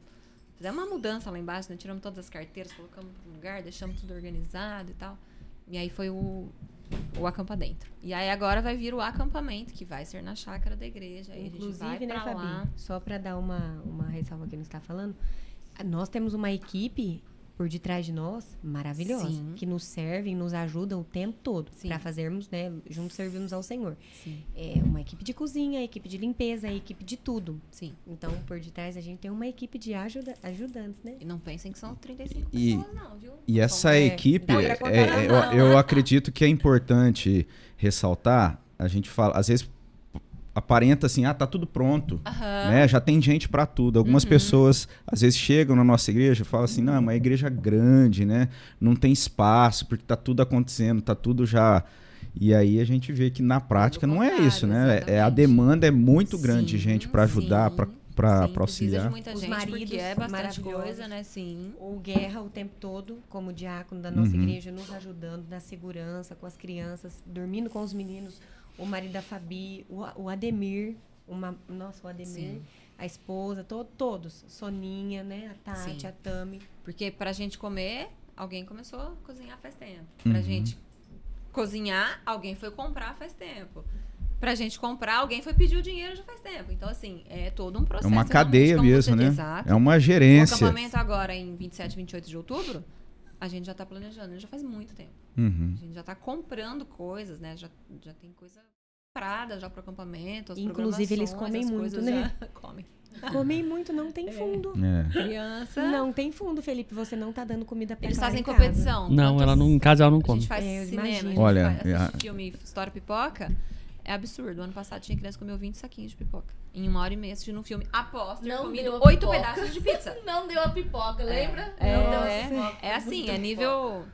[SPEAKER 5] Fizemos uma mudança lá embaixo, né? Tiramos todas as carteiras, colocamos no lugar, deixamos tudo organizado e tal. E aí foi o, o acampa dentro. E aí agora vai vir o acampamento, que vai ser na chácara da igreja.
[SPEAKER 3] Inclusive, né,
[SPEAKER 5] pra
[SPEAKER 3] Fabi?
[SPEAKER 5] lá.
[SPEAKER 3] Só para dar uma, uma ressalva que não está falando, nós temos uma equipe por detrás de nós maravilhosa,
[SPEAKER 5] Sim.
[SPEAKER 3] que nos servem, nos ajudam o tempo todo para fazermos, né, juntos servirmos ao Senhor.
[SPEAKER 5] Sim,
[SPEAKER 3] É uma equipe de cozinha, equipe de limpeza, equipe de tudo.
[SPEAKER 5] sim.
[SPEAKER 3] Então, por detrás a gente tem uma equipe de ajuda, ajudantes, né?
[SPEAKER 5] E não pensem que são 35
[SPEAKER 1] E-
[SPEAKER 5] pessoas, não, viu?
[SPEAKER 1] E essa
[SPEAKER 3] É,
[SPEAKER 1] equipe, é- é- eu, eu acredito que é importante ressaltar. A gente fala, às vezes aparenta assim, ah, tá tudo pronto,
[SPEAKER 5] Aham.
[SPEAKER 1] né? Já tem gente para tudo. Algumas
[SPEAKER 5] Uhum.
[SPEAKER 1] pessoas às vezes chegam na nossa igreja e falam assim, não, é uma igreja grande, né? Não tem espaço porque tá tudo acontecendo, tá tudo já e aí a gente vê que na prática não é isso, né? É, a demanda é muito grande de
[SPEAKER 5] Sim,
[SPEAKER 1] gente para ajudar, para para auxiliar.
[SPEAKER 5] de muita
[SPEAKER 3] Os
[SPEAKER 5] gente,
[SPEAKER 3] maridos
[SPEAKER 5] porque é bastante coisa, né? Sim.
[SPEAKER 3] Ou guerra o tempo todo, como diácono da nossa
[SPEAKER 1] Uhum.
[SPEAKER 3] igreja, nos ajudando na segurança, com as crianças, dormindo com os meninos, o marido da Fabi, o, o Ademir, uma, nossa, o Ademir,
[SPEAKER 5] Sim.
[SPEAKER 3] a esposa, to, todos, Soninha, né, a Tati,
[SPEAKER 5] Sim.
[SPEAKER 3] a Tami.
[SPEAKER 5] Porque pra gente comer, alguém começou a cozinhar faz tempo. Pra
[SPEAKER 1] Uhum.
[SPEAKER 5] gente cozinhar, alguém foi comprar faz tempo. Pra gente comprar, alguém foi pedir o dinheiro já faz tempo. Então, assim, é todo um
[SPEAKER 1] É
[SPEAKER 5] processo.
[SPEAKER 1] uma
[SPEAKER 5] realmente,
[SPEAKER 1] cadeia
[SPEAKER 5] como
[SPEAKER 1] mesmo, né?
[SPEAKER 5] Exato.
[SPEAKER 1] É uma
[SPEAKER 5] O
[SPEAKER 1] gerência.
[SPEAKER 5] acampamento agora em 27, 28 de outubro, a gente já tá planejando, já faz muito tempo.
[SPEAKER 1] Uhum.
[SPEAKER 5] A gente já tá comprando coisas, né? Já, já tem coisa comprada já pro acampamento. As
[SPEAKER 3] Inclusive, eles comem
[SPEAKER 5] as
[SPEAKER 3] muito,
[SPEAKER 5] coisas
[SPEAKER 3] né?
[SPEAKER 5] já- [LAUGHS] comem.
[SPEAKER 3] Comem muito, não tem fundo.
[SPEAKER 1] É.
[SPEAKER 5] Criança.
[SPEAKER 3] Não tem fundo, Felipe. Você não tá dando comida pra
[SPEAKER 5] Eles fazem competição.
[SPEAKER 2] Não, ela não, em casa ela não
[SPEAKER 5] A
[SPEAKER 2] come.
[SPEAKER 5] gente faz
[SPEAKER 3] É,
[SPEAKER 5] cinema,
[SPEAKER 3] imagino.
[SPEAKER 5] a gente
[SPEAKER 1] Olha,
[SPEAKER 5] faz, assiste
[SPEAKER 1] é-
[SPEAKER 5] filme História Pipoca. É absurdo. Ano passado tinha criança que comeu 20 saquinhos de pipoca. Em uma hora e meia assistindo um filme. Após ter
[SPEAKER 4] Não
[SPEAKER 5] comido
[SPEAKER 4] a
[SPEAKER 5] oito
[SPEAKER 4] pipoca.
[SPEAKER 5] pedaços de pizza. [LAUGHS]
[SPEAKER 4] Não deu a pipoca, lembra?
[SPEAKER 5] É,
[SPEAKER 4] não deu a
[SPEAKER 5] é,
[SPEAKER 4] pipoca.
[SPEAKER 5] é assim, é nível...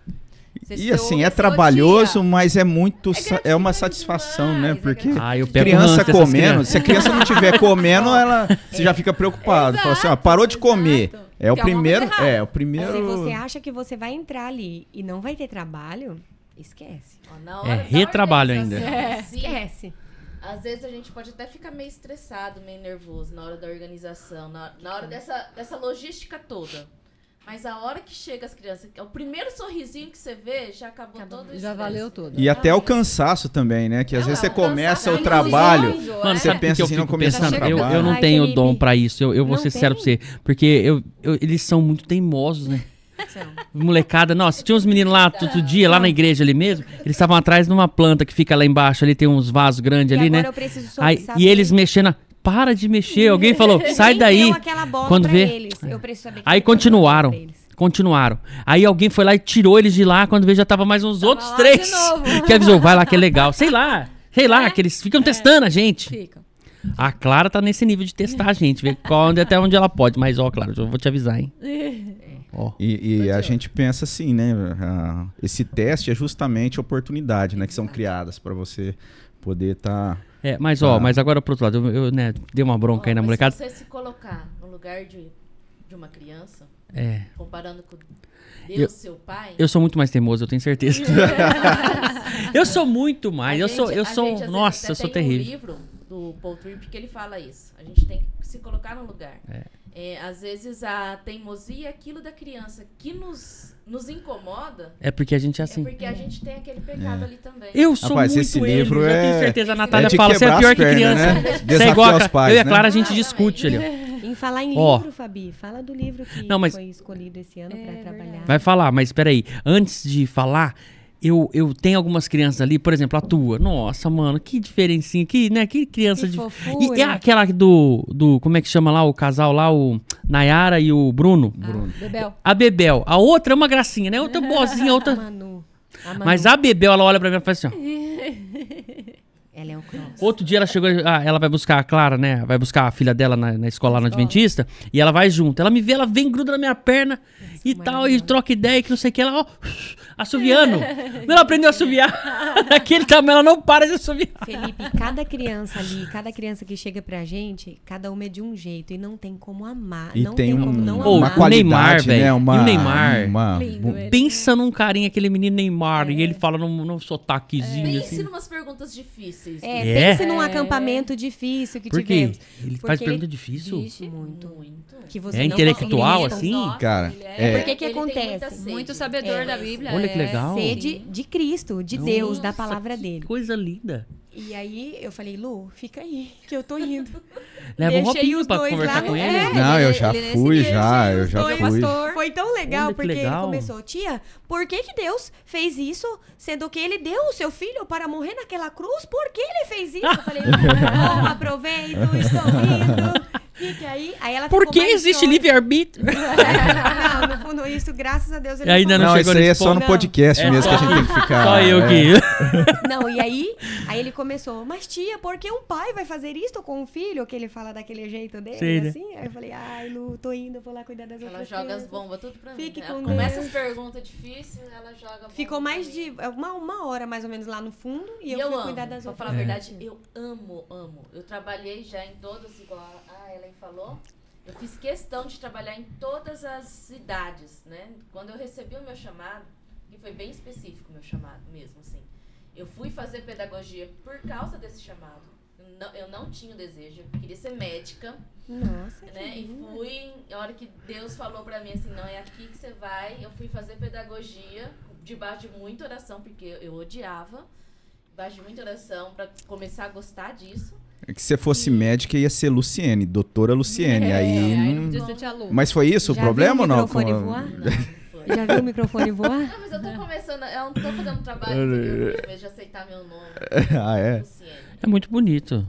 [SPEAKER 5] Você-
[SPEAKER 1] E assim, é
[SPEAKER 5] assim, "Ô,
[SPEAKER 1] trabalhoso, mas é muito.
[SPEAKER 5] É
[SPEAKER 1] É, uma satisfação,
[SPEAKER 5] demais,
[SPEAKER 1] né?
[SPEAKER 5] é
[SPEAKER 1] Porque
[SPEAKER 5] gratificante
[SPEAKER 2] Ah,
[SPEAKER 1] criança comendo, se a criança não estiver [LAUGHS] comendo, ela você já fica preocupado. Fala assim, ó,
[SPEAKER 5] Exato,
[SPEAKER 1] parou de comer.
[SPEAKER 5] exato.
[SPEAKER 1] É o
[SPEAKER 5] Tem alguma
[SPEAKER 1] primeiro. É, o primeiro.
[SPEAKER 3] Se você acha que você vai entrar ali e não vai ter trabalho, esquece.
[SPEAKER 4] Ó, na
[SPEAKER 2] É retrabalho ainda. [LAUGHS]
[SPEAKER 4] si,
[SPEAKER 3] Esquece.
[SPEAKER 4] Às vezes a gente pode até ficar meio estressado, meio nervoso na hora da organização, na, na hora dessa, dessa logística toda. Mas a hora que chega as crianças, é o primeiro sorrisinho que você vê, já acabou
[SPEAKER 3] Acabou.
[SPEAKER 4] todo o
[SPEAKER 5] Já valeu tudo.
[SPEAKER 1] E até o cansaço também, né? Que às
[SPEAKER 4] Não,
[SPEAKER 1] vezes
[SPEAKER 4] é
[SPEAKER 1] você começa o
[SPEAKER 4] cansaço
[SPEAKER 1] trabalho.
[SPEAKER 2] Mano,
[SPEAKER 5] é.
[SPEAKER 1] Você
[SPEAKER 2] o
[SPEAKER 1] pensa
[SPEAKER 2] eu
[SPEAKER 1] assim, não começar o
[SPEAKER 2] Eu, eu
[SPEAKER 1] trabalho.
[SPEAKER 2] não
[SPEAKER 3] Ai,
[SPEAKER 2] tenho
[SPEAKER 3] Felipe.
[SPEAKER 2] dom pra isso. Eu, eu vou
[SPEAKER 3] Não
[SPEAKER 2] ser
[SPEAKER 3] tem?
[SPEAKER 2] pra você. Porque eu, eu- eles são muito teimosos, né?
[SPEAKER 3] São.
[SPEAKER 2] Molecada, nossa, tinha uns meninos lá todo dia, lá na igreja ali mesmo. Eles estavam atrás de uma planta que fica lá embaixo, ali tem uns vasos grandes
[SPEAKER 3] E
[SPEAKER 2] ali,
[SPEAKER 3] agora
[SPEAKER 2] né?
[SPEAKER 3] eu preciso só
[SPEAKER 2] Aí, e eles mexendo. Para de mexer. Alguém falou, [LAUGHS] sai
[SPEAKER 3] Quem
[SPEAKER 2] daí.
[SPEAKER 3] bola
[SPEAKER 2] Quando
[SPEAKER 3] pra
[SPEAKER 2] vê.
[SPEAKER 3] eles? Eu preciso saber quem
[SPEAKER 2] Aí continuaram. Continuaram. Aí alguém foi lá e tirou eles de lá. Quando veio, já tava mais uns
[SPEAKER 5] Tava
[SPEAKER 2] outros três.
[SPEAKER 5] de novo. [LAUGHS]
[SPEAKER 2] Que avisou, vai lá que é legal. Sei lá. Sei lá,
[SPEAKER 5] É.
[SPEAKER 2] que eles ficam testando a gente.
[SPEAKER 5] Fica.
[SPEAKER 2] A Clara tá nesse nível de testar a gente, ver qual, onde, até onde ela pode. Mas, ó, Clara, eu vou te avisar, hein? [LAUGHS] Ó.
[SPEAKER 1] E, e a gente pensa assim, né? esse teste é justamente a oportunidade, né? Que são criadas para você poder tá estar.
[SPEAKER 2] É, mas, ó,
[SPEAKER 1] Ah.
[SPEAKER 2] mas agora pro outro lado, eu, eu, né, dei uma bronca
[SPEAKER 4] Ó,
[SPEAKER 2] aí na
[SPEAKER 4] mas
[SPEAKER 2] molecada.
[SPEAKER 4] Se você se colocar no lugar de, de uma criança,
[SPEAKER 2] É.
[SPEAKER 4] comparando com Deus,
[SPEAKER 2] Eu-
[SPEAKER 4] seu pai.
[SPEAKER 2] Eu sou muito mais teimoso, eu tenho certeza. [LAUGHS] eu sou muito mais.
[SPEAKER 4] a
[SPEAKER 2] Eu sou,
[SPEAKER 4] gente-
[SPEAKER 2] eu
[SPEAKER 4] a gente,
[SPEAKER 2] sou.
[SPEAKER 4] vezes,
[SPEAKER 2] Nossa, eu sou
[SPEAKER 4] tem
[SPEAKER 2] terrível.
[SPEAKER 4] um livro do Paul Tripp que ele fala isso. A gente tem que se colocar no lugar. É, às vezes a teimosia é aquilo da criança que nos, nos incomoda.
[SPEAKER 2] É porque a gente é assim.
[SPEAKER 4] É porque a gente tem aquele pecado
[SPEAKER 1] É.
[SPEAKER 4] ali também.
[SPEAKER 2] Eu sou
[SPEAKER 1] Rapaz,
[SPEAKER 2] muito
[SPEAKER 1] esse
[SPEAKER 2] ele,
[SPEAKER 1] livro
[SPEAKER 2] já
[SPEAKER 1] é-
[SPEAKER 2] tenho certeza. A
[SPEAKER 4] é
[SPEAKER 2] Natália
[SPEAKER 1] de
[SPEAKER 2] fala, você é pior que criança.
[SPEAKER 1] né?
[SPEAKER 2] Você é igual a
[SPEAKER 1] pais,
[SPEAKER 2] Eu e a
[SPEAKER 1] né?
[SPEAKER 2] Clara, a gente discute ali. ó.
[SPEAKER 3] Em falar em
[SPEAKER 2] Ó.
[SPEAKER 3] livro, Fabi, fala do livro que
[SPEAKER 2] Não, mas-
[SPEAKER 3] foi escolhido esse ano para trabalhar.
[SPEAKER 2] Vai falar, mas peraí. Antes de falar, eu, eu tenho algumas crianças ali, por exemplo, a tua. Nossa, mano, que diferencinha. Que, né, que criança
[SPEAKER 3] Que
[SPEAKER 2] de.
[SPEAKER 3] fofura.
[SPEAKER 2] E é aquela do, do. Como é que chama lá o casal lá? O Nayara e o Bruno.
[SPEAKER 1] Bruno.
[SPEAKER 5] Bebel.
[SPEAKER 2] A Bebel. A outra é uma gracinha, né? Outra boazinha, [LAUGHS] a
[SPEAKER 3] A
[SPEAKER 2] outra.
[SPEAKER 3] Manu. A Manu.
[SPEAKER 2] Mas a Bebel, ela olha pra mim e fala assim, ó. [LAUGHS]
[SPEAKER 3] Ela é o cross.
[SPEAKER 2] Outro dia ela chegou, ah, ela vai buscar a Clara, né? Vai buscar a filha dela na, na escola lá no Adventista. E ela vai junto. Ela me vê, ela vem, gruda na minha perna e tal, e troca ideia, que não sei o que. Ela, ó, assoviando. ela aprendeu a assoviar. [LAUGHS] Daquele tamanho, ela não para de assoviar.
[SPEAKER 3] Felipe, cada criança ali, cada criança que chega pra gente, cada uma é de um jeito e não tem como amar.
[SPEAKER 1] E
[SPEAKER 3] não
[SPEAKER 1] tem,
[SPEAKER 3] tem,
[SPEAKER 1] um-
[SPEAKER 3] como não
[SPEAKER 2] Ô,
[SPEAKER 1] uma
[SPEAKER 3] amar.
[SPEAKER 2] o Neymar,
[SPEAKER 1] qualidade,
[SPEAKER 2] velho.
[SPEAKER 1] né?
[SPEAKER 2] E
[SPEAKER 1] Uma,
[SPEAKER 2] o Neymar?
[SPEAKER 1] Uma,
[SPEAKER 5] Lindo.
[SPEAKER 2] Pensa num carinha, aquele menino Neymar, e ele fala num, num sotaquezinho
[SPEAKER 4] Pense
[SPEAKER 2] assim.
[SPEAKER 4] numas perguntas difíceis.
[SPEAKER 3] É,
[SPEAKER 2] É?
[SPEAKER 3] pense num acampamento difícil que
[SPEAKER 2] Por quê?
[SPEAKER 3] tivemos.
[SPEAKER 2] Ele
[SPEAKER 3] Porque
[SPEAKER 2] faz pergunta difícil?
[SPEAKER 3] Vixe, muito.
[SPEAKER 4] Muito.
[SPEAKER 3] Que você
[SPEAKER 2] É
[SPEAKER 3] não
[SPEAKER 2] intelectual, assim?
[SPEAKER 4] Nossa,
[SPEAKER 1] Cara,
[SPEAKER 4] ele
[SPEAKER 1] é-
[SPEAKER 3] Por que que
[SPEAKER 4] ele
[SPEAKER 3] acontece?
[SPEAKER 5] Muito sabedor
[SPEAKER 3] É.
[SPEAKER 5] da Bíblia.
[SPEAKER 2] Olha que
[SPEAKER 5] é.
[SPEAKER 2] legal.
[SPEAKER 3] Sede de Cristo, de Deus, da palavra
[SPEAKER 2] que
[SPEAKER 3] dele.
[SPEAKER 2] Coisa linda.
[SPEAKER 3] E aí eu falei, Lu, fica aí, que eu tô indo. [LAUGHS]
[SPEAKER 2] Leva um
[SPEAKER 3] Deixei
[SPEAKER 2] roupinho
[SPEAKER 3] os
[SPEAKER 2] pra
[SPEAKER 3] dois
[SPEAKER 2] conversar
[SPEAKER 3] lá
[SPEAKER 2] com
[SPEAKER 3] no-
[SPEAKER 2] ele.
[SPEAKER 3] É,
[SPEAKER 1] Não, eu já
[SPEAKER 5] ele
[SPEAKER 1] fui, já, eu já
[SPEAKER 3] dois,
[SPEAKER 1] fui.
[SPEAKER 3] Foi tão legal
[SPEAKER 2] Olha que
[SPEAKER 3] porque
[SPEAKER 2] legal.
[SPEAKER 3] ele começou, tia, por que que Deus fez isso, sendo que ele deu o seu filho para morrer naquela cruz? Por que ele fez isso? Eu falei, bom, [LAUGHS] aproveito, estou rindo, fique aí. Aí ela
[SPEAKER 2] Por que existe livre-arbítrio? [LAUGHS]
[SPEAKER 3] Não, no fundo, isso, graças a Deus, ele
[SPEAKER 2] Ainda
[SPEAKER 3] não
[SPEAKER 2] não
[SPEAKER 1] Não,
[SPEAKER 2] chegou
[SPEAKER 1] isso aí é só no podcast
[SPEAKER 2] É,
[SPEAKER 1] mesmo
[SPEAKER 2] só
[SPEAKER 1] que a gente tem que ficar.
[SPEAKER 2] Só eu
[SPEAKER 1] é.
[SPEAKER 2] que. [LAUGHS]
[SPEAKER 3] Não, e aí, aí ele começou, mas tia, por que um pai vai fazer isto com um filho? Que ele fala daquele jeito dele,
[SPEAKER 2] Sei, né?
[SPEAKER 3] assim. Aí eu falei, ai, Lu, tô indo, vou lá cuidar das
[SPEAKER 4] Ela
[SPEAKER 3] outras
[SPEAKER 4] joga as
[SPEAKER 3] crianças.
[SPEAKER 4] bombas tudo pra
[SPEAKER 3] Fique
[SPEAKER 4] mim.
[SPEAKER 3] com
[SPEAKER 4] Ela começa as perguntas difíceis, ela joga
[SPEAKER 3] Ficou mais
[SPEAKER 4] pra
[SPEAKER 3] de
[SPEAKER 4] mim.
[SPEAKER 3] uma, uma hora, mais ou menos, lá no fundo. E,
[SPEAKER 4] E
[SPEAKER 3] eu,
[SPEAKER 4] eu,
[SPEAKER 3] fui
[SPEAKER 4] amo,
[SPEAKER 3] cuidar das
[SPEAKER 4] pra
[SPEAKER 3] outras.
[SPEAKER 4] falar a verdade, eu amo, amo. Eu trabalhei já em todas, igual a Ellen falou. Eu fiz questão de trabalhar em todas as idades, né? Quando eu recebi o meu chamado, que foi bem específico o meu chamado mesmo, assim. Eu fui fazer pedagogia por causa desse chamado. Eu não, eu não tinha o desejo, eu queria ser médica,
[SPEAKER 3] Nossa,
[SPEAKER 4] né? E fui, a hora que Deus falou pra mim assim, não, é aqui que você vai, eu fui fazer pedagogia, debaixo de muita oração, porque eu odiava, debaixo de muita oração, pra começar a gostar disso.
[SPEAKER 1] É que se você fosse médica, ia ser Luciene, doutora Luciene.
[SPEAKER 4] É,
[SPEAKER 1] aí
[SPEAKER 4] aí
[SPEAKER 1] não-
[SPEAKER 4] não
[SPEAKER 5] Podia ser tia Lu.
[SPEAKER 1] Mas foi isso o problema ou
[SPEAKER 3] o
[SPEAKER 1] não?
[SPEAKER 3] microfone
[SPEAKER 1] Com-
[SPEAKER 3] voar?
[SPEAKER 4] Não, [LAUGHS] não foi.
[SPEAKER 3] Já viu o microfone voar?
[SPEAKER 4] Não, mas eu tô começando, eu não tô fazendo um trabalho de aceitar meu nome. [LAUGHS]
[SPEAKER 1] ah, é?
[SPEAKER 4] Luciene.
[SPEAKER 2] É muito bonito.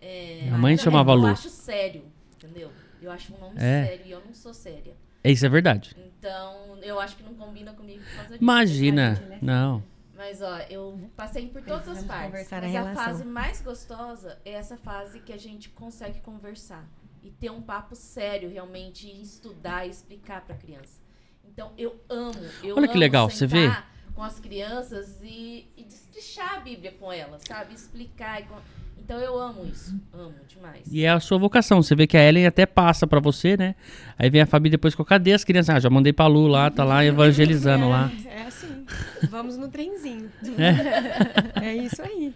[SPEAKER 4] É,
[SPEAKER 2] Minha mãe
[SPEAKER 4] eu
[SPEAKER 2] chamava Lu.
[SPEAKER 4] Eu acho sério, entendeu? Eu acho um nome
[SPEAKER 2] É.
[SPEAKER 4] sério e eu não sou séria.
[SPEAKER 2] Isso é verdade.
[SPEAKER 4] Então, eu acho que não combina comigo por causa disso.
[SPEAKER 2] Imagina.
[SPEAKER 3] Gente,
[SPEAKER 2] Não.
[SPEAKER 4] Mas ó, eu passei por todas as partes.
[SPEAKER 3] a
[SPEAKER 4] Mas a
[SPEAKER 3] relação.
[SPEAKER 4] fase mais gostosa é essa fase que a gente consegue conversar e ter um papo sério realmente, e estudar e explicar para criança. Então eu amo, eu
[SPEAKER 2] Olha que
[SPEAKER 4] amo
[SPEAKER 2] legal, você vê?
[SPEAKER 4] com as crianças e, e destrichar a Bíblia com elas, sabe? Explicar. e com- Então eu amo isso, amo demais.
[SPEAKER 2] E é a sua vocação. Você vê que a Ellen até passa pra você, né? Aí vem a Fabi depois com cadê as crianças? Ah, já mandei pra Lu lá, tá lá [LAUGHS] evangelizando lá.
[SPEAKER 3] É assim. Vamos no trenzinho.
[SPEAKER 2] É. [LAUGHS]
[SPEAKER 3] É isso aí.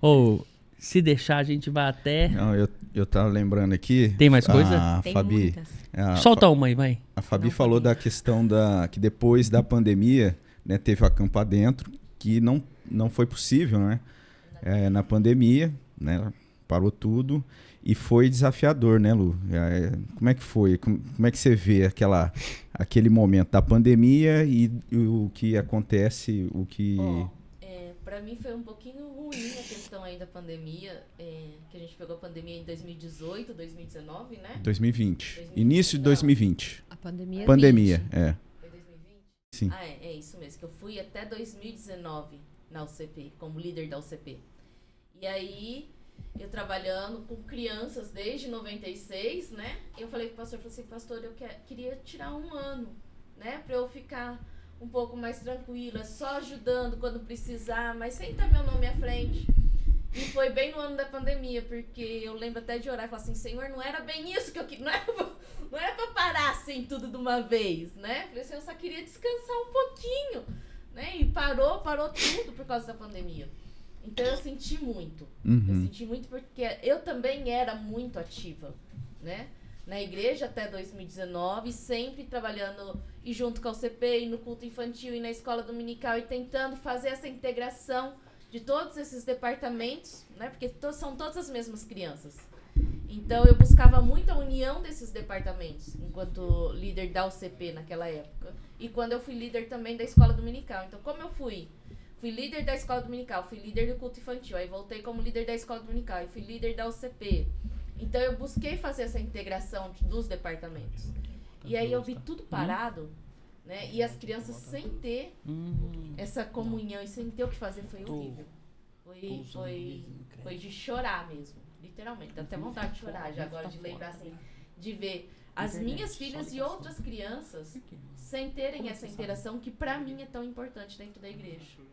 [SPEAKER 2] Ou, se deixar, a gente vai até.
[SPEAKER 1] Não, eu, eu tava lembrando aqui.
[SPEAKER 2] Tem mais coisa?
[SPEAKER 1] A
[SPEAKER 3] Tem
[SPEAKER 1] Fabi,
[SPEAKER 3] muitas.
[SPEAKER 1] a,
[SPEAKER 2] Solta uma aí, vai.
[SPEAKER 1] a Fabi
[SPEAKER 3] Não
[SPEAKER 1] falou da questão da que depois da pandemia, né, teve o acampa dentro, que não, não foi possível, né? É, na pandemia, né? Parou tudo e foi desafiador, né, Lu? É, como é que foi? Como, é que você vê aquela, aquele momento da pandemia e, e o que acontece, o que...
[SPEAKER 4] Ó, é, pra mim foi um pouquinho ruim a questão aí da pandemia, é, que a gente pegou a pandemia em 2018, 2019, né?
[SPEAKER 1] 2020.
[SPEAKER 4] 2020,
[SPEAKER 1] Início de
[SPEAKER 4] não.
[SPEAKER 1] 2020.
[SPEAKER 5] A pandemia.
[SPEAKER 1] Pandemia, é.
[SPEAKER 4] Foi 2020?
[SPEAKER 1] Sim.
[SPEAKER 4] Ah, é, é isso mesmo, que eu fui até 2019 na UCP, como líder da UCP. E aí, eu trabalhando com crianças desde 96, né? Eu falei com o pastor, falei assim, pastor, eu que- queria tirar um ano, né? Pra eu ficar um pouco mais tranquila, só ajudando quando precisar, mas sem estar meu nome à frente. E foi bem no ano da pandemia, porque eu lembro até de orar e falar assim, Senhor, não era bem isso que eu queria, [LAUGHS] não era, pra- não era pra parar assim tudo de uma vez, né? Falei assim, eu só queria descansar um pouquinho, né? E parou, parou tudo por causa da pandemia. Então eu senti muito. Eu
[SPEAKER 1] Uhum.
[SPEAKER 4] senti muito porque eu também era muito ativa, né? na igreja até 2019, sempre trabalhando e junto com o CP, e no culto infantil e na escola dominical e tentando fazer essa integração de todos esses departamentos, né? Porque to são todas as mesmas crianças. Então eu buscava muito a união desses departamentos, enquanto líder da UCP naquela época. E quando eu fui líder também da escola dominical. Então, como eu fui fui líder da escola dominical, fui líder do culto infantil, aí voltei como líder da escola dominical e fui líder da UCP. Então eu busquei fazer essa integração dos departamentos. E aí eu vi tudo parado, né? E as crianças sem ter essa comunhão e sem ter o que fazer foi horrível. Foi, foi, foi de chorar mesmo, literalmente. Dá até vontade de chorar já agora, de lembrar assim, de ver as minhas filhas e outras crianças sem terem essa interação que para mim é tão importante dentro da igreja.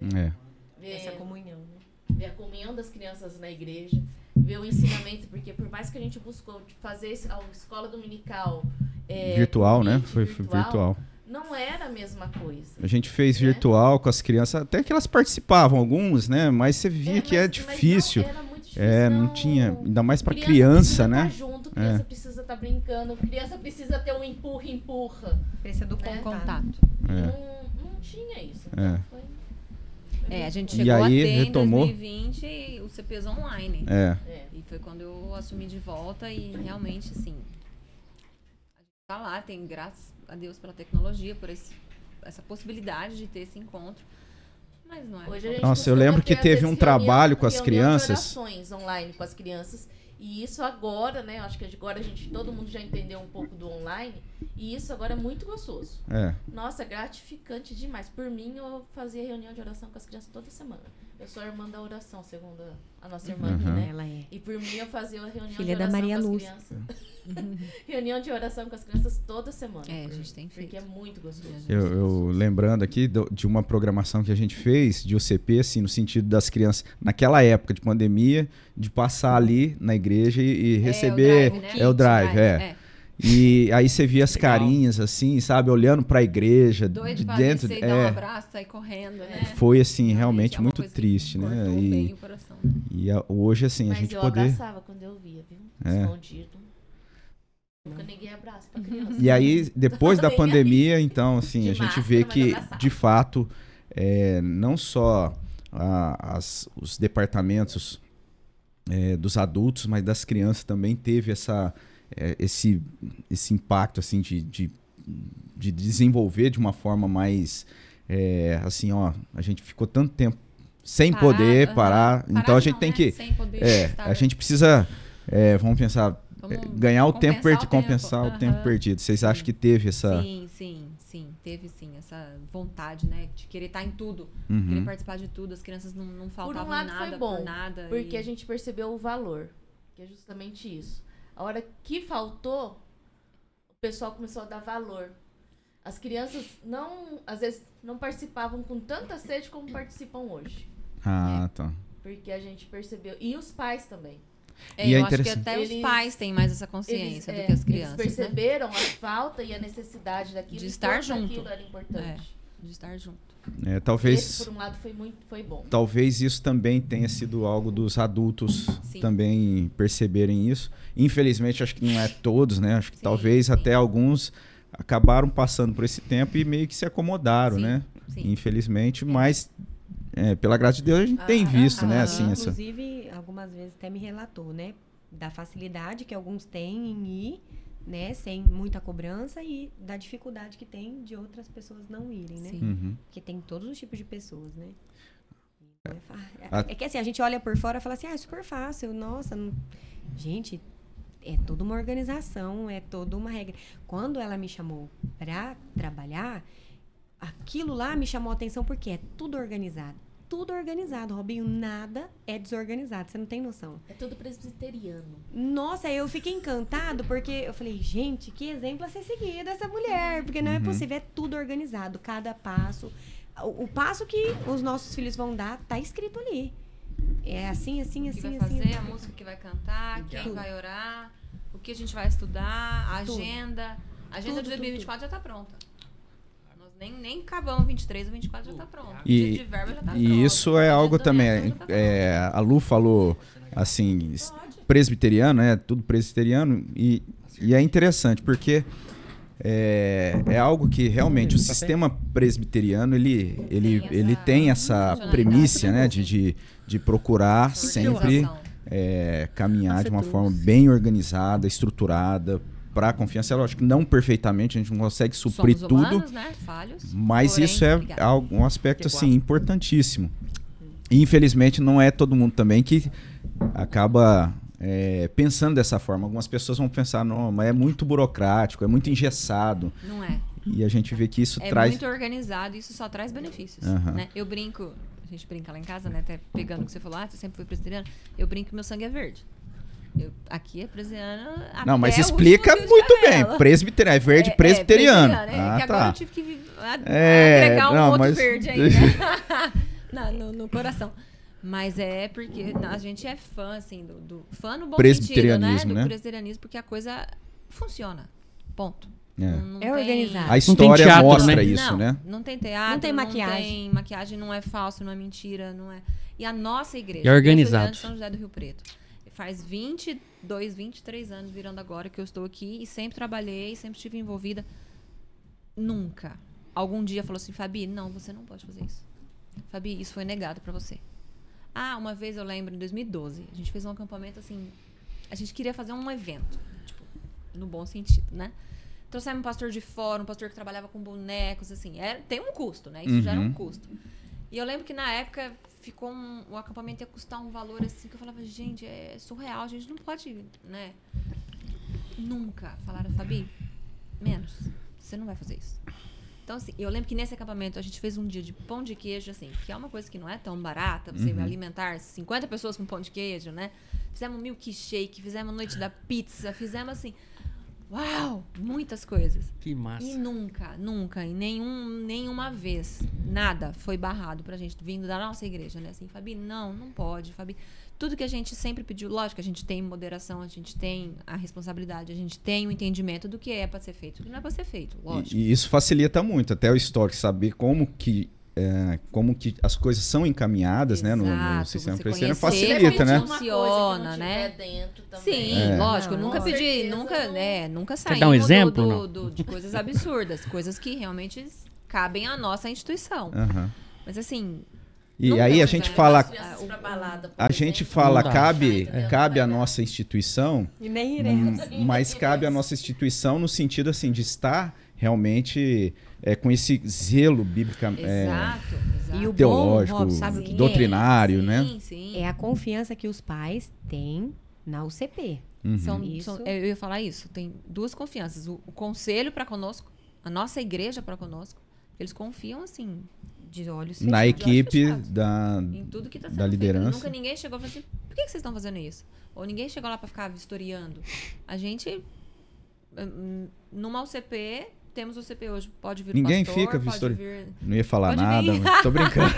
[SPEAKER 1] É.
[SPEAKER 3] Ver essa comunhão, né?
[SPEAKER 4] Ver a comunhão das crianças na igreja, ver o ensinamento, porque por mais que a gente buscou fazer a escola dominical
[SPEAKER 1] é, virtual, né? Foi virtual, virtual,
[SPEAKER 4] Não era a mesma coisa.
[SPEAKER 1] A gente fez né? virtual com as crianças, até que elas participavam, alguns, né? Mas você via é, que é difícil. Não, era muito difícil. É, não, não tinha, ainda mais para criança, criança né?
[SPEAKER 4] Tá junto, criança é. precisa estar tá brincando, criança precisa ter um empurra, empurra.
[SPEAKER 3] Precisa do né? contato.
[SPEAKER 4] É. Não, não tinha isso. Então
[SPEAKER 1] é.
[SPEAKER 5] É, a gente chegou e aí, a ter retomou... em 2020 o CPs online.
[SPEAKER 1] É.
[SPEAKER 5] é. E foi quando eu assumi de volta e realmente, assim, a gente tá lá, tem graças a Deus pela tecnologia, por esse, essa possibilidade de ter esse encontro. Mas não é.
[SPEAKER 1] Nossa, eu lembro que teve um trabalho com as crianças.
[SPEAKER 4] online com as crianças e isso agora, né? Acho que agora a gente, todo mundo já entendeu um pouco do online. E isso agora é muito gostoso.
[SPEAKER 1] É.
[SPEAKER 4] Nossa, gratificante demais. Por mim, eu fazia reunião de oração com as crianças toda semana. Eu sou a irmã da oração, segundo a nossa irmã, uhum. né?
[SPEAKER 3] Ela é.
[SPEAKER 4] E por mim, eu fazia uma reunião
[SPEAKER 3] Filha
[SPEAKER 4] de oração
[SPEAKER 3] da Maria
[SPEAKER 4] com as
[SPEAKER 3] Luz.
[SPEAKER 4] crianças. [LAUGHS] reunião de oração com as crianças toda semana.
[SPEAKER 5] É, a gente tem feito.
[SPEAKER 4] Porque é muito gostoso.
[SPEAKER 1] Eu, eu lembrando aqui de uma programação que a gente fez de UCP, assim, no sentido das crianças, naquela época de pandemia, de passar ali na igreja e, e receber. É o drive, né? é, o drive, é. é. E aí você via as Legal. carinhas, assim, sabe, olhando para a igreja.
[SPEAKER 5] Doido
[SPEAKER 1] de dentro,
[SPEAKER 5] é, dar um abraço, sair correndo, né?
[SPEAKER 1] Foi, assim, realmente é muito triste, né? E, coração, né? e a, hoje, assim,
[SPEAKER 4] Mas
[SPEAKER 1] a gente
[SPEAKER 4] eu
[SPEAKER 1] poder...
[SPEAKER 4] abraçava quando eu via, viu? É. Escondido. Nunca ninguém abraça pra criança.
[SPEAKER 1] E aí, depois da [LAUGHS] pandemia, então, assim, de a gente máscara, vê que, de fato, é, não só a, as, os departamentos é, dos adultos, mas das crianças também teve essa é, esse, esse impacto assim de, de, de, desenvolver de uma forma mais é, assim, ó, a gente ficou tanto tempo sem Parado, poder parar, uhum. então a gente não, tem né? que é, a gente precisa é, vamos pensar vamos ganhar o tempo perdido, compensar uhum. o tempo perdido. Vocês sim. acham que teve essa
[SPEAKER 5] Sim, sim, sim, teve sim essa vontade, né, de querer estar em tudo,
[SPEAKER 1] uhum.
[SPEAKER 5] querer participar de tudo, as crianças não, não faltavam
[SPEAKER 4] por um lado
[SPEAKER 5] nada
[SPEAKER 4] foi bom,
[SPEAKER 5] por nada
[SPEAKER 4] porque
[SPEAKER 5] e...
[SPEAKER 4] a gente percebeu o valor, que é justamente isso. A hora que faltou, o pessoal começou a dar valor. As crianças não, às vezes, não participavam com tanta sede como participam hoje.
[SPEAKER 1] Ah, né? tá.
[SPEAKER 4] Porque a gente percebeu. E os pais também.
[SPEAKER 5] É, e é eu é acho que até eles, os pais têm mais essa consciência eles, do que as crianças.
[SPEAKER 4] Eles
[SPEAKER 5] né?
[SPEAKER 4] perceberam né? a falta e a necessidade daquilo.
[SPEAKER 5] De estar junto.
[SPEAKER 4] Aquilo era importante.
[SPEAKER 5] É, de estar junto.
[SPEAKER 1] É, talvez.
[SPEAKER 4] Esse, por um lado, foi muito foi bom.
[SPEAKER 1] Talvez isso também tenha sido algo dos adultos sim. também perceberem isso. Infelizmente, acho que não é todos, né? Acho que sim, talvez sim. até alguns acabaram passando por esse tempo e meio que se acomodaram, né? Infelizmente, mas é, pela graça de Deus a gente ah, tem visto, ah, né? Assim,
[SPEAKER 3] inclusive, essa... algumas vezes até me relatou, né? Da facilidade que alguns têm em ir né, sem muita cobrança e da dificuldade que tem de outras pessoas não irem, né?
[SPEAKER 1] Uhum.
[SPEAKER 3] Porque tem todos os tipos de pessoas, né? É, é, que assim, a gente olha por fora e fala assim, ah, é super fácil, nossa, não... gente, é toda uma organização, é toda uma regra. Quando ela me chamou para trabalhar, aquilo lá me chamou a atenção porque é tudo organizado tudo organizado, Robinho. Nada é desorganizado, você não tem noção.
[SPEAKER 4] É tudo presbiteriano.
[SPEAKER 3] Nossa, eu fiquei encantado porque eu falei, gente, que exemplo a ser seguido essa mulher. Porque não é uhum. é possível, é tudo organizado, cada passo. O, o, passo que os nossos filhos vão dar tá escrito ali. É assim, assim, assim,
[SPEAKER 5] o que vai
[SPEAKER 3] assim.
[SPEAKER 5] fazer, assim. a música que vai cantar, quem tudo. vai orar, o que a gente vai estudar, a agenda. A agenda tudo, de 2024 tudo, já tá pronta. Nem, nem acabamos 23, o 24 já tá pronto.
[SPEAKER 1] E,
[SPEAKER 5] de verba já tá
[SPEAKER 1] e pronto. isso é algo também. Tá é, a Lu falou assim, presbiteriano, é tudo presbiteriano. E E é interessante porque é, é algo que realmente o sistema presbiteriano ele, ele, ele tem essa premissa né, de, de, de procurar sempre é, caminhar de uma forma bem organizada, estruturada, para a confiança. Eu acho que não perfeitamente, a gente não consegue suprir Somos humanos, tudo. Né? Falhos, mas porém, isso é um aspecto assim importantíssimo. E, infelizmente não é todo mundo também que acaba é, pensando dessa forma. Algumas pessoas vão pensar, não, mas é muito burocrático, é muito engessado.
[SPEAKER 5] Não é.
[SPEAKER 1] E a gente vê que isso
[SPEAKER 5] é
[SPEAKER 1] traz.
[SPEAKER 5] É muito organizado, isso só traz benefícios. Uhum. Né? Eu brinco, a gente brinca lá em casa, né? Até pegando o que você falou, ah, você sempre foi presbiteriano. Eu brinco que meu sangue é verde. Eu, aqui é presbiteriano.
[SPEAKER 1] Não, mas explica muito bem. Presbiteriano, é verde é, é presbiteriano. É, presbiteriano.
[SPEAKER 5] Ah, é, que tá. agora eu tive que é, agregar um não, outro mas... verde aí, né? [LAUGHS] no, no coração. Mas é porque a gente é fã, assim, do, do fã no bom
[SPEAKER 1] presbiterianismo,
[SPEAKER 5] sentido, né?
[SPEAKER 1] Do
[SPEAKER 5] né? presbiterianismo, porque a coisa funciona. Ponto.
[SPEAKER 3] É, não, não é organizado.
[SPEAKER 1] A história teatro, mostra né? isso,
[SPEAKER 5] não,
[SPEAKER 1] né?
[SPEAKER 5] Não tem teatro,
[SPEAKER 3] não tem maquiagem.
[SPEAKER 5] Não tem maquiagem, não é falso, não é mentira, não é. E a nossa igreja,
[SPEAKER 2] é organizado.
[SPEAKER 5] São José do Rio Preto. Faz 22, 23 anos virando agora que eu estou aqui e sempre trabalhei, sempre estive envolvida. Nunca. Algum dia falou assim, Fabi, não, você não pode fazer isso. Fabi, isso foi negado para você. Ah, uma vez eu lembro, em 2012, a gente fez um acampamento assim. A gente queria fazer um evento, tipo, no bom sentido, né? Trouxemos um pastor de fora, um pastor que trabalhava com bonecos, assim. Era, tem um custo, né? Isso uhum. já era um custo. E eu lembro que na época ficou um, o acampamento ia custar um valor assim que eu falava, gente, é surreal, a gente não pode, né? Nunca falaram, Fabi, menos. Você não vai fazer isso. Então, assim, eu lembro que nesse acampamento a gente fez um dia de pão de queijo, assim, que é uma coisa que não é tão barata, você uhum. alimentar 50 pessoas com pão de queijo, né? Fizemos milkshake, fizemos noite da pizza, fizemos assim. Uau! Muitas coisas.
[SPEAKER 2] Que massa.
[SPEAKER 5] E nunca, nunca, em nenhum, nenhuma vez, nada foi barrado pra gente, vindo da nossa igreja, né? Assim, Fabi, não, não pode, Fabi tudo que a gente sempre pediu, lógico, a gente tem moderação, a gente tem a responsabilidade, a gente tem o entendimento do que é para ser feito, do que não é para ser feito, lógico.
[SPEAKER 1] E, e, isso facilita muito, até o histórico, saber como que é, como que as coisas são encaminhadas
[SPEAKER 5] Exato,
[SPEAKER 1] né, no, no sistema presbiteriano facilita, né?
[SPEAKER 5] Funciona, né? Sim, é. lógico, eu nunca pedi, nunca, né, nunca saímos
[SPEAKER 2] um exemplo,
[SPEAKER 5] do, do, do, de coisas absurdas, [LAUGHS] coisas que realmente cabem à nossa instituição.
[SPEAKER 1] Uhum.
[SPEAKER 5] Mas assim,
[SPEAKER 1] e não aí a gente fala. Balada, a gente fala, cabe, é. cabe a nossa instituição.
[SPEAKER 3] E nem iremos.
[SPEAKER 1] Mas cabe a nossa instituição no sentido assim de estar realmente é, com esse zelo bíblico é,
[SPEAKER 3] e o
[SPEAKER 1] teológico,
[SPEAKER 3] bom, que
[SPEAKER 1] doutrinário,
[SPEAKER 3] é?
[SPEAKER 1] né?
[SPEAKER 3] Sim, sim. É a confiança que os pais têm na UCP.
[SPEAKER 5] Uhum. São, são, eu ia falar isso. Tem duas confianças. O, o conselho para conosco, a nossa igreja para conosco, eles confiam assim
[SPEAKER 3] de olhos
[SPEAKER 1] fechados. Na equipe da, em tudo que tá da liderança.
[SPEAKER 5] Feito. Nunca ninguém chegou e falou assim, por que, que vocês estão fazendo isso? Ou ninguém chegou lá para ficar vistoriando. A gente, hum, numa UCP, temos o CP hoje. Pode vir
[SPEAKER 1] Ninguém
[SPEAKER 5] pastor,
[SPEAKER 1] fica vistoriando. Vir... Não ia falar nada, mas tô brincando.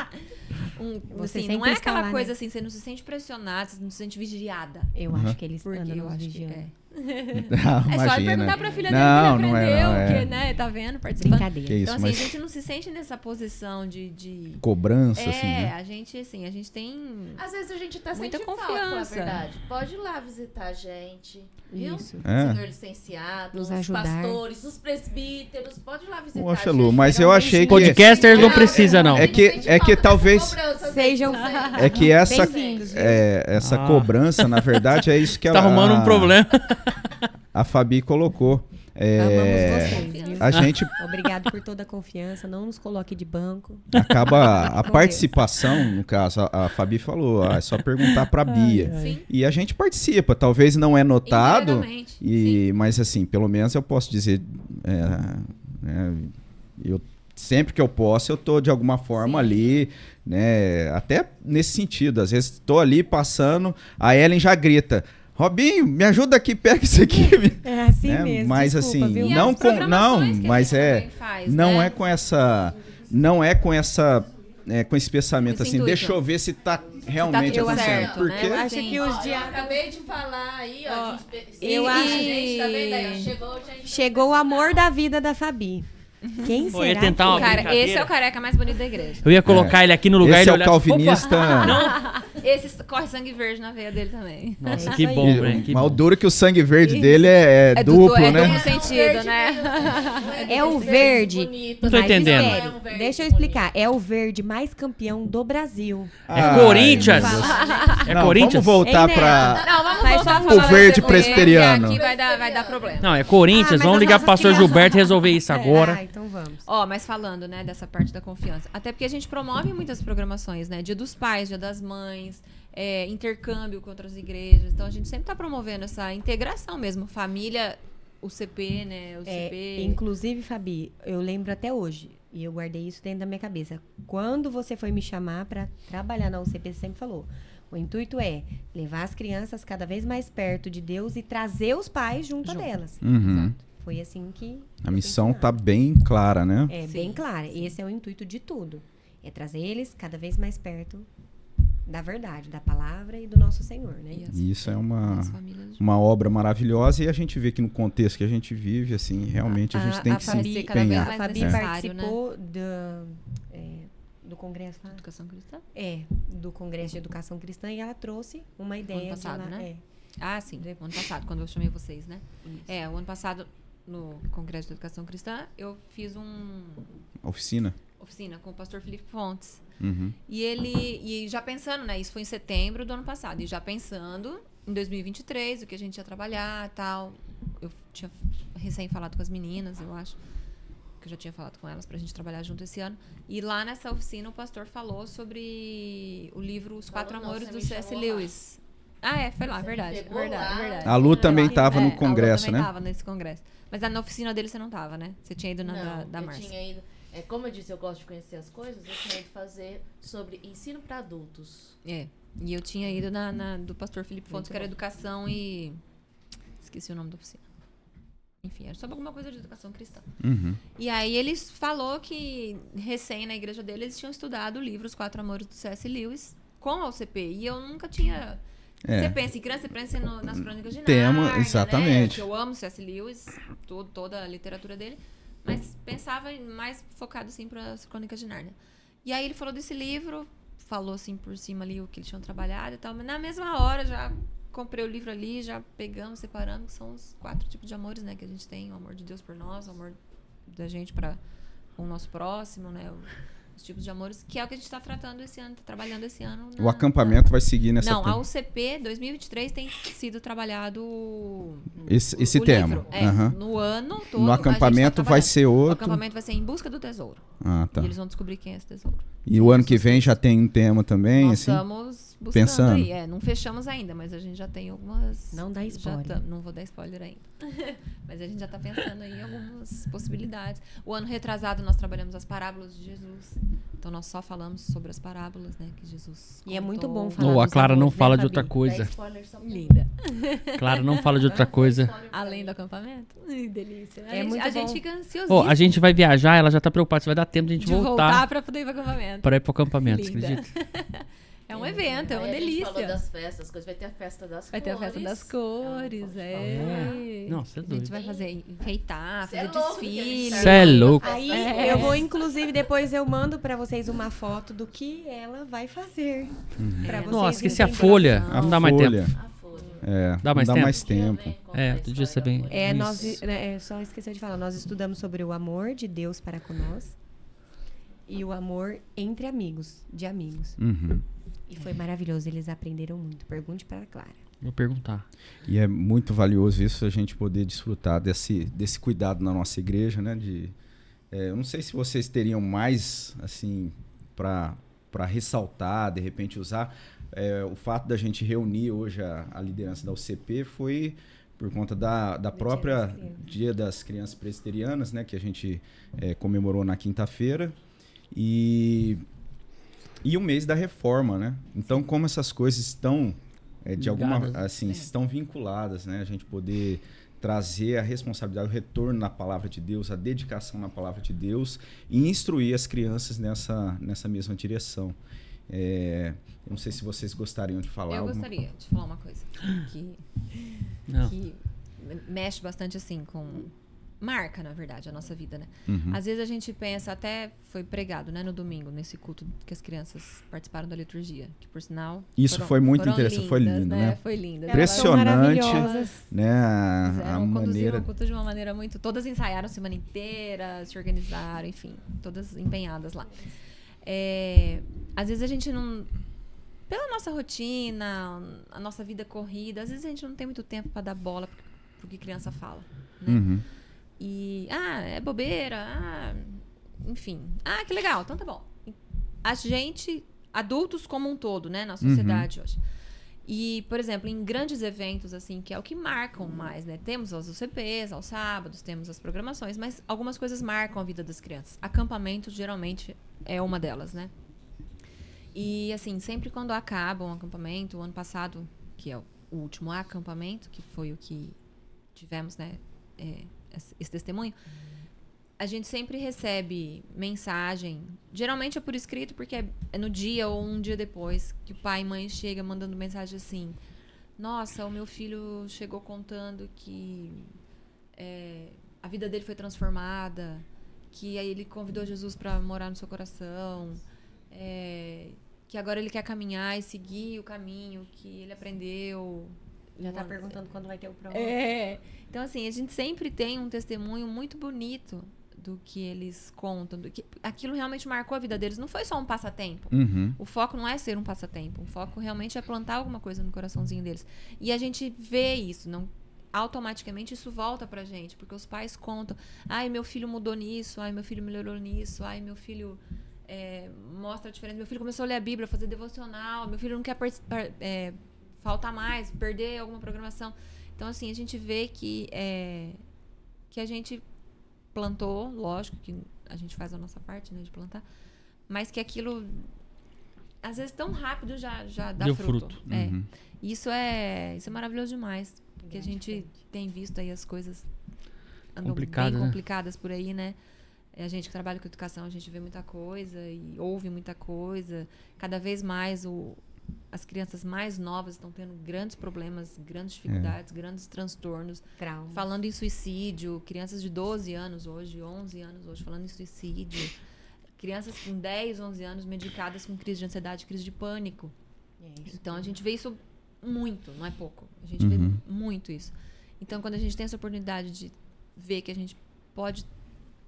[SPEAKER 1] [LAUGHS]
[SPEAKER 5] um, assim, não é aquela lá, coisa né? assim, você não se sente pressionada, você não se sente vigiada.
[SPEAKER 3] Eu uhum. acho que eles Porque andam eu acho vigiando. Que, é.
[SPEAKER 5] Não, [LAUGHS] é só perguntar pra filha dele não, que ele aprendeu, não é, não, é. né? Tá vendo? Participando.
[SPEAKER 3] Brincadeira.
[SPEAKER 5] Isso, então, assim, mas... a gente não se sente nessa posição de. de...
[SPEAKER 1] Cobrança,
[SPEAKER 5] é,
[SPEAKER 1] assim. É, né?
[SPEAKER 5] a gente, assim, a gente tem.
[SPEAKER 4] Às vezes a gente tá
[SPEAKER 5] muita confiança.
[SPEAKER 4] Falta, verdade. Pode ir lá visitar a gente. Viu? Isso.
[SPEAKER 1] É.
[SPEAKER 4] Senhor licenciado, Nos os ajudar. pastores, os presbíteros, pode ir lá visitar
[SPEAKER 1] Poxa, Lu, mas eu achei que...
[SPEAKER 2] Podcasters não precisa, não.
[SPEAKER 1] É que, é que talvez...
[SPEAKER 3] Sejam...
[SPEAKER 1] É que essa, é, essa ah. cobrança, na verdade, é isso que ela...
[SPEAKER 2] Tá arrumando um problema. [LAUGHS]
[SPEAKER 1] A Fabi colocou. É,
[SPEAKER 3] vocês,
[SPEAKER 1] a gente
[SPEAKER 3] obrigado por toda a confiança não nos coloque de banco
[SPEAKER 1] acaba a participação no caso a, a Fabi falou ah, é só perguntar para Bia
[SPEAKER 5] ai.
[SPEAKER 1] e a gente participa talvez não é notado e mas assim pelo menos eu posso dizer é, é, eu sempre que eu posso eu tô de alguma forma Sim. ali né até nesse sentido às vezes tô ali passando a Ellen já grita Robinho, me ajuda aqui, pega isso aqui. [LAUGHS]
[SPEAKER 3] É assim né? mesmo.
[SPEAKER 1] Mas
[SPEAKER 3] desculpa,
[SPEAKER 1] assim,
[SPEAKER 3] viu?
[SPEAKER 1] não com, não, mas é,
[SPEAKER 5] faz,
[SPEAKER 1] não
[SPEAKER 5] né?
[SPEAKER 1] é com essa, não é com essa, é, com esse pensamento esse assim. Intuito. Deixa eu ver se tá realmente
[SPEAKER 5] se
[SPEAKER 1] tá acontecendo.
[SPEAKER 5] Certo,
[SPEAKER 1] porque
[SPEAKER 5] né?
[SPEAKER 3] acho que os dias.
[SPEAKER 4] acabei de falar aí, ó.
[SPEAKER 3] ó eu acho.
[SPEAKER 4] Gente, tá vendo aí? Chegou,
[SPEAKER 3] Chegou o amor da vida da Fabi. Quem
[SPEAKER 2] Pô,
[SPEAKER 3] será?
[SPEAKER 2] tentar uma
[SPEAKER 5] cara, esse é o careca mais bonito da igreja.
[SPEAKER 2] Eu ia colocar é. ele aqui no lugar
[SPEAKER 1] esse
[SPEAKER 2] e
[SPEAKER 1] é o calvinista. [LAUGHS]
[SPEAKER 2] Não, [LAUGHS]
[SPEAKER 5] Esse corre sangue verde na veia dele também.
[SPEAKER 2] Nossa,
[SPEAKER 3] É
[SPEAKER 2] que bom, velho. que
[SPEAKER 1] Mas o
[SPEAKER 2] bom.
[SPEAKER 1] duro que o sangue verde dele é, é
[SPEAKER 5] É du-
[SPEAKER 1] duplo,
[SPEAKER 5] é
[SPEAKER 1] né?
[SPEAKER 5] duplo sentido, né?
[SPEAKER 3] É o verde.
[SPEAKER 4] Bonito,
[SPEAKER 2] Não tô
[SPEAKER 4] mas
[SPEAKER 2] entendendo.
[SPEAKER 4] espere, um
[SPEAKER 3] deixa eu
[SPEAKER 4] bonito.
[SPEAKER 3] explicar. É o verde mais campeão do Brasil.
[SPEAKER 2] É Corinthians. É
[SPEAKER 1] Não,
[SPEAKER 2] Corinthians?
[SPEAKER 1] Vamos voltar
[SPEAKER 3] Hein,
[SPEAKER 1] pra.
[SPEAKER 5] Não, vamos voltar a
[SPEAKER 3] favor.
[SPEAKER 5] falar
[SPEAKER 1] O verde presbiteriano.
[SPEAKER 5] Aqui vai dar, vai dar problema.
[SPEAKER 2] Não, é Corinthians.
[SPEAKER 3] Ah,
[SPEAKER 2] Vamos ligar pro pastor Gilberto e resolver isso
[SPEAKER 3] Ah,
[SPEAKER 2] agora.
[SPEAKER 3] então vamos.
[SPEAKER 5] Ó, mas falando, né, dessa parte da confiança. Até porque a gente promove muitas programações, né? Dia dos pais, dia das mães, é, intercâmbio com outras igrejas. Então a gente sempre tá promovendo essa integração mesmo. Família, o CP, né? O
[SPEAKER 3] É,
[SPEAKER 5] CP.
[SPEAKER 3] inclusive, Fabi, eu lembro até hoje, e eu guardei isso dentro da minha cabeça. Quando você foi me chamar para trabalhar na UCP, você sempre falou. O intuito é levar as crianças cada vez mais perto de Deus e trazer os pais junto,
[SPEAKER 5] Junto.
[SPEAKER 3] delas.
[SPEAKER 1] Uhum.
[SPEAKER 3] Foi assim que.
[SPEAKER 1] A missão
[SPEAKER 3] pensei,
[SPEAKER 1] tá bem clara, né?
[SPEAKER 3] É
[SPEAKER 5] Sim,
[SPEAKER 3] bem clara.
[SPEAKER 5] sim.
[SPEAKER 3] Esse é o intuito de tudo. É trazer eles cada vez mais perto da verdade, da palavra e do nosso Senhor, né?
[SPEAKER 5] E as-
[SPEAKER 1] isso é uma, uma obra maravilhosa e a gente vê que no contexto que a gente vive, assim, realmente a, gente tem que se
[SPEAKER 5] Fabi- vez
[SPEAKER 1] empenhar.
[SPEAKER 3] A
[SPEAKER 5] mais
[SPEAKER 3] Fabi
[SPEAKER 5] necessário,
[SPEAKER 3] participou da, é, do congresso lá?
[SPEAKER 5] Educação cristã?
[SPEAKER 3] É, do Congresso de Educação Cristã e ela trouxe uma ideia
[SPEAKER 5] passado,
[SPEAKER 3] de lá,
[SPEAKER 5] né?
[SPEAKER 3] é.
[SPEAKER 5] Ah, sim. O ano passado, quando eu chamei vocês, né? É, o ano passado, no Congresso de Educação Cristã, eu fiz um
[SPEAKER 1] Oficina.
[SPEAKER 5] Oficina com o pastor Felipe Fontes.
[SPEAKER 1] Uhum.
[SPEAKER 5] E ele, e já pensando, né? Isso foi em setembro do ano passado. E já pensando em 2023, o que a gente ia trabalhar e tal. Eu tinha recém falado com as meninas, eu acho. Que eu já tinha falado com elas pra gente trabalhar junto esse ano. E lá nessa oficina o pastor falou sobre o livro Os Quatro
[SPEAKER 4] Falou
[SPEAKER 5] Amores do C.S. Lewis. Ah, é, foi lá,
[SPEAKER 4] Você
[SPEAKER 5] verdade. Verdade,
[SPEAKER 4] lá.
[SPEAKER 5] verdade.
[SPEAKER 1] A Lu também
[SPEAKER 5] É,
[SPEAKER 1] estava
[SPEAKER 5] é,
[SPEAKER 1] no
[SPEAKER 5] a Lu
[SPEAKER 1] congresso,
[SPEAKER 5] também
[SPEAKER 1] né?
[SPEAKER 5] tava nesse congresso. Mas na oficina dele você não tava, né? Você tinha ido na
[SPEAKER 4] Não,
[SPEAKER 5] da, da
[SPEAKER 4] eu tinha ido. É, como eu disse, eu gosto de conhecer as coisas. Eu tinha ido fazer sobre ensino para adultos.
[SPEAKER 5] É. E eu tinha ido na, na do pastor Felipe Fontes, que era educação e. Esqueci o nome da oficina. Enfim, era sobre alguma coisa de educação cristã.
[SPEAKER 1] Uhum.
[SPEAKER 5] E aí ele falou que, recém na igreja dele, eles tinham estudado o livro Os Quatro Amores do C.S. Lewis com a UCP. E eu nunca tinha.
[SPEAKER 1] É.
[SPEAKER 5] Você pensa em criança, você pensa no- nas crônicas de
[SPEAKER 1] Tema,
[SPEAKER 5] Nárnia,
[SPEAKER 1] exatamente.
[SPEAKER 5] Né? Que eu amo C.S. Lewis, to- toda a literatura dele. Mas pensava mais focado, assim, para as crônicas de Nárnia. E aí ele falou desse livro, falou, assim, por cima ali o que eles tinham trabalhado e tal. Mas na mesma hora já comprei o livro ali, já pegamos, separamos, que são os quatro tipos de amores, né? Que a gente tem. O amor de Deus por nós, o amor da gente para o nosso próximo, né? O- os tipos de amores, que é o que a gente está tratando esse ano, tá trabalhando esse ano.
[SPEAKER 1] O
[SPEAKER 5] na-
[SPEAKER 1] acampamento vai seguir nessa
[SPEAKER 5] Não, a UCP 2023 tem sido trabalhado o-
[SPEAKER 1] esse,
[SPEAKER 5] o-
[SPEAKER 1] esse
[SPEAKER 5] o
[SPEAKER 1] tema.
[SPEAKER 5] livro. É,
[SPEAKER 1] Aham.
[SPEAKER 5] no ano todo.
[SPEAKER 1] No
[SPEAKER 5] tá
[SPEAKER 1] acampamento vai
[SPEAKER 5] trabalhando.
[SPEAKER 1] ser
[SPEAKER 5] O
[SPEAKER 1] outro.
[SPEAKER 5] acampamento vai ser em busca do tesouro.
[SPEAKER 1] Ah, tá.
[SPEAKER 5] E eles vão descobrir quem é esse tesouro.
[SPEAKER 1] E o ano que vem já tem um tema também,
[SPEAKER 5] Nós
[SPEAKER 1] assim?
[SPEAKER 5] estamos buscando
[SPEAKER 1] pensando.
[SPEAKER 5] aí. É, não fechamos ainda, mas a gente já tem algumas.
[SPEAKER 3] Não dá spoiler.
[SPEAKER 5] tá- não vou dar spoiler ainda. [LAUGHS] mas a gente já está pensando aí em algumas possibilidades. O ano retrasado nós trabalhamos as parábolas de Jesus. Então nós só falamos sobre as parábolas, né, que Jesus.
[SPEAKER 3] E é muito
[SPEAKER 5] contou.
[SPEAKER 3] bom falar
[SPEAKER 2] Ou a
[SPEAKER 3] dos
[SPEAKER 2] Clara não
[SPEAKER 3] né,
[SPEAKER 2] fala de outra coisa.
[SPEAKER 4] spoiler só pra-
[SPEAKER 5] Linda. [LAUGHS]
[SPEAKER 2] Clara não fala de outra coisa.
[SPEAKER 5] Além do acampamento? [LAUGHS] Ai, delícia. A
[SPEAKER 3] É
[SPEAKER 5] gente,
[SPEAKER 3] muito
[SPEAKER 5] a gente
[SPEAKER 3] bom.
[SPEAKER 5] fica ansiosíssima
[SPEAKER 2] Ó, a gente vai viajar, ela já tá preocupada se vai dar tempo de a gente
[SPEAKER 5] de voltar,
[SPEAKER 2] voltar
[SPEAKER 5] para poder ir para acampamento.
[SPEAKER 2] para ir pro acampamento, acredita?
[SPEAKER 5] É um evento, é uma
[SPEAKER 4] Aí a gente falou
[SPEAKER 5] delícia.
[SPEAKER 4] das festas, coisas. Vai ter a festa das
[SPEAKER 5] Vai ter a
[SPEAKER 4] cores.
[SPEAKER 5] festa das cores,
[SPEAKER 4] não pode
[SPEAKER 5] é.
[SPEAKER 2] Não, você é
[SPEAKER 5] A gente
[SPEAKER 2] doido.
[SPEAKER 5] vai fazer enfeitar,
[SPEAKER 4] Cê é
[SPEAKER 5] fazer
[SPEAKER 4] a gente
[SPEAKER 5] desfile.
[SPEAKER 4] tá
[SPEAKER 2] Cê é louco.
[SPEAKER 3] Aí
[SPEAKER 5] É.
[SPEAKER 3] eu vou, inclusive, depois eu mando pra vocês uma foto do que ela vai fazer. Pra vocês
[SPEAKER 2] Nossa, esqueci a folha.
[SPEAKER 3] noção.
[SPEAKER 2] Não dá mais tempo.
[SPEAKER 1] Folha.
[SPEAKER 4] A folha.
[SPEAKER 1] É,
[SPEAKER 2] Dá mais
[SPEAKER 1] não
[SPEAKER 2] tempo?
[SPEAKER 1] dá mais tempo.
[SPEAKER 2] É,
[SPEAKER 4] a
[SPEAKER 2] você vem-
[SPEAKER 4] da folha.
[SPEAKER 3] É,
[SPEAKER 2] Isso.
[SPEAKER 3] nós, né, é, só esqueci de falar, nós estudamos sobre o amor de Deus para conosco e o amor entre amigos, de amigos.
[SPEAKER 1] Uhum.
[SPEAKER 3] E foi maravilhoso, eles aprenderam muito. Pergunte para a Clara.
[SPEAKER 2] Vou perguntar.
[SPEAKER 1] E é muito valioso isso, a gente poder desfrutar desse, desse cuidado na nossa igreja, né? De, é, eu não sei se vocês teriam mais, assim, para ressaltar, de repente usar. É, o fato da gente reunir hoje a, a liderança da UCP foi por conta da, da
[SPEAKER 3] Do Dia
[SPEAKER 1] própria
[SPEAKER 3] das.
[SPEAKER 1] Dia das Crianças Presbiterianas, né? Que a gente é, comemorou na quinta-feira. E, e o mês da reforma, né? Então, como essas coisas estão, é, de alguma
[SPEAKER 2] Ligadas,
[SPEAKER 1] assim,
[SPEAKER 5] é.
[SPEAKER 1] estão vinculadas, né? A gente poder trazer a responsabilidade, o retorno na palavra de Deus, a dedicação na palavra de Deus e instruir as crianças nessa, nessa mesma direção. É, eu não sei se vocês gostariam de falar
[SPEAKER 5] Eu
[SPEAKER 1] alguma
[SPEAKER 5] gostaria de falar uma coisa que,
[SPEAKER 2] Não.
[SPEAKER 5] que mexe bastante assim com marca, na verdade, a nossa vida, né?
[SPEAKER 1] Uhum.
[SPEAKER 5] Às vezes a gente pensa, até foi pregado, né, no domingo, nesse culto que as crianças participaram da liturgia, que por sinal.
[SPEAKER 1] Isso
[SPEAKER 5] foram-
[SPEAKER 1] foi muito
[SPEAKER 5] foram
[SPEAKER 1] interessante, foi
[SPEAKER 5] lindas,
[SPEAKER 1] lindo, né?
[SPEAKER 5] Foi lindo.
[SPEAKER 1] Impressionante. Né? A, a maneira.
[SPEAKER 5] o culto de uma maneira muito. Todas ensaiaram a semana inteira, se organizaram, enfim, todas empenhadas lá. É, às vezes a gente não. Pela nossa rotina, a nossa vida corrida, às vezes a gente não tem muito tempo para dar bola pro, pro que criança fala. Né?
[SPEAKER 1] Uhum.
[SPEAKER 5] E, ah, é bobeira, ah, enfim. Ah, que legal, então tá bom. A gente, adultos como um todo, né, na sociedade hoje. E, por exemplo, em grandes eventos, assim, que é o que marcam mais, né? Temos as UCPs, aos sábados, temos as programações, mas algumas coisas marcam a vida das crianças. Acampamento, geralmente, é uma delas, né? E, assim, sempre quando acaba um acampamento, o ano passado, que é o último acampamento, que foi o que tivemos, né, é, esse testemunho, a gente sempre recebe mensagem, geralmente é por escrito, porque é, é no dia ou um dia depois que o pai e mãe chega mandando mensagem assim: Nossa, o meu filho chegou contando que é, a vida dele foi transformada, que aí ele convidou Jesus para morar no seu coração, é, que agora ele quer caminhar e seguir o caminho que ele aprendeu.
[SPEAKER 3] Já tá
[SPEAKER 5] Uma-
[SPEAKER 3] perguntando quando vai ter o próximo.
[SPEAKER 5] é. Então, assim, a gente sempre tem um testemunho muito bonito do que eles contam. Do que aquilo realmente marcou a vida deles. Não foi só um passatempo.
[SPEAKER 1] Uhum.
[SPEAKER 5] O foco não é ser um passatempo. O foco realmente é plantar alguma coisa no coraçãozinho deles. E a gente vê isso, não automaticamente isso volta pra gente, porque os pais contam: "Ai, meu filho mudou nisso, ai, meu filho melhorou nisso, ai, meu filho é, mostra a diferença. Meu filho começou a ler a Bíblia, fazer devocional, meu filho não quer participar, é, faltar mais, perder alguma programação. Então, assim, a gente vê que, é, que a gente plantou, lógico que a gente faz a nossa parte, né, de plantar, mas que aquilo, às vezes, tão rápido já, já dá
[SPEAKER 2] Deu
[SPEAKER 5] fruto.
[SPEAKER 2] fruto.
[SPEAKER 5] É.
[SPEAKER 1] Uhum.
[SPEAKER 5] Isso é, isso é maravilhoso demais, porque a gente tem visto aí as coisas andam
[SPEAKER 2] Complicadas,
[SPEAKER 5] bem
[SPEAKER 2] né?
[SPEAKER 5] complicadas por aí, né? É, A gente que trabalha com educação, a gente vê muita coisa e ouve muita coisa. Cada vez mais o, as crianças mais novas estão tendo grandes problemas, grandes dificuldades, grandes transtornos.
[SPEAKER 3] Trauma.
[SPEAKER 5] Falando em suicídio, crianças de 12 anos hoje, 11 anos hoje, falando em suicídio. Crianças com 10, 11 anos medicadas com crise de ansiedade, crise de pânico.
[SPEAKER 3] É isso.
[SPEAKER 5] Então a gente vê isso muito, não é pouco. A gente vê muito isso. Então quando a gente tem essa oportunidade de ver que a gente pode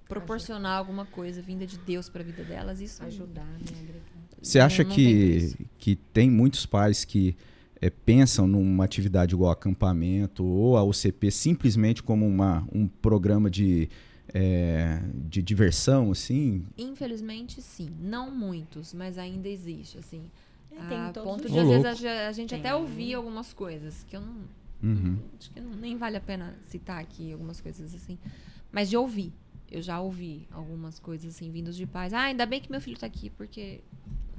[SPEAKER 5] proporcionar alguma coisa vinda de Deus para a vida delas, isso
[SPEAKER 3] Ajudar, né, agregar.
[SPEAKER 1] Você acha
[SPEAKER 5] não tem
[SPEAKER 1] que,
[SPEAKER 5] preço.
[SPEAKER 1] que tem muitos pais que é, pensam numa atividade igual acampamento ou a UCP simplesmente como uma, um programa de, é, de diversão, assim?
[SPEAKER 5] Infelizmente, sim. Não muitos, mas ainda existe, assim.
[SPEAKER 3] É, tem em
[SPEAKER 5] a
[SPEAKER 3] todos
[SPEAKER 5] ponto de, às vezes, a, a gente
[SPEAKER 3] Tem.
[SPEAKER 5] até ouvir algumas coisas que eu não.
[SPEAKER 1] Uhum.
[SPEAKER 5] Acho que não- nem vale a pena citar aqui algumas coisas assim. Mas de ouvir. Eu já ouvi algumas coisas assim, vindos de pais. Ah, ainda bem que meu filho tá aqui, porque.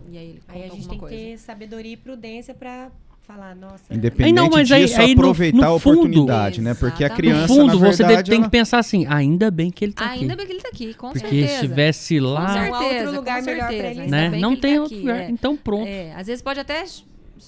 [SPEAKER 5] E aí ele conta
[SPEAKER 3] Aí a gente tem
[SPEAKER 5] coisa.
[SPEAKER 3] que ter sabedoria e prudência pra falar, nossa.
[SPEAKER 1] Independente
[SPEAKER 2] não, mas aí-
[SPEAKER 1] disso,
[SPEAKER 2] aí no-
[SPEAKER 1] aproveitar
[SPEAKER 2] no
[SPEAKER 1] a
[SPEAKER 2] fundo-
[SPEAKER 1] oportunidade, né? Porque a
[SPEAKER 5] Exatamente.
[SPEAKER 1] criança,
[SPEAKER 2] no fundo,
[SPEAKER 1] na
[SPEAKER 2] você deve,
[SPEAKER 1] verdade,
[SPEAKER 2] tem
[SPEAKER 1] ela-
[SPEAKER 2] que pensar assim, ainda bem que ele tá
[SPEAKER 5] Ainda
[SPEAKER 2] aqui.
[SPEAKER 5] bem que ele tá aqui, com
[SPEAKER 2] Porque
[SPEAKER 5] certeza.
[SPEAKER 2] se estivesse
[SPEAKER 5] Com
[SPEAKER 2] lá,
[SPEAKER 3] certeza.
[SPEAKER 5] certeza,
[SPEAKER 3] outro lugar
[SPEAKER 5] com
[SPEAKER 3] melhor pra
[SPEAKER 5] certeza.
[SPEAKER 3] ele
[SPEAKER 5] Ainda
[SPEAKER 2] né? Não
[SPEAKER 5] ele
[SPEAKER 2] tem
[SPEAKER 5] tá
[SPEAKER 2] outro
[SPEAKER 5] aqui,
[SPEAKER 2] lugar.
[SPEAKER 5] é.
[SPEAKER 2] Então pronto.
[SPEAKER 5] É, às vezes pode até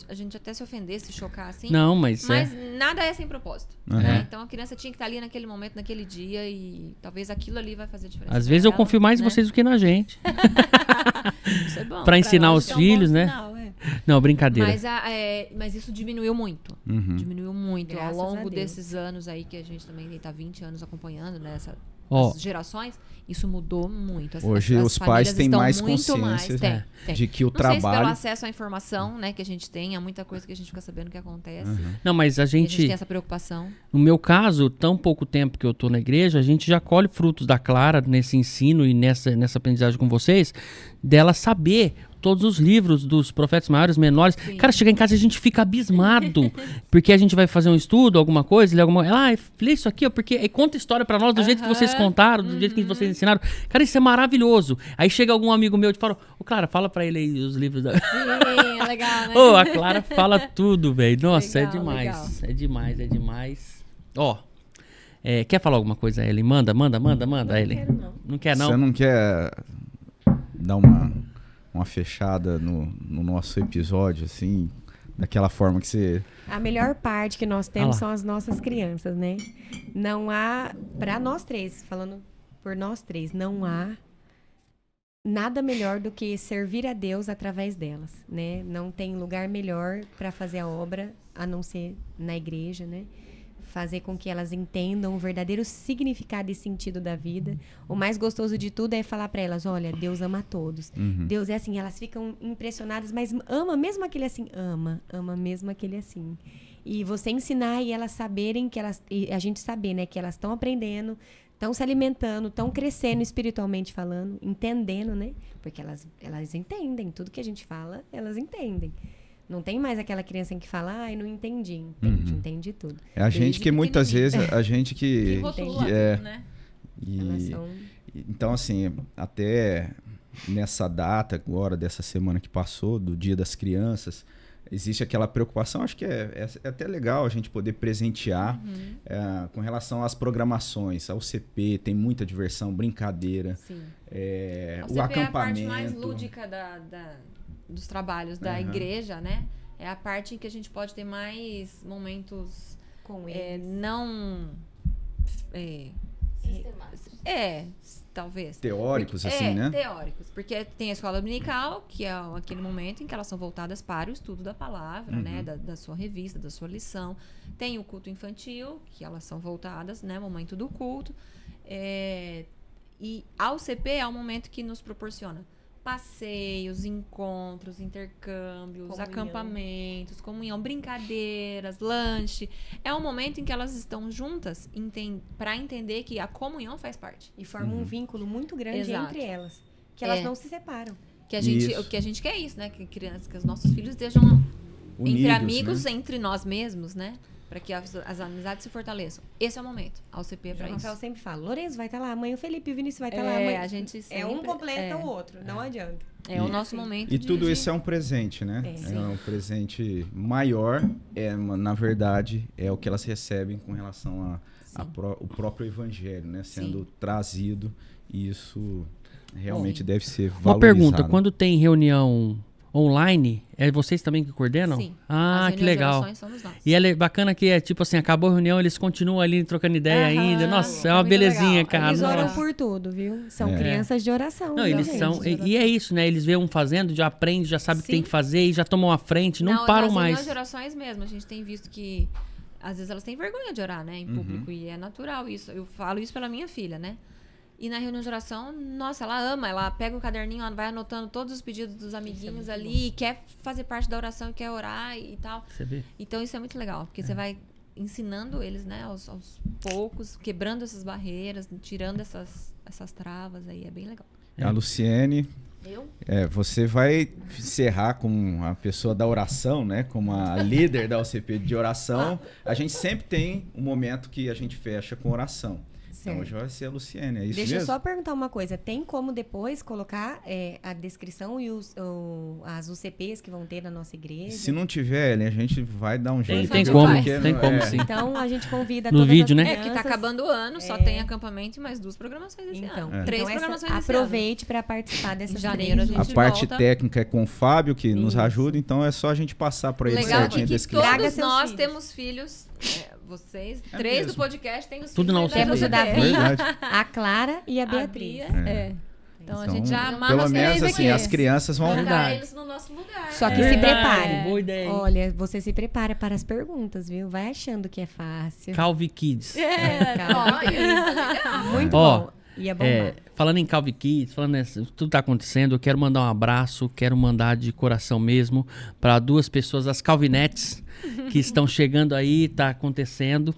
[SPEAKER 5] a gente até se ofender, se chocar assim.
[SPEAKER 2] Não, mas,
[SPEAKER 5] Mas
[SPEAKER 2] é.
[SPEAKER 5] nada é sem propósito.
[SPEAKER 1] Aham.
[SPEAKER 5] né? Então a criança tinha que estar ali naquele momento, naquele dia, e talvez aquilo ali vai fazer diferença.
[SPEAKER 2] Às vezes eu
[SPEAKER 5] ela,
[SPEAKER 2] confio mais em
[SPEAKER 5] né?
[SPEAKER 2] vocês do que na gente. [LAUGHS]
[SPEAKER 5] Isso é bom.
[SPEAKER 2] pra ensinar os
[SPEAKER 5] que é um bom
[SPEAKER 2] filhos, né?
[SPEAKER 5] sinal, é.
[SPEAKER 2] Não, brincadeira.
[SPEAKER 5] Mas, a- é, mas isso diminuiu muito.
[SPEAKER 1] Uhum.
[SPEAKER 5] Diminuiu muito.
[SPEAKER 3] Graças
[SPEAKER 5] Ao longo desses anos aí que a gente também está 20 anos acompanhando, né? Essa,
[SPEAKER 2] Ó.
[SPEAKER 5] as gerações, isso mudou muito. As-
[SPEAKER 1] Hoje
[SPEAKER 5] as- as
[SPEAKER 1] os pais têm mais consciência
[SPEAKER 5] mais, tem,
[SPEAKER 2] É.
[SPEAKER 5] tem.
[SPEAKER 1] de que o
[SPEAKER 5] Não sei se pelo
[SPEAKER 1] trabalho...
[SPEAKER 5] acesso à informação, né, que a gente tem, há muita coisa que a gente fica sabendo que acontece.
[SPEAKER 2] Não, mas a
[SPEAKER 5] E a gente
[SPEAKER 2] gente,
[SPEAKER 5] tem essa preocupação.
[SPEAKER 2] no meu caso, tão pouco tempo que eu tô na igreja, a gente já colhe frutos da Clara nesse ensino e nessa, nessa aprendizagem com vocês, dela saber todos os livros dos profetas maiores, menores.
[SPEAKER 5] Sim.
[SPEAKER 2] Cara, chega em casa e a gente fica abismado, [LAUGHS] porque a gente vai fazer um estudo, alguma coisa, ler alguma ela, ah, lê isso aqui, ó, porque aí conta história pra nós do jeito que vocês contaram, do jeito que vocês ensinaram. Cara, isso é maravilhoso. Aí chega algum amigo meu e fala, ô Clara, fala pra ele aí os livros da...
[SPEAKER 5] Sim, é legal, né?
[SPEAKER 2] Ô, a Clara fala tudo, velho. Nossa, é
[SPEAKER 5] Legal,
[SPEAKER 2] demais.
[SPEAKER 5] legal.
[SPEAKER 2] É demais, é demais. Ó, é, quer falar alguma coisa, Ellen? Manda, manda, manda, manda, Ellen.
[SPEAKER 3] quero, não.
[SPEAKER 2] Não quer, não?
[SPEAKER 1] Você não quer dar uma, uma fechada no, no nosso episódio, assim, daquela forma que você.
[SPEAKER 3] A melhor parte que nós temos ah são as nossas crianças, né? Não há, para nós três, falando por nós três, não há nada melhor do que servir a Deus através delas, né? Não tem lugar melhor para fazer a obra a não ser na igreja, né? Fazer com que elas entendam o verdadeiro significado e sentido da vida. O mais gostoso de tudo é falar para elas: olha, Deus ama todos. Uhum. Deus é assim. Elas ficam impressionadas, mas ama mesmo aquele assim. Ama, ama mesmo aquele assim. E você ensinar e elas saberem que elas. E a gente saber, né? Que elas estão aprendendo, estão se alimentando, estão crescendo espiritualmente falando, entendendo, né? Porque elas, elas entendem tudo que a gente fala, elas entendem. Não tem mais aquela criança que fala, ai, não entendi. Entende, uhum. entende tudo.
[SPEAKER 1] É a gente que muitas vezes, a gente que. que, é, né? E, são... Então, assim, até nessa data agora, dessa semana que passou, do Dia das Crianças, existe aquela preocupação, acho que é, é, é até legal a gente poder presentear uhum. é, com relação às programações. A UCP tem muita diversão, brincadeira. Sim. É, o acampamento. É a parte mais
[SPEAKER 5] lúdica da, da dos trabalhos da uhum. igreja, né? É a parte em que a gente pode ter mais momentos com é, eles. não. É, é, talvez.
[SPEAKER 1] Teóricos,
[SPEAKER 5] porque,
[SPEAKER 1] assim,
[SPEAKER 5] é,
[SPEAKER 1] né?
[SPEAKER 5] Teóricos. Porque tem a escola dominical, que é aquele momento em que elas são voltadas para o estudo da palavra, né? uhum. né? Da, da, sua revista, da sua lição. Tem o culto infantil, que elas são voltadas, né? Momento do culto. É, e a UCP é o momento que nos proporciona passeios, encontros, intercâmbios, comunhão. acampamentos, comunhão, brincadeiras, lanche. É um momento em que elas estão juntas para entender que a comunhão faz parte.
[SPEAKER 3] E forma uhum. um vínculo muito grande Exato. entre elas. Que elas é. não se separam.
[SPEAKER 5] Que a gente, o que a gente quer é isso, né? Que crianças, que os nossos filhos estejam Unidos, entre amigos, né? entre nós mesmos, né? Para que as, as, amizades se fortaleçam. Esse é o momento. A UCP é para isso.
[SPEAKER 3] Rafael sempre fala, Lourenço vai estar tá lá, amanhã o Felipe e o Vinícius vai estar tá é, lá. Amanhã...
[SPEAKER 5] A gente sempre,
[SPEAKER 3] é um completa é, o outro, não é. adianta.
[SPEAKER 5] É e, o nosso momento.
[SPEAKER 1] E tudo isso é um presente, né? É, é um presente maior, é, na verdade, é o que elas recebem com relação ao pró próprio evangelho, né? Sendo Sim. trazido. E isso realmente Sim. deve ser valorizado.
[SPEAKER 2] Uma pergunta, quando tem reunião online, é vocês também que coordenam? Sim. Ah, que legal. E é bacana que é tipo assim, acabou a reunião, eles continuam ali trocando ideia Aham, ainda. Nossa, é, é uma belezinha, legal. cara.
[SPEAKER 3] Eles oram
[SPEAKER 2] Nossa.
[SPEAKER 3] por tudo, viu? São é. crianças de oração.
[SPEAKER 2] Não, eles são. E, e, é isso, né? Eles veem um fazendo, já aprende, já sabe o que tem que fazer e já tomam a frente, não, não param nas mais.
[SPEAKER 5] Nas de orações mesmo, a gente tem visto que às vezes elas têm vergonha de orar, né, em uhum. público uhum. e é natural isso. Eu falo isso pela minha filha, né? E na reunião de oração, nossa, ela ama, ela pega o caderninho, ela vai anotando todos os pedidos dos amiguinhos é ali, e quer fazer parte da oração, e quer orar e tal. Você vê? Então isso é muito legal, porque é. você vai ensinando eles, né, aos, aos, poucos, quebrando essas barreiras, tirando essas, essas travas aí, é bem legal.
[SPEAKER 1] A Luciene, eu? É, você vai encerrar com a pessoa da oração, né? Como a [LAUGHS] líder da OCP de oração. A gente sempre tem um momento que a gente fecha com oração. Certo. Então hoje vai ser a Luciene, é isso
[SPEAKER 3] Deixa
[SPEAKER 1] mesmo?
[SPEAKER 3] eu só perguntar uma coisa. Tem como depois colocar é, a descrição e os, o, as UCPs que vão ter na nossa igreja?
[SPEAKER 1] Se não tiver, a gente vai dar um jeito.
[SPEAKER 2] Tem, tem como, tem como é. sim.
[SPEAKER 3] Então a gente convida
[SPEAKER 2] No vídeo, né?
[SPEAKER 5] É, porque tá acabando o ano, só tem acampamento e mais duas programações esse
[SPEAKER 3] então,
[SPEAKER 5] ano.
[SPEAKER 3] Três então programações essa, Aproveite para participar dessas janeiro,
[SPEAKER 1] a, a parte volta. técnica é com o Fábio, que isso. nos ajuda, então é só a gente passar para ele
[SPEAKER 5] Legal certinho a descrição. Todos nós filhos. temos filhos vocês, é três mesmo. do podcast, tem os
[SPEAKER 2] Tudo não
[SPEAKER 3] Temos o Davi, a Clara e a Beatriz. A Bia,
[SPEAKER 5] é. é. Então, então, a gente já amarra
[SPEAKER 1] Pelo menos assim, as crianças vão
[SPEAKER 4] colocar eles no nosso lugar.
[SPEAKER 3] Só que é. se prepare. Boa ideia. Olha, você se prepara para as perguntas, viu? Vai achando que é fácil.
[SPEAKER 2] Calvi Kids.
[SPEAKER 3] É, Calvi. Muito Ó, bom. E é, é
[SPEAKER 2] falando em Calvi Kids, falando nessa, tudo tá acontecendo, eu quero mandar um abraço, quero mandar de coração mesmo para duas pessoas, as Calvinettes que estão chegando aí, tá acontecendo.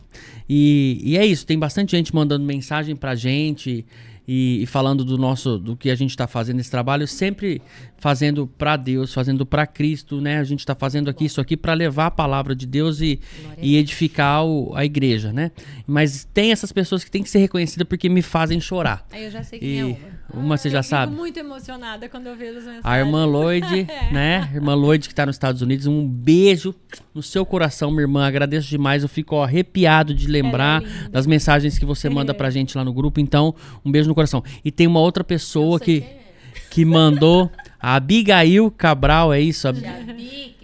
[SPEAKER 2] E, e é isso, tem bastante gente mandando mensagem pra gente e, e falando do nosso, do que a gente está fazendo esse trabalho, sempre fazendo para Deus, fazendo para Cristo, né? A gente está fazendo aqui isso aqui para levar a palavra de Deus e, e edificar o, a igreja, né? Mas tem essas pessoas que têm que ser reconhecidas porque me fazem chorar.
[SPEAKER 5] Aí eu já sei quem e, é uma.
[SPEAKER 2] Uma você já sabe.
[SPEAKER 5] Fico muito emocionada quando eu vejo as mensagens.
[SPEAKER 2] A irmã Lloyd, [LAUGHS] é. né? Irmã Lloyd que está nos Estados Unidos, um beijo no seu coração, minha irmã. Agradeço demais. Eu fico ó, arrepiado de lembrar é das mensagens que você manda pra gente lá no grupo. Então, um beijo no coração. E tem uma outra pessoa que, é. que mandou, a [LAUGHS] Abigail Cabral, é isso?
[SPEAKER 4] Jabi, querida.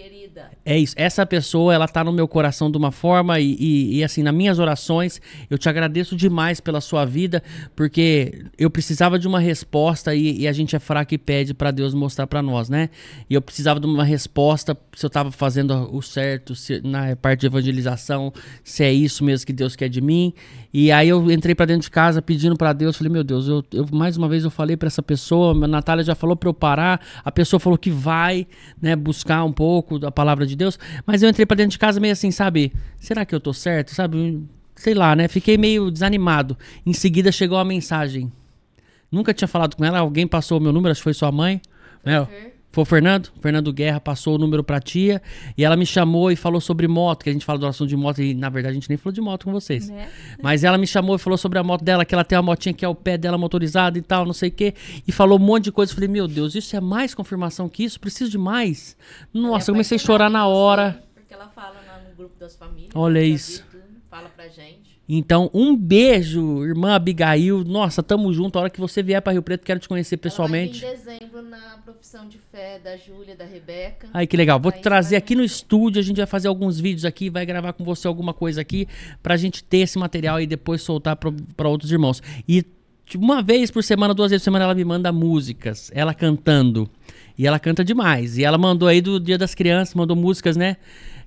[SPEAKER 2] É isso. Essa pessoa, ela tá no meu coração de uma forma e, e, e, assim, nas minhas orações, eu te agradeço demais pela sua vida, porque eu precisava de uma resposta e, e a gente é fraco e pede para Deus mostrar para nós, né? E eu precisava de uma resposta se eu tava fazendo o certo, se, na parte de evangelização, se é isso mesmo que Deus quer de mim. E aí eu entrei para dentro de casa pedindo para Deus, falei, meu Deus, eu, eu mais uma vez eu falei para essa pessoa, a Natália já falou para eu parar, a pessoa falou que vai, né, buscar um pouco da palavra de Deus, mas eu entrei para dentro de casa meio assim, sabe? Será que eu tô certo? Sabe? Sei lá, né? Fiquei meio desanimado. Em seguida chegou a mensagem. Nunca tinha falado com ela, alguém passou o meu número, acho que foi sua mãe. Né? Foi o Fernando? Fernando Guerra passou o número pra tia e ela me chamou e falou sobre moto, que a gente fala do assunto de moto e na verdade a gente nem falou de moto com vocês.
[SPEAKER 5] Né?
[SPEAKER 2] Mas ela me chamou e falou sobre a moto dela, que ela tem uma motinha que é o pé dela motorizada e tal, não sei o quê. E falou um monte de coisa. Eu falei, meu Deus, isso é mais confirmação que isso? Preciso de mais? Nossa, eu comecei a chorar na hora.
[SPEAKER 4] Porque ela fala lá no grupo das famílias.
[SPEAKER 2] Olha
[SPEAKER 4] né,
[SPEAKER 2] isso.
[SPEAKER 4] Tudo, fala pra gente.
[SPEAKER 2] Então, um beijo, irmã Abigail. Nossa, tamo junto. A hora que você vier para Rio Preto, quero te conhecer pessoalmente.
[SPEAKER 4] Ela vai em dezembro na profissão de fé da Júlia, da Rebeca.
[SPEAKER 2] Ai, que legal. Vou
[SPEAKER 4] Aí
[SPEAKER 2] trazer
[SPEAKER 4] vai
[SPEAKER 2] aqui no estúdio, a gente vai fazer alguns vídeos aqui, vai gravar com você alguma coisa aqui, pra gente ter esse material e depois soltar pra outros irmãos. E uma vez por semana, duas vezes por semana, ela me manda músicas, ela cantando. E ela canta demais. E ela mandou aí do Dia das Crianças, mandou músicas, né?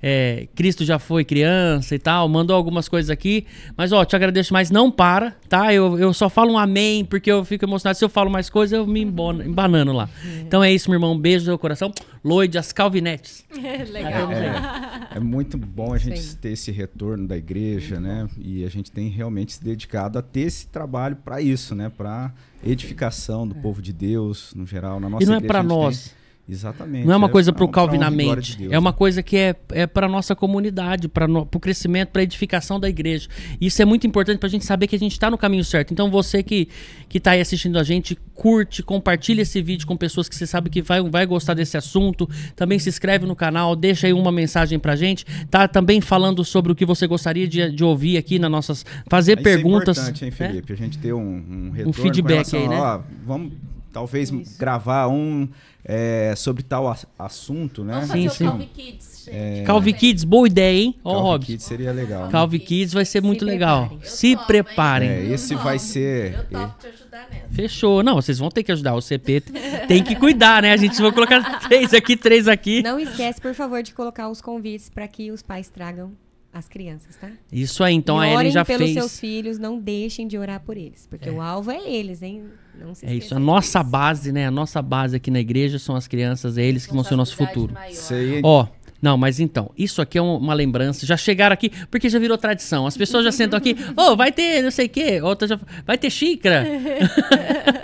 [SPEAKER 2] É, Cristo já foi criança e tal, mandou algumas coisas aqui. Mas, ó, te agradeço mais. Não para, tá? Eu, eu só falo um amém, porque eu fico emocionado. Se eu falo mais coisas, eu me embono, embanano lá. Então é isso, meu irmão. Um beijo no seu coração. Lloyd, as Calvinetes. [LAUGHS]
[SPEAKER 5] Legal.
[SPEAKER 1] É, é muito bom a gente
[SPEAKER 3] Sim.
[SPEAKER 1] ter esse retorno da igreja, né? E a gente tem realmente se dedicado a ter esse trabalho para isso, né? Para edificação do povo de Deus, no geral, na nossa
[SPEAKER 2] E não é
[SPEAKER 1] igreja,
[SPEAKER 2] pra
[SPEAKER 1] a gente tem-
[SPEAKER 2] nós.
[SPEAKER 1] Exatamente.
[SPEAKER 2] Não é uma coisa
[SPEAKER 1] pra honra e glória
[SPEAKER 2] Calvinamente.
[SPEAKER 1] de
[SPEAKER 2] É uma
[SPEAKER 1] né?
[SPEAKER 2] coisa que é, é para nossa comunidade, para o crescimento, para edificação da igreja. Isso é muito importante para a gente saber que a gente está no caminho certo. Então você que que está aí assistindo a gente, curte, compartilha esse vídeo com pessoas que você sabe que vai, vai gostar desse assunto. Também se inscreve no canal, deixa aí uma mensagem pra gente. Tá também falando sobre o que você gostaria de, de ouvir aqui nas nossas. Fazer
[SPEAKER 1] Isso
[SPEAKER 2] perguntas.
[SPEAKER 1] É importante, hein,
[SPEAKER 2] né?
[SPEAKER 1] Felipe? A gente ter um, um retorno com
[SPEAKER 2] feedback
[SPEAKER 1] relação
[SPEAKER 2] aí, né?
[SPEAKER 1] a, ó, vamos talvez gravar um é, sobre tal as- assunto, né?
[SPEAKER 4] Vamos
[SPEAKER 2] Sim,
[SPEAKER 4] fazer
[SPEAKER 2] sim.
[SPEAKER 4] o Calvi Kids, gente.
[SPEAKER 2] Calvi Kids, boa ideia, hein? Ó, Robson.
[SPEAKER 1] Kids seria legal. né?
[SPEAKER 2] Calvi Kids vai ser muito legal.
[SPEAKER 3] preparem.
[SPEAKER 2] Se
[SPEAKER 4] topo, hein?
[SPEAKER 2] preparem.
[SPEAKER 1] É, esse vai ser-
[SPEAKER 4] Eu topo te ajudar nessa.
[SPEAKER 2] Fechou. Não, vocês vão ter que ajudar. O CP [LAUGHS] tem que cuidar, né? A gente vai colocar três aqui, três aqui.
[SPEAKER 3] Não esquece, por favor, de colocar os convites para que os pais tragam as crianças, tá?
[SPEAKER 2] Isso aí, então
[SPEAKER 3] e
[SPEAKER 2] a Ellen
[SPEAKER 3] orem
[SPEAKER 2] já
[SPEAKER 3] pelos
[SPEAKER 2] fez.
[SPEAKER 3] seus filhos, não deixem de orar por eles, porque o alvo é eles, hein? Não se
[SPEAKER 2] É isso. A nossa base, né? A nossa base aqui na igreja são as crianças, é eles que vão ser o nosso futuro.
[SPEAKER 4] maior.
[SPEAKER 1] Isso aí
[SPEAKER 2] Ó, não, mas então, isso aqui é um- uma lembrança. Já chegaram aqui, porque já virou tradição. As pessoas já sentam aqui, [LAUGHS] ô, vai ter não sei o quê, outra já, vai ter xícara.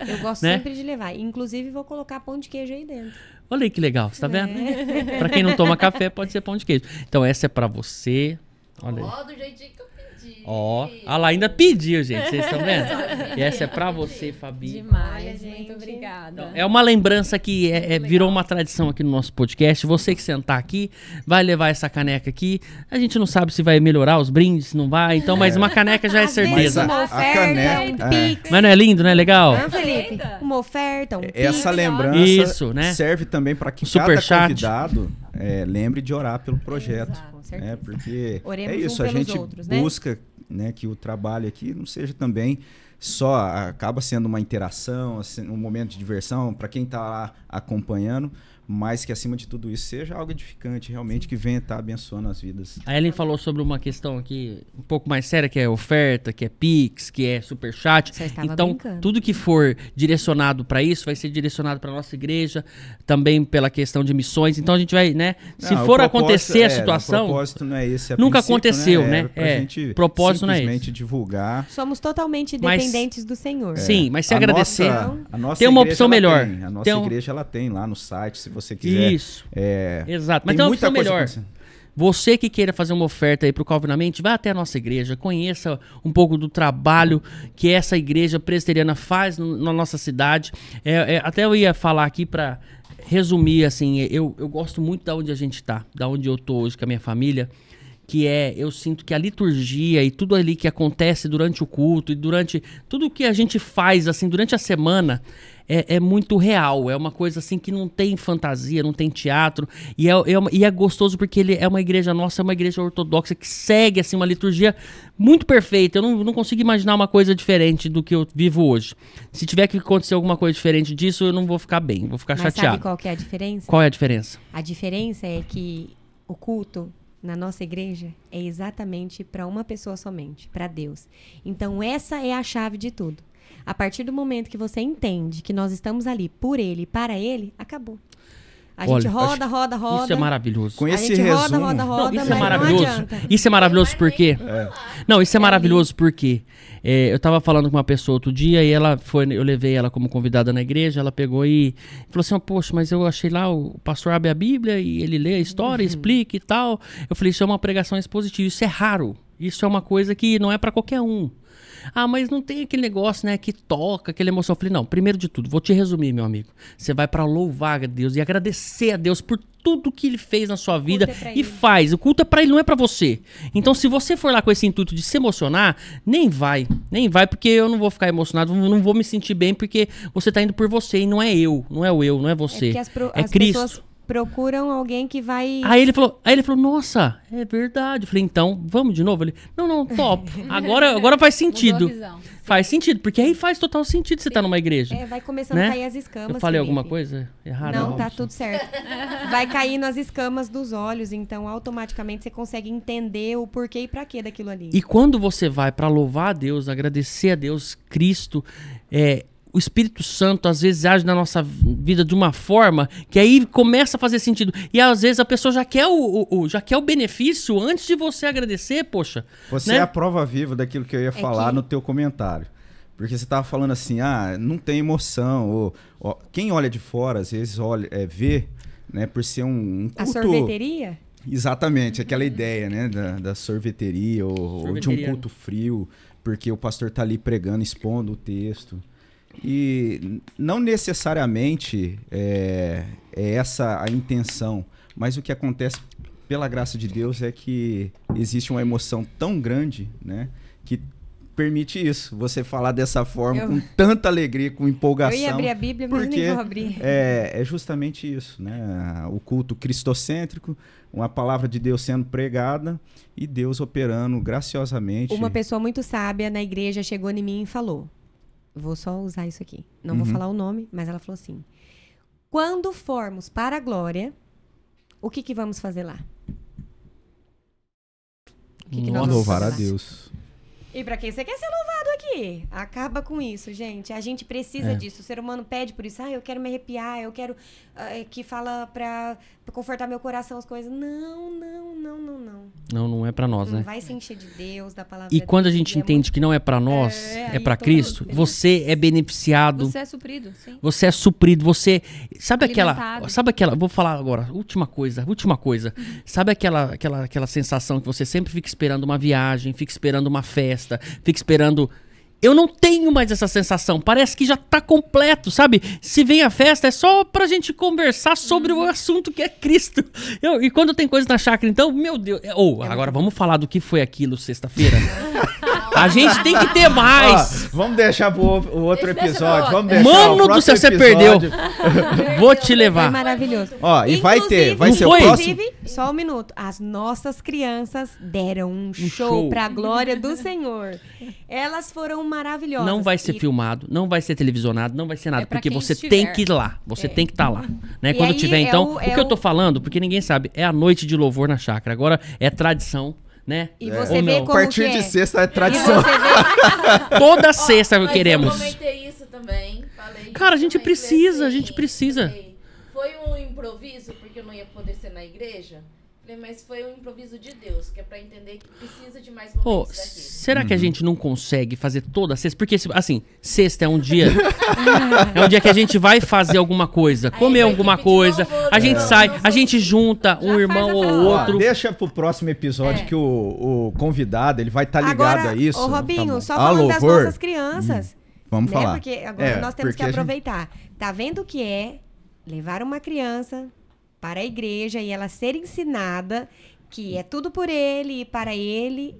[SPEAKER 3] Eu gosto [LAUGHS]
[SPEAKER 2] né?
[SPEAKER 3] sempre de levar. Inclusive, vou colocar pão de queijo aí dentro.
[SPEAKER 2] Olha aí que legal, você tá vendo?
[SPEAKER 3] É.
[SPEAKER 2] Pra quem não toma café, pode ser pão de queijo. Então, essa é pra você. Olha aí.
[SPEAKER 4] Ó, do jeitinho que eu pedi.
[SPEAKER 2] Ó, a lá ainda pediu, gente. Vocês estão vendo? [LAUGHS] E essa é pra você, Fabi.
[SPEAKER 5] Demais,
[SPEAKER 3] Olha,
[SPEAKER 5] muito
[SPEAKER 3] gente.
[SPEAKER 5] obrigada.
[SPEAKER 2] É uma lembrança que é- é- virou uma tradição aqui no nosso podcast. Você que sentar aqui vai levar essa caneca aqui. A gente não sabe se vai melhorar os brindes, se não vai. Então, mas uma caneca já é
[SPEAKER 3] Às vezes
[SPEAKER 2] certeza.
[SPEAKER 3] uma
[SPEAKER 1] a
[SPEAKER 3] oferta,
[SPEAKER 1] caneca-
[SPEAKER 3] um
[SPEAKER 1] é.
[SPEAKER 3] pix.
[SPEAKER 2] Mas não é lindo, não é legal?
[SPEAKER 3] Não, Felipe? Uma oferta, um
[SPEAKER 1] Essa
[SPEAKER 3] pix.
[SPEAKER 1] lembrança
[SPEAKER 2] Isso, né?
[SPEAKER 1] serve também para que
[SPEAKER 2] Superchat.
[SPEAKER 1] cada convidado é, lembre de orar pelo projeto.
[SPEAKER 3] Com
[SPEAKER 1] né?
[SPEAKER 3] certeza.
[SPEAKER 1] Porque
[SPEAKER 3] Oremos
[SPEAKER 1] é
[SPEAKER 3] um
[SPEAKER 1] isso, a
[SPEAKER 3] pelos
[SPEAKER 1] gente
[SPEAKER 3] outros, né?
[SPEAKER 1] busca né, que o trabalho aqui não seja também só, acaba sendo uma interação, assim, um momento de diversão para quem está lá acompanhando, mas que acima de tudo isso seja algo edificante, realmente, que venha estar abençoando as vidas.
[SPEAKER 2] A Ellen falou sobre uma questão aqui um pouco mais séria, que é oferta, que é Pix, que é Superchat. Então,
[SPEAKER 3] brincando.
[SPEAKER 2] tudo que for direcionado para isso vai ser direcionado para nossa igreja, também pela questão de missões. Então a gente vai, né? Se
[SPEAKER 1] Não,
[SPEAKER 2] for acontecer
[SPEAKER 1] é,
[SPEAKER 2] a situação,
[SPEAKER 1] O propósito não é esse. a
[SPEAKER 2] Nunca aconteceu, né?
[SPEAKER 1] Era pra
[SPEAKER 2] É,
[SPEAKER 1] gente
[SPEAKER 2] propósito não é
[SPEAKER 1] simplesmente divulgar.
[SPEAKER 3] Somos totalmente
[SPEAKER 2] Mas-
[SPEAKER 3] dependentes do Senhor.
[SPEAKER 2] sim, mas se
[SPEAKER 1] A
[SPEAKER 2] agradecer.
[SPEAKER 1] nossa- a nossa
[SPEAKER 2] Tem uma
[SPEAKER 1] igreja,
[SPEAKER 2] opção melhor.
[SPEAKER 1] tem. A nossa
[SPEAKER 2] Tem um-
[SPEAKER 1] igreja ela tem lá no site, se você quiser.
[SPEAKER 2] Isso.
[SPEAKER 1] É,
[SPEAKER 2] Exato. Mas
[SPEAKER 1] tem
[SPEAKER 2] uma
[SPEAKER 1] muita
[SPEAKER 2] opção
[SPEAKER 1] coisa
[SPEAKER 2] melhor.
[SPEAKER 1] acontecendo.
[SPEAKER 2] Você que queira fazer uma oferta aí pro Calvinamente, vá até a nossa igreja, conheça um pouco do trabalho que essa igreja presbiteriana faz no- na nossa cidade. É, é, até eu ia falar aqui para resumir, assim, eu, eu gosto muito da onde a gente tá, da onde eu tô hoje com a minha família, que é, eu sinto que a liturgia e tudo ali que acontece durante o culto e durante tudo que a gente faz assim durante a semana é, é muito real, é uma coisa assim que não tem fantasia, não tem teatro e é, é e é gostoso porque ele é uma igreja nossa, é uma igreja ortodoxa que segue assim uma liturgia muito perfeita. Eu não, não consigo imaginar uma coisa diferente do que eu vivo hoje. Se tiver que acontecer alguma coisa diferente disso, eu não vou ficar bem, vou ficar
[SPEAKER 3] Mas
[SPEAKER 2] chateado.
[SPEAKER 3] sabe qual que é a diferença?
[SPEAKER 2] Qual é a diferença?
[SPEAKER 3] A diferença é que o culto na nossa igreja é exatamente para uma pessoa somente, para Deus. Então essa é a chave de tudo. A partir do momento que você entende que nós estamos ali por ele e para ele, acabou. A gente
[SPEAKER 2] Olha,
[SPEAKER 3] roda, roda, roda.
[SPEAKER 2] Isso é maravilhoso.
[SPEAKER 1] Com
[SPEAKER 3] A
[SPEAKER 1] esse
[SPEAKER 3] gente roda,
[SPEAKER 1] resumo,
[SPEAKER 3] roda, roda,
[SPEAKER 2] Não, isso é maravilhoso. Isso é maravilhoso porque. Não, isso é maravilhoso porque é, eu tava falando com uma pessoa outro dia e ela foi, eu levei ela como convidada na igreja, ela pegou e falou assim: "Ó, poxa, mas eu achei lá o pastor abre a Bíblia e ele lê a história, explica e tal. Eu falei: "Isso é uma pregação expositiva, isso é raro. Isso é uma coisa que não é pra qualquer um." Ah, mas não tem aquele negócio, né, que toca, aquela emoção. Eu falei, não, primeiro de tudo, vou te resumir, meu amigo. Você vai pra louvar a Deus e agradecer a Deus por tudo que ele fez na sua vida
[SPEAKER 3] é
[SPEAKER 2] e
[SPEAKER 3] ele.
[SPEAKER 2] faz. O culto é pra ele, não é pra você. Então, se você for lá com esse intuito de se emocionar, nem vai. Nem vai, porque eu não vou ficar emocionado, não vou me sentir bem, porque você tá indo por você e não é eu, não é o eu, não é
[SPEAKER 3] É
[SPEAKER 2] você.
[SPEAKER 3] porque as, pro-
[SPEAKER 2] É
[SPEAKER 3] as
[SPEAKER 2] Cristo.
[SPEAKER 3] pessoas procuram alguém que vai.
[SPEAKER 2] Aí ele falou, aí ele falou, nossa, é verdade. Eu falei, então, vamos de novo? Ele, não, não, top. Agora, agora faz sentido. Faz sentido, porque aí faz total sentido você estar numa igreja.
[SPEAKER 3] É, vai começando
[SPEAKER 2] Né?
[SPEAKER 3] a cair as escamas.
[SPEAKER 2] Eu falei alguma
[SPEAKER 3] Felipe.
[SPEAKER 2] coisa errada?
[SPEAKER 3] Não, tá tudo certo. Vai caindo as escamas dos olhos, então automaticamente você consegue entender o porquê e pra quê daquilo ali.
[SPEAKER 2] E quando você vai pra louvar a Deus, agradecer a Deus, Cristo, é, o Espírito Santo às vezes age na nossa vida de uma forma que aí começa a fazer sentido. E às vezes a pessoa já quer o, o- o- já quer o benefício antes de você agradecer, poxa.
[SPEAKER 1] Você
[SPEAKER 2] né?
[SPEAKER 1] é a prova viva daquilo que eu ia falar
[SPEAKER 3] que-
[SPEAKER 1] no teu comentário. Porque você tava falando assim, ah, não tem emoção. Ou, ó, quem olha de fora, às vezes, olha, é, vê, né, por ser um, um
[SPEAKER 3] A
[SPEAKER 1] culto...
[SPEAKER 3] sorveteria?
[SPEAKER 1] Exatamente, aquela ideia, né, da, da sorveteria ou, ou de um
[SPEAKER 2] Sorveteria.
[SPEAKER 1] culto frio, porque o pastor tá ali pregando, expondo o texto. E não necessariamente é, é essa a intenção, mas o que acontece pela graça de Deus é que existe uma emoção tão grande, né, que permite isso, você falar dessa forma
[SPEAKER 3] Eu-
[SPEAKER 1] com tanta alegria, com empolgação.
[SPEAKER 3] Eu ia abrir a Bíblia, mas
[SPEAKER 1] porque
[SPEAKER 3] nem vou abrir.
[SPEAKER 1] É, é justamente isso, né? O culto cristocêntrico, uma palavra de Deus sendo pregada e Deus operando graciosamente.
[SPEAKER 3] Uma pessoa muito sábia na igreja chegou em mim e falou: Vou só usar isso aqui. Não vou
[SPEAKER 1] Uhum.
[SPEAKER 3] falar o nome, mas ela falou assim: Quando formos para a glória, o que, que vamos fazer lá? O que, que nós
[SPEAKER 1] Louvar a? Deus.
[SPEAKER 3] E pra quem você quer ser louvado aqui? Acaba com isso, gente. A gente precisa
[SPEAKER 1] É.
[SPEAKER 3] disso. O ser humano pede por isso. Ah, eu quero me arrepiar, eu quero que fala pra, pra confortar meu coração as coisas. Não, não, não, não, não.
[SPEAKER 2] Não, não é pra nós,
[SPEAKER 3] Não
[SPEAKER 2] né?
[SPEAKER 3] vai se encher de Deus, da palavra
[SPEAKER 2] E quando a gente
[SPEAKER 3] é
[SPEAKER 2] entende que não é pra nós,
[SPEAKER 3] É,
[SPEAKER 2] é,
[SPEAKER 3] todo
[SPEAKER 2] Cristo, você é beneficiado,
[SPEAKER 5] Você é suprido, sim.
[SPEAKER 2] Você é suprido, você. Sabe aquela. Sabe aquela. Vou falar agora, última coisa, última coisa. Sabe aquela, aquela, aquela sensação que você sempre fica esperando uma viagem, fica esperando uma festa, fica esperando. Eu não tenho mais essa sensação. Parece que já tá completo, sabe? Se vem a festa, é só pra gente conversar sobre o assunto que é Cristo. [LAUGHS] Eu- e quando tem coisa na chácara, então, meu Deus. é- Ou, agora vamos falar do que foi aquilo sexta-feira. [LAUGHS] a gente tem que ter mais.
[SPEAKER 1] Ó, vamos deixar pro o- outro
[SPEAKER 4] Deixa
[SPEAKER 1] episódio. Vamos deixar
[SPEAKER 2] Mano do céu, você perdeu. [LAUGHS] Vou te
[SPEAKER 3] Foi
[SPEAKER 2] levar.
[SPEAKER 3] maravilhoso.
[SPEAKER 1] Ó, e vai ter, vai ser
[SPEAKER 2] foi?
[SPEAKER 1] o próximo.
[SPEAKER 3] Inclusive, só um minuto. As nossas crianças deram um, show,
[SPEAKER 2] show.
[SPEAKER 3] pra glória do Senhor. Elas foram maravilhosas.
[SPEAKER 2] Não vai ser
[SPEAKER 3] E-
[SPEAKER 2] filmado, não vai ser televisionado, não vai ser nada,
[SPEAKER 5] É
[SPEAKER 2] porque você
[SPEAKER 5] estiver.
[SPEAKER 2] tem que ir lá, você tem que estar lá, né?
[SPEAKER 3] E
[SPEAKER 2] Quando tiver,
[SPEAKER 3] é
[SPEAKER 2] então,
[SPEAKER 3] o-
[SPEAKER 2] o,
[SPEAKER 3] é
[SPEAKER 2] que eu tô falando, porque ninguém sabe, é a noite de louvor na chácara. Agora é tradição, né?
[SPEAKER 3] E
[SPEAKER 1] É.
[SPEAKER 3] você
[SPEAKER 2] Ou
[SPEAKER 3] vê
[SPEAKER 2] não.
[SPEAKER 1] A
[SPEAKER 3] como
[SPEAKER 1] partir
[SPEAKER 3] que
[SPEAKER 1] de
[SPEAKER 3] é.
[SPEAKER 1] sexta é tradição.
[SPEAKER 3] vê [LAUGHS]
[SPEAKER 2] Toda sexta
[SPEAKER 4] Mas
[SPEAKER 2] queremos.
[SPEAKER 4] Eu comentei isso também. Falei
[SPEAKER 2] Cara, a gente precisa, a gente precisa.
[SPEAKER 4] Foi um improviso, porque eu não ia poder ser na igreja. Falei, mas foi um improviso de Deus, que é pra entender que precisa de mais momentos daquele.
[SPEAKER 2] será
[SPEAKER 1] Uhum.
[SPEAKER 2] que a gente não consegue fazer toda sexta? Porque, se- assim, sexta é um dia. [LAUGHS] é um dia que a gente vai fazer alguma coisa, comer
[SPEAKER 4] vai
[SPEAKER 2] alguma coisa,
[SPEAKER 4] novo,
[SPEAKER 2] a gente
[SPEAKER 4] não,
[SPEAKER 2] sai,
[SPEAKER 4] não
[SPEAKER 2] a gente junta um irmão ou outro.
[SPEAKER 1] deixa pro próximo episódio
[SPEAKER 2] É.
[SPEAKER 1] que o, o convidado ele vai estar ligado
[SPEAKER 3] Agora,
[SPEAKER 1] a isso.
[SPEAKER 3] ô Robinho,
[SPEAKER 1] Tá
[SPEAKER 3] só falando das nossas crianças.
[SPEAKER 1] Vamos
[SPEAKER 3] né?
[SPEAKER 1] falar.
[SPEAKER 3] Porque agora
[SPEAKER 1] É,
[SPEAKER 3] nós temos que
[SPEAKER 1] a gente-
[SPEAKER 3] aproveitar. Tá vendo o que é levar uma criança para a igreja e ela ser ensinada que é tudo por ele e para ele.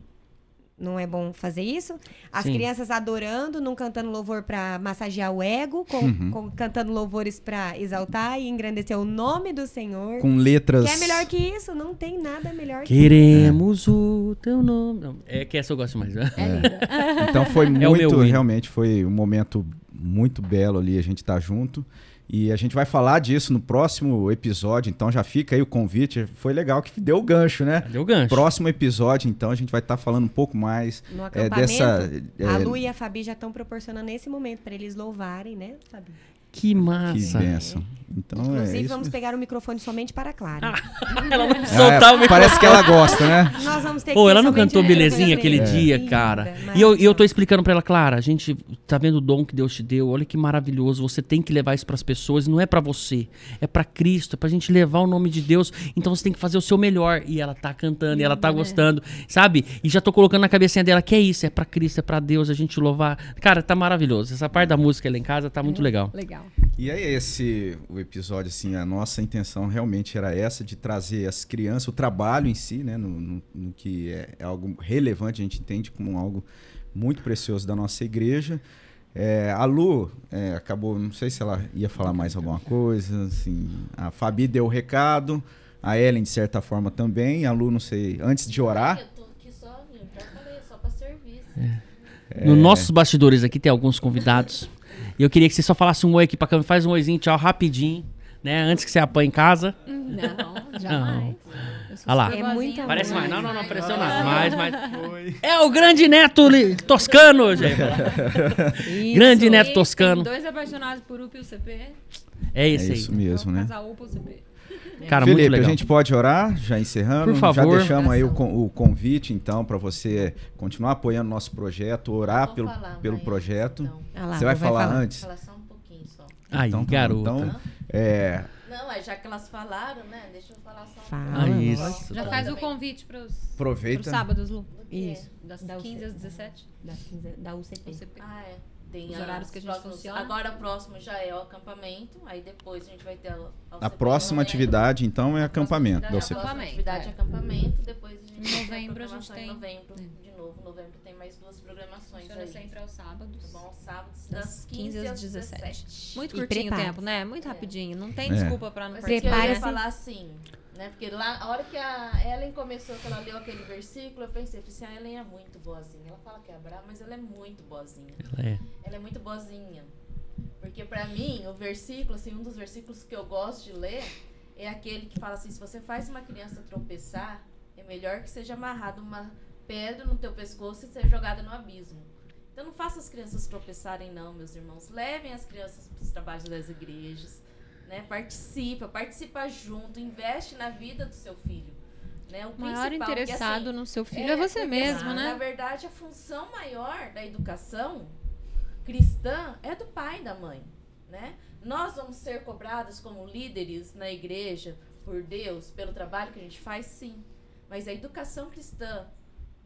[SPEAKER 3] Não é bom fazer isso? As
[SPEAKER 2] Sim.
[SPEAKER 3] crianças adorando, não cantando louvor para massagear o ego, com,
[SPEAKER 1] Uhum.
[SPEAKER 3] com- cantando louvores para exaltar e engrandecer o nome do Senhor.
[SPEAKER 1] Com letras.
[SPEAKER 3] Que é melhor que isso? Não tem nada melhor que
[SPEAKER 2] Queremos o teu nome. Não, é que essa eu gosto mais. né?
[SPEAKER 3] É linda.
[SPEAKER 1] Então foi
[SPEAKER 2] É
[SPEAKER 1] muito,
[SPEAKER 2] hino.
[SPEAKER 1] realmente foi um momento muito belo ali, a gente tá junto. E a gente vai falar disso no próximo episódio, então já fica aí o convite. Foi legal que deu o gancho, né?
[SPEAKER 2] Deu gancho.
[SPEAKER 1] Próximo episódio, então, a gente vai estar falando um pouco mais
[SPEAKER 3] No
[SPEAKER 1] é, dessa.
[SPEAKER 3] a
[SPEAKER 1] é,
[SPEAKER 3] Lu e a Fabi já estão proporcionando esse momento para eles louvarem, né, Fabi?
[SPEAKER 2] Que
[SPEAKER 1] que
[SPEAKER 2] massa.
[SPEAKER 1] bênção. Então
[SPEAKER 3] Inclusive,
[SPEAKER 1] é isso.
[SPEAKER 3] vamos pegar o microfone somente para a Clara. [LAUGHS]
[SPEAKER 2] Ela não
[SPEAKER 1] É,
[SPEAKER 2] soltar o microfone.
[SPEAKER 1] parece que ela gosta, né?
[SPEAKER 3] Nós vamos ter
[SPEAKER 2] Pô,
[SPEAKER 3] que
[SPEAKER 2] ela não cantou belezinha aquele
[SPEAKER 3] dele.
[SPEAKER 2] dia,
[SPEAKER 3] Linda,
[SPEAKER 2] cara. E eu, e eu tô explicando pra ela, Clara, a gente tá vendo o dom que Deus te deu, olha que maravilhoso, você tem que levar isso pras pessoas, não é pra você, é pra Cristo, é pra gente levar o nome de Deus, então você tem que fazer o seu melhor. E ela tá cantando, e ela tá gostando, sabe? E já tô colocando na cabecinha dela que é isso, é pra Cristo, é pra Deus, a gente louvar. Cara, tá maravilhoso. Essa parte da música lá em casa tá muito legal.
[SPEAKER 5] Legal.
[SPEAKER 1] E aí, esse o episódio, assim, a nossa intenção realmente era essa, de trazer as crianças, o trabalho em si, né? No, no- no que é, é algo relevante, a gente entende como algo muito precioso da nossa igreja. É, a Lu é, acabou, não sei se ela ia falar mais alguma coisa, assim, a Fabi deu o recado, a Ellen, de certa forma, também, a Lu, não sei, antes de orar,
[SPEAKER 4] Eu tô aqui só, já falei, só pra serviço.
[SPEAKER 1] É.
[SPEAKER 2] Nos nossos bastidores aqui tem alguns convidados. E eu queria que você só falasse um oi aqui pra câmera. Faz um oizinho, tchau, rapidinho. Né? Antes que você apanhe em casa.
[SPEAKER 5] Não, jamais.
[SPEAKER 2] Olha lá.
[SPEAKER 3] É muito
[SPEAKER 2] Parece mais. Não, não, não,
[SPEAKER 5] Ai,
[SPEAKER 2] pareceu
[SPEAKER 5] ai,
[SPEAKER 2] nada.
[SPEAKER 5] ai.
[SPEAKER 2] Mais, mais. É o grande neto li- toscano, gente. [LAUGHS]
[SPEAKER 3] Isso.
[SPEAKER 2] Grande
[SPEAKER 5] E
[SPEAKER 2] neto
[SPEAKER 5] tem
[SPEAKER 2] toscano.
[SPEAKER 5] dois apaixonados por UP e UCP.
[SPEAKER 2] É
[SPEAKER 1] é
[SPEAKER 2] isso aí.
[SPEAKER 1] isso mesmo, né?
[SPEAKER 5] Casal UPA UCP.
[SPEAKER 2] Cara,
[SPEAKER 1] Felipe,
[SPEAKER 2] muito legal.
[SPEAKER 1] a gente pode orar, já encerrando.
[SPEAKER 2] Por favor.
[SPEAKER 1] Já deixamos aí o, o convite, então, para você continuar apoiando o nosso projeto, orar pelo,
[SPEAKER 4] falar
[SPEAKER 1] pelo projeto.
[SPEAKER 4] então.
[SPEAKER 3] Ah lá,
[SPEAKER 1] você vai falar,
[SPEAKER 4] Vou
[SPEAKER 1] antes?
[SPEAKER 4] falar só um pouquinho só.
[SPEAKER 2] Aí,
[SPEAKER 1] Então, tá bom.
[SPEAKER 2] garota.
[SPEAKER 1] Então, é,
[SPEAKER 4] Não, é já que elas falaram, né? Deixa eu falar só um
[SPEAKER 3] Fala.
[SPEAKER 2] Ah,
[SPEAKER 4] pouquinho.
[SPEAKER 2] isso.
[SPEAKER 5] Já
[SPEAKER 4] falar
[SPEAKER 5] faz o convite pros
[SPEAKER 1] aproveita.
[SPEAKER 5] sábados, Lu.
[SPEAKER 3] Isso.
[SPEAKER 5] Das
[SPEAKER 3] Da
[SPEAKER 5] 15 às
[SPEAKER 3] UCP.
[SPEAKER 5] 17.
[SPEAKER 3] Das 15 Da UCP.
[SPEAKER 5] UCP.
[SPEAKER 4] Ah, é. Tem
[SPEAKER 5] Os horários que a gente
[SPEAKER 4] próximos-
[SPEAKER 5] funciona.
[SPEAKER 4] Agora o próximo já é o acampamento, aí depois a gente vai ter a,
[SPEAKER 1] A próxima atividade, então, é acampamento.
[SPEAKER 4] A próxima
[SPEAKER 5] Acampamento,
[SPEAKER 4] atividade é
[SPEAKER 5] é.
[SPEAKER 4] acampamento, depois a gente
[SPEAKER 5] Em
[SPEAKER 4] vai ter a
[SPEAKER 5] novembro a gente tem-
[SPEAKER 4] Em novembro,
[SPEAKER 5] É.
[SPEAKER 4] de novo, novembro tem mais duas programações
[SPEAKER 5] Funciona
[SPEAKER 4] aí.
[SPEAKER 5] sempre aos sábados.
[SPEAKER 4] Tá bom? Sábados,
[SPEAKER 5] Das
[SPEAKER 4] das 15 às 17.
[SPEAKER 5] Muito curtinho o tempo, né? Muito rapidinho. Não tem
[SPEAKER 1] É.
[SPEAKER 5] desculpa pra não
[SPEAKER 4] é
[SPEAKER 5] participar.
[SPEAKER 3] Prepare-se.
[SPEAKER 4] falar assim, né? Porque lá, a hora que a Ellen começou, que ela leu aquele versículo, eu pensei, falei assim, a Ellen é muito boazinha. Ela fala que é brava, mas ela é muito boazinha.
[SPEAKER 2] Ela é.
[SPEAKER 4] Ela é muito boazinha. Porque pra mim, o versículo, assim, um dos versículos que eu gosto de ler é aquele que fala assim, se você faz uma criança tropeçar, é melhor que seja amarrado uma pedra no teu pescoço e seja jogada no abismo. Então não faça as crianças tropeçarem não, meus irmãos. Levem as crianças para os trabalhos das igrejas, né? Participa, participa junto, investe na vida do seu filho. Né? O
[SPEAKER 5] maior
[SPEAKER 4] principal, porque,
[SPEAKER 5] interessado
[SPEAKER 4] assim,
[SPEAKER 5] no seu filho é, você
[SPEAKER 4] porque,
[SPEAKER 5] mesmo,
[SPEAKER 4] assim, Na
[SPEAKER 5] né?
[SPEAKER 4] verdade, a função maior da educação cristã é do pai e da mãe, né? Nós vamos ser cobrados como líderes na igreja por Deus pelo trabalho que a gente faz, sim. Mas a educação cristã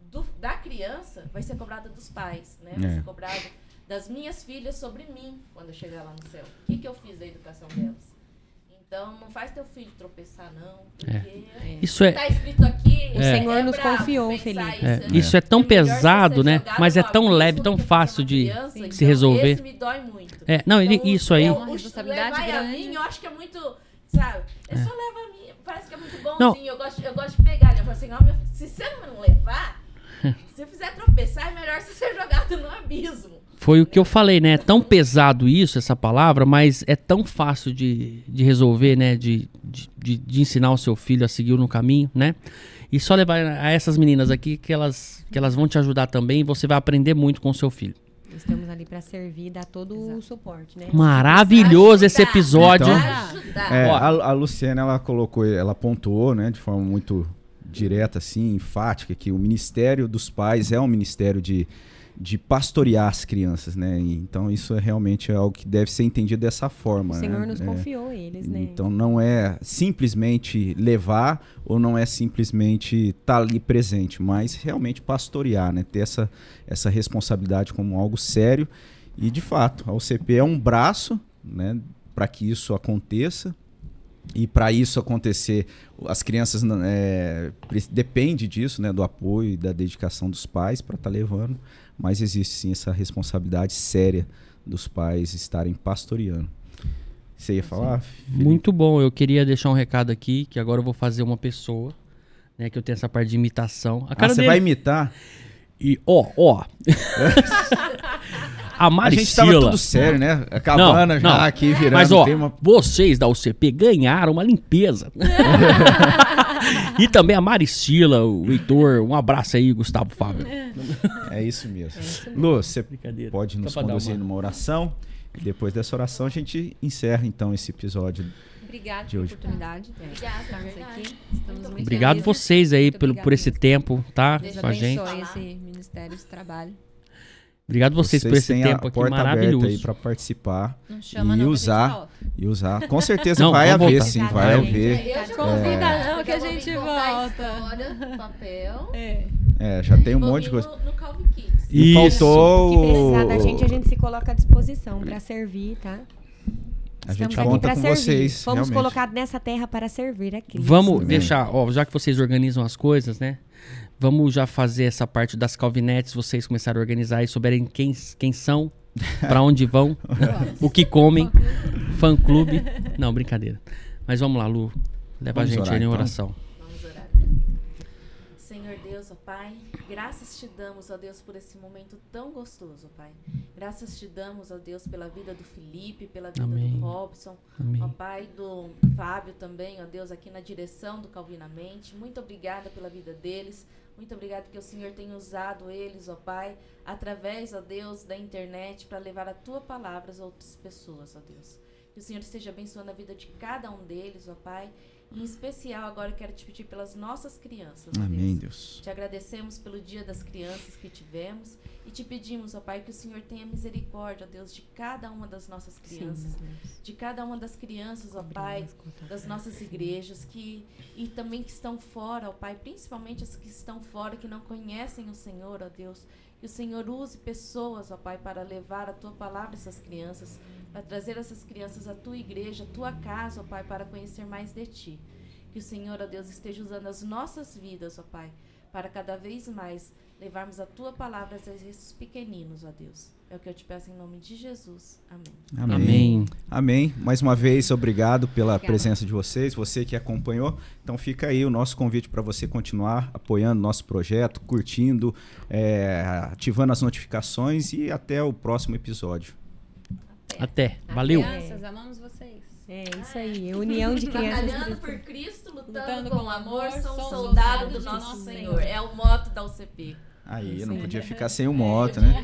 [SPEAKER 4] do- da criança vai ser cobrada dos pais, né? Vai
[SPEAKER 1] É.
[SPEAKER 4] ser cobrada das minhas filhas sobre mim quando eu chegar lá no céu. O que, que eu fiz da educação delas? Então, não faz teu filho tropeçar, não. Porque
[SPEAKER 2] Isso é,
[SPEAKER 4] tá escrito aqui.
[SPEAKER 3] O
[SPEAKER 4] é
[SPEAKER 3] Senhor nos
[SPEAKER 4] bravo
[SPEAKER 3] confiou, Felipe.
[SPEAKER 2] é,
[SPEAKER 4] isso,
[SPEAKER 2] isso é tão
[SPEAKER 4] É
[SPEAKER 2] pesado, né? Mas é tão leve, tão fácil de,
[SPEAKER 4] criança.
[SPEAKER 2] de
[SPEAKER 4] Então,
[SPEAKER 2] se resolver.
[SPEAKER 4] Esse me dói muito.
[SPEAKER 2] É, não,
[SPEAKER 4] Então,
[SPEAKER 2] isso aí.
[SPEAKER 4] o-
[SPEAKER 5] Uma
[SPEAKER 4] o-
[SPEAKER 5] responsabilidade
[SPEAKER 4] levar a
[SPEAKER 5] grande.
[SPEAKER 4] mim, eu acho que é muito, sabe? É, só leva a mim, parece que é muito bonzinho.
[SPEAKER 2] Não.
[SPEAKER 4] Eu, gosto, eu gosto de pegar. Eu falo assim, ó, meu, se você não levar, [LAUGHS] se você fizer tropeçar, é melhor você ser jogado no abismo.
[SPEAKER 2] Foi o que eu falei, né? É tão pesado isso, essa palavra, mas é tão fácil de, de resolver, né? De, de, de- ensinar o seu filho a seguir no caminho, né? E só levar a essas meninas aqui que elas, que elas vão te ajudar também e você vai aprender muito com o seu filho.
[SPEAKER 3] Estamos ali para servir, dar todo o suporte, né?
[SPEAKER 2] Maravilhoso esse
[SPEAKER 4] Ajudar.
[SPEAKER 2] episódio.
[SPEAKER 1] Então-. É, a, a Luciana, ela colocou, ela pontuou, né, de forma muito direta, assim, enfática, que o Ministério dos Pais é um ministério de, de pastorear as crianças, né? Então isso é realmente algo que deve ser entendido dessa forma.
[SPEAKER 3] O Senhor
[SPEAKER 1] né?
[SPEAKER 3] nos
[SPEAKER 1] É.
[SPEAKER 3] confiou eles, né?
[SPEAKER 1] Então não é simplesmente levar ou não é simplesmente estar ali presente, mas realmente pastorear, né? Ter essa, essa responsabilidade como algo sério. E de fato, a UCP é um braço, né, para que isso aconteça. E para isso acontecer, as crianças é, depende disso, né, do apoio e da dedicação dos pais para estar tá levando, mas existe sim essa responsabilidade séria dos pais estarem pastoreando. Você ia falar?
[SPEAKER 2] Felipe? Muito bom. Eu queria deixar um recado aqui que agora eu vou fazer uma pessoa, né, que eu tenho essa parte de imitação.
[SPEAKER 1] A cara ah, você dele... vai imitar?
[SPEAKER 2] E ó, ó. [LAUGHS] a Maricila. A gente tava
[SPEAKER 1] tudo sério, né? A cabana não, já não. aqui virando.
[SPEAKER 2] Mas ó, uma... vocês da UCP ganharam uma limpeza. [LAUGHS] e também a Maricila, o Heitor, um abraço aí, Gustavo Fábio.
[SPEAKER 1] É isso mesmo. É Lu, você pode nos conduzir uma... numa oração. E depois dessa oração a gente encerra então esse episódio.
[SPEAKER 5] Obrigada pela oportunidade.
[SPEAKER 2] Obrigada, aqui. Estamos muito Obrigado felizes. vocês aí pelo, por esse tempo, tá?
[SPEAKER 5] Deus
[SPEAKER 2] com a gente.
[SPEAKER 5] esse ministério, esse trabalho.
[SPEAKER 2] Obrigado vocês, vocês por esse tempo aqui maravilhoso.
[SPEAKER 1] aí para participar e usar e usar. Com certeza não, vai haver voltar. sim, vai haver.
[SPEAKER 5] Eu convida é... não que a gente volta.
[SPEAKER 4] História, [LAUGHS] papel.
[SPEAKER 1] É. é já tem um monte de coisa. No, no
[SPEAKER 3] Calvin Kids. E faltou que precisar da gente, a gente se coloca à disposição para servir, tá?
[SPEAKER 1] A gente conta com servir. vocês.
[SPEAKER 3] Fomos realmente. colocados nessa terra para servir aqui.
[SPEAKER 2] Vamos Sim. deixar, ó, já que vocês organizam as coisas, né? Vamos já fazer essa parte das calvinetes, vocês começaram a organizar e souberem quem, quem são, [LAUGHS] para onde vão, o que comem, fã clube. Não, brincadeira. Mas vamos lá, Lu. Leva vamos a gente orar, aí em então. oração.
[SPEAKER 4] Vamos orar. Senhor Deus, ó Pai, graças te damos, ó Deus, por esse momento tão gostoso, ó Pai. Graças te damos, ó Deus, pela vida do Felipe, pela vida Amém. do Robson, Amém. ó Pai, do Fábio também, ó Deus, aqui na direção do Calvinamente. Muito obrigada pela vida deles. Muito obrigado que o Senhor tenha usado eles, ó Pai, através, ó Deus, da internet para levar a tua palavra às outras pessoas, ó Deus. Que o Senhor esteja abençoando a vida de cada um deles, ó Pai. Em especial, agora eu quero te pedir pelas nossas crianças.
[SPEAKER 1] Amém, Deus.
[SPEAKER 4] Deus. Te agradecemos pelo dia das crianças que tivemos e te pedimos, ó Pai, que o Senhor tenha misericórdia, ó Deus, de cada uma das nossas crianças, Sim, de cada uma das crianças, ó Pai, das nossas igrejas que e também que estão fora, ó Pai, principalmente as que estão fora que não conhecem o Senhor, ó Deus. Que o Senhor use pessoas, ó Pai, para levar a tua palavra a essas crianças, para trazer essas crianças à tua igreja, à tua casa, ó Pai, para conhecer mais de ti. Que o Senhor, ó Deus, esteja usando as nossas vidas, ó Pai, para cada vez mais levarmos a tua palavra a esses pequeninos, ó Deus. É o que eu te peço em nome de Jesus. Amém.
[SPEAKER 1] Amém. Amém. Amém. Mais uma vez, obrigado pela Obrigada. presença de vocês, você que acompanhou. Então fica aí o nosso convite para você continuar apoiando nosso projeto, curtindo, é, ativando as notificações e até o próximo episódio.
[SPEAKER 2] Até. até. Valeu.
[SPEAKER 5] Crianças, amamos vocês.
[SPEAKER 3] É isso aí, união de [LAUGHS] crianças.
[SPEAKER 4] Batalhando por Cristo, lutando, lutando com, com amor, são soldados do nosso Senhor. É o moto da UCP.
[SPEAKER 1] Aí, não podia ficar sem o moto, né?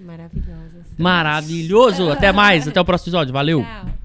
[SPEAKER 3] Maravilhosas.
[SPEAKER 2] Maravilhoso. Até mais. Até o próximo episódio. Valeu.
[SPEAKER 5] Tchau.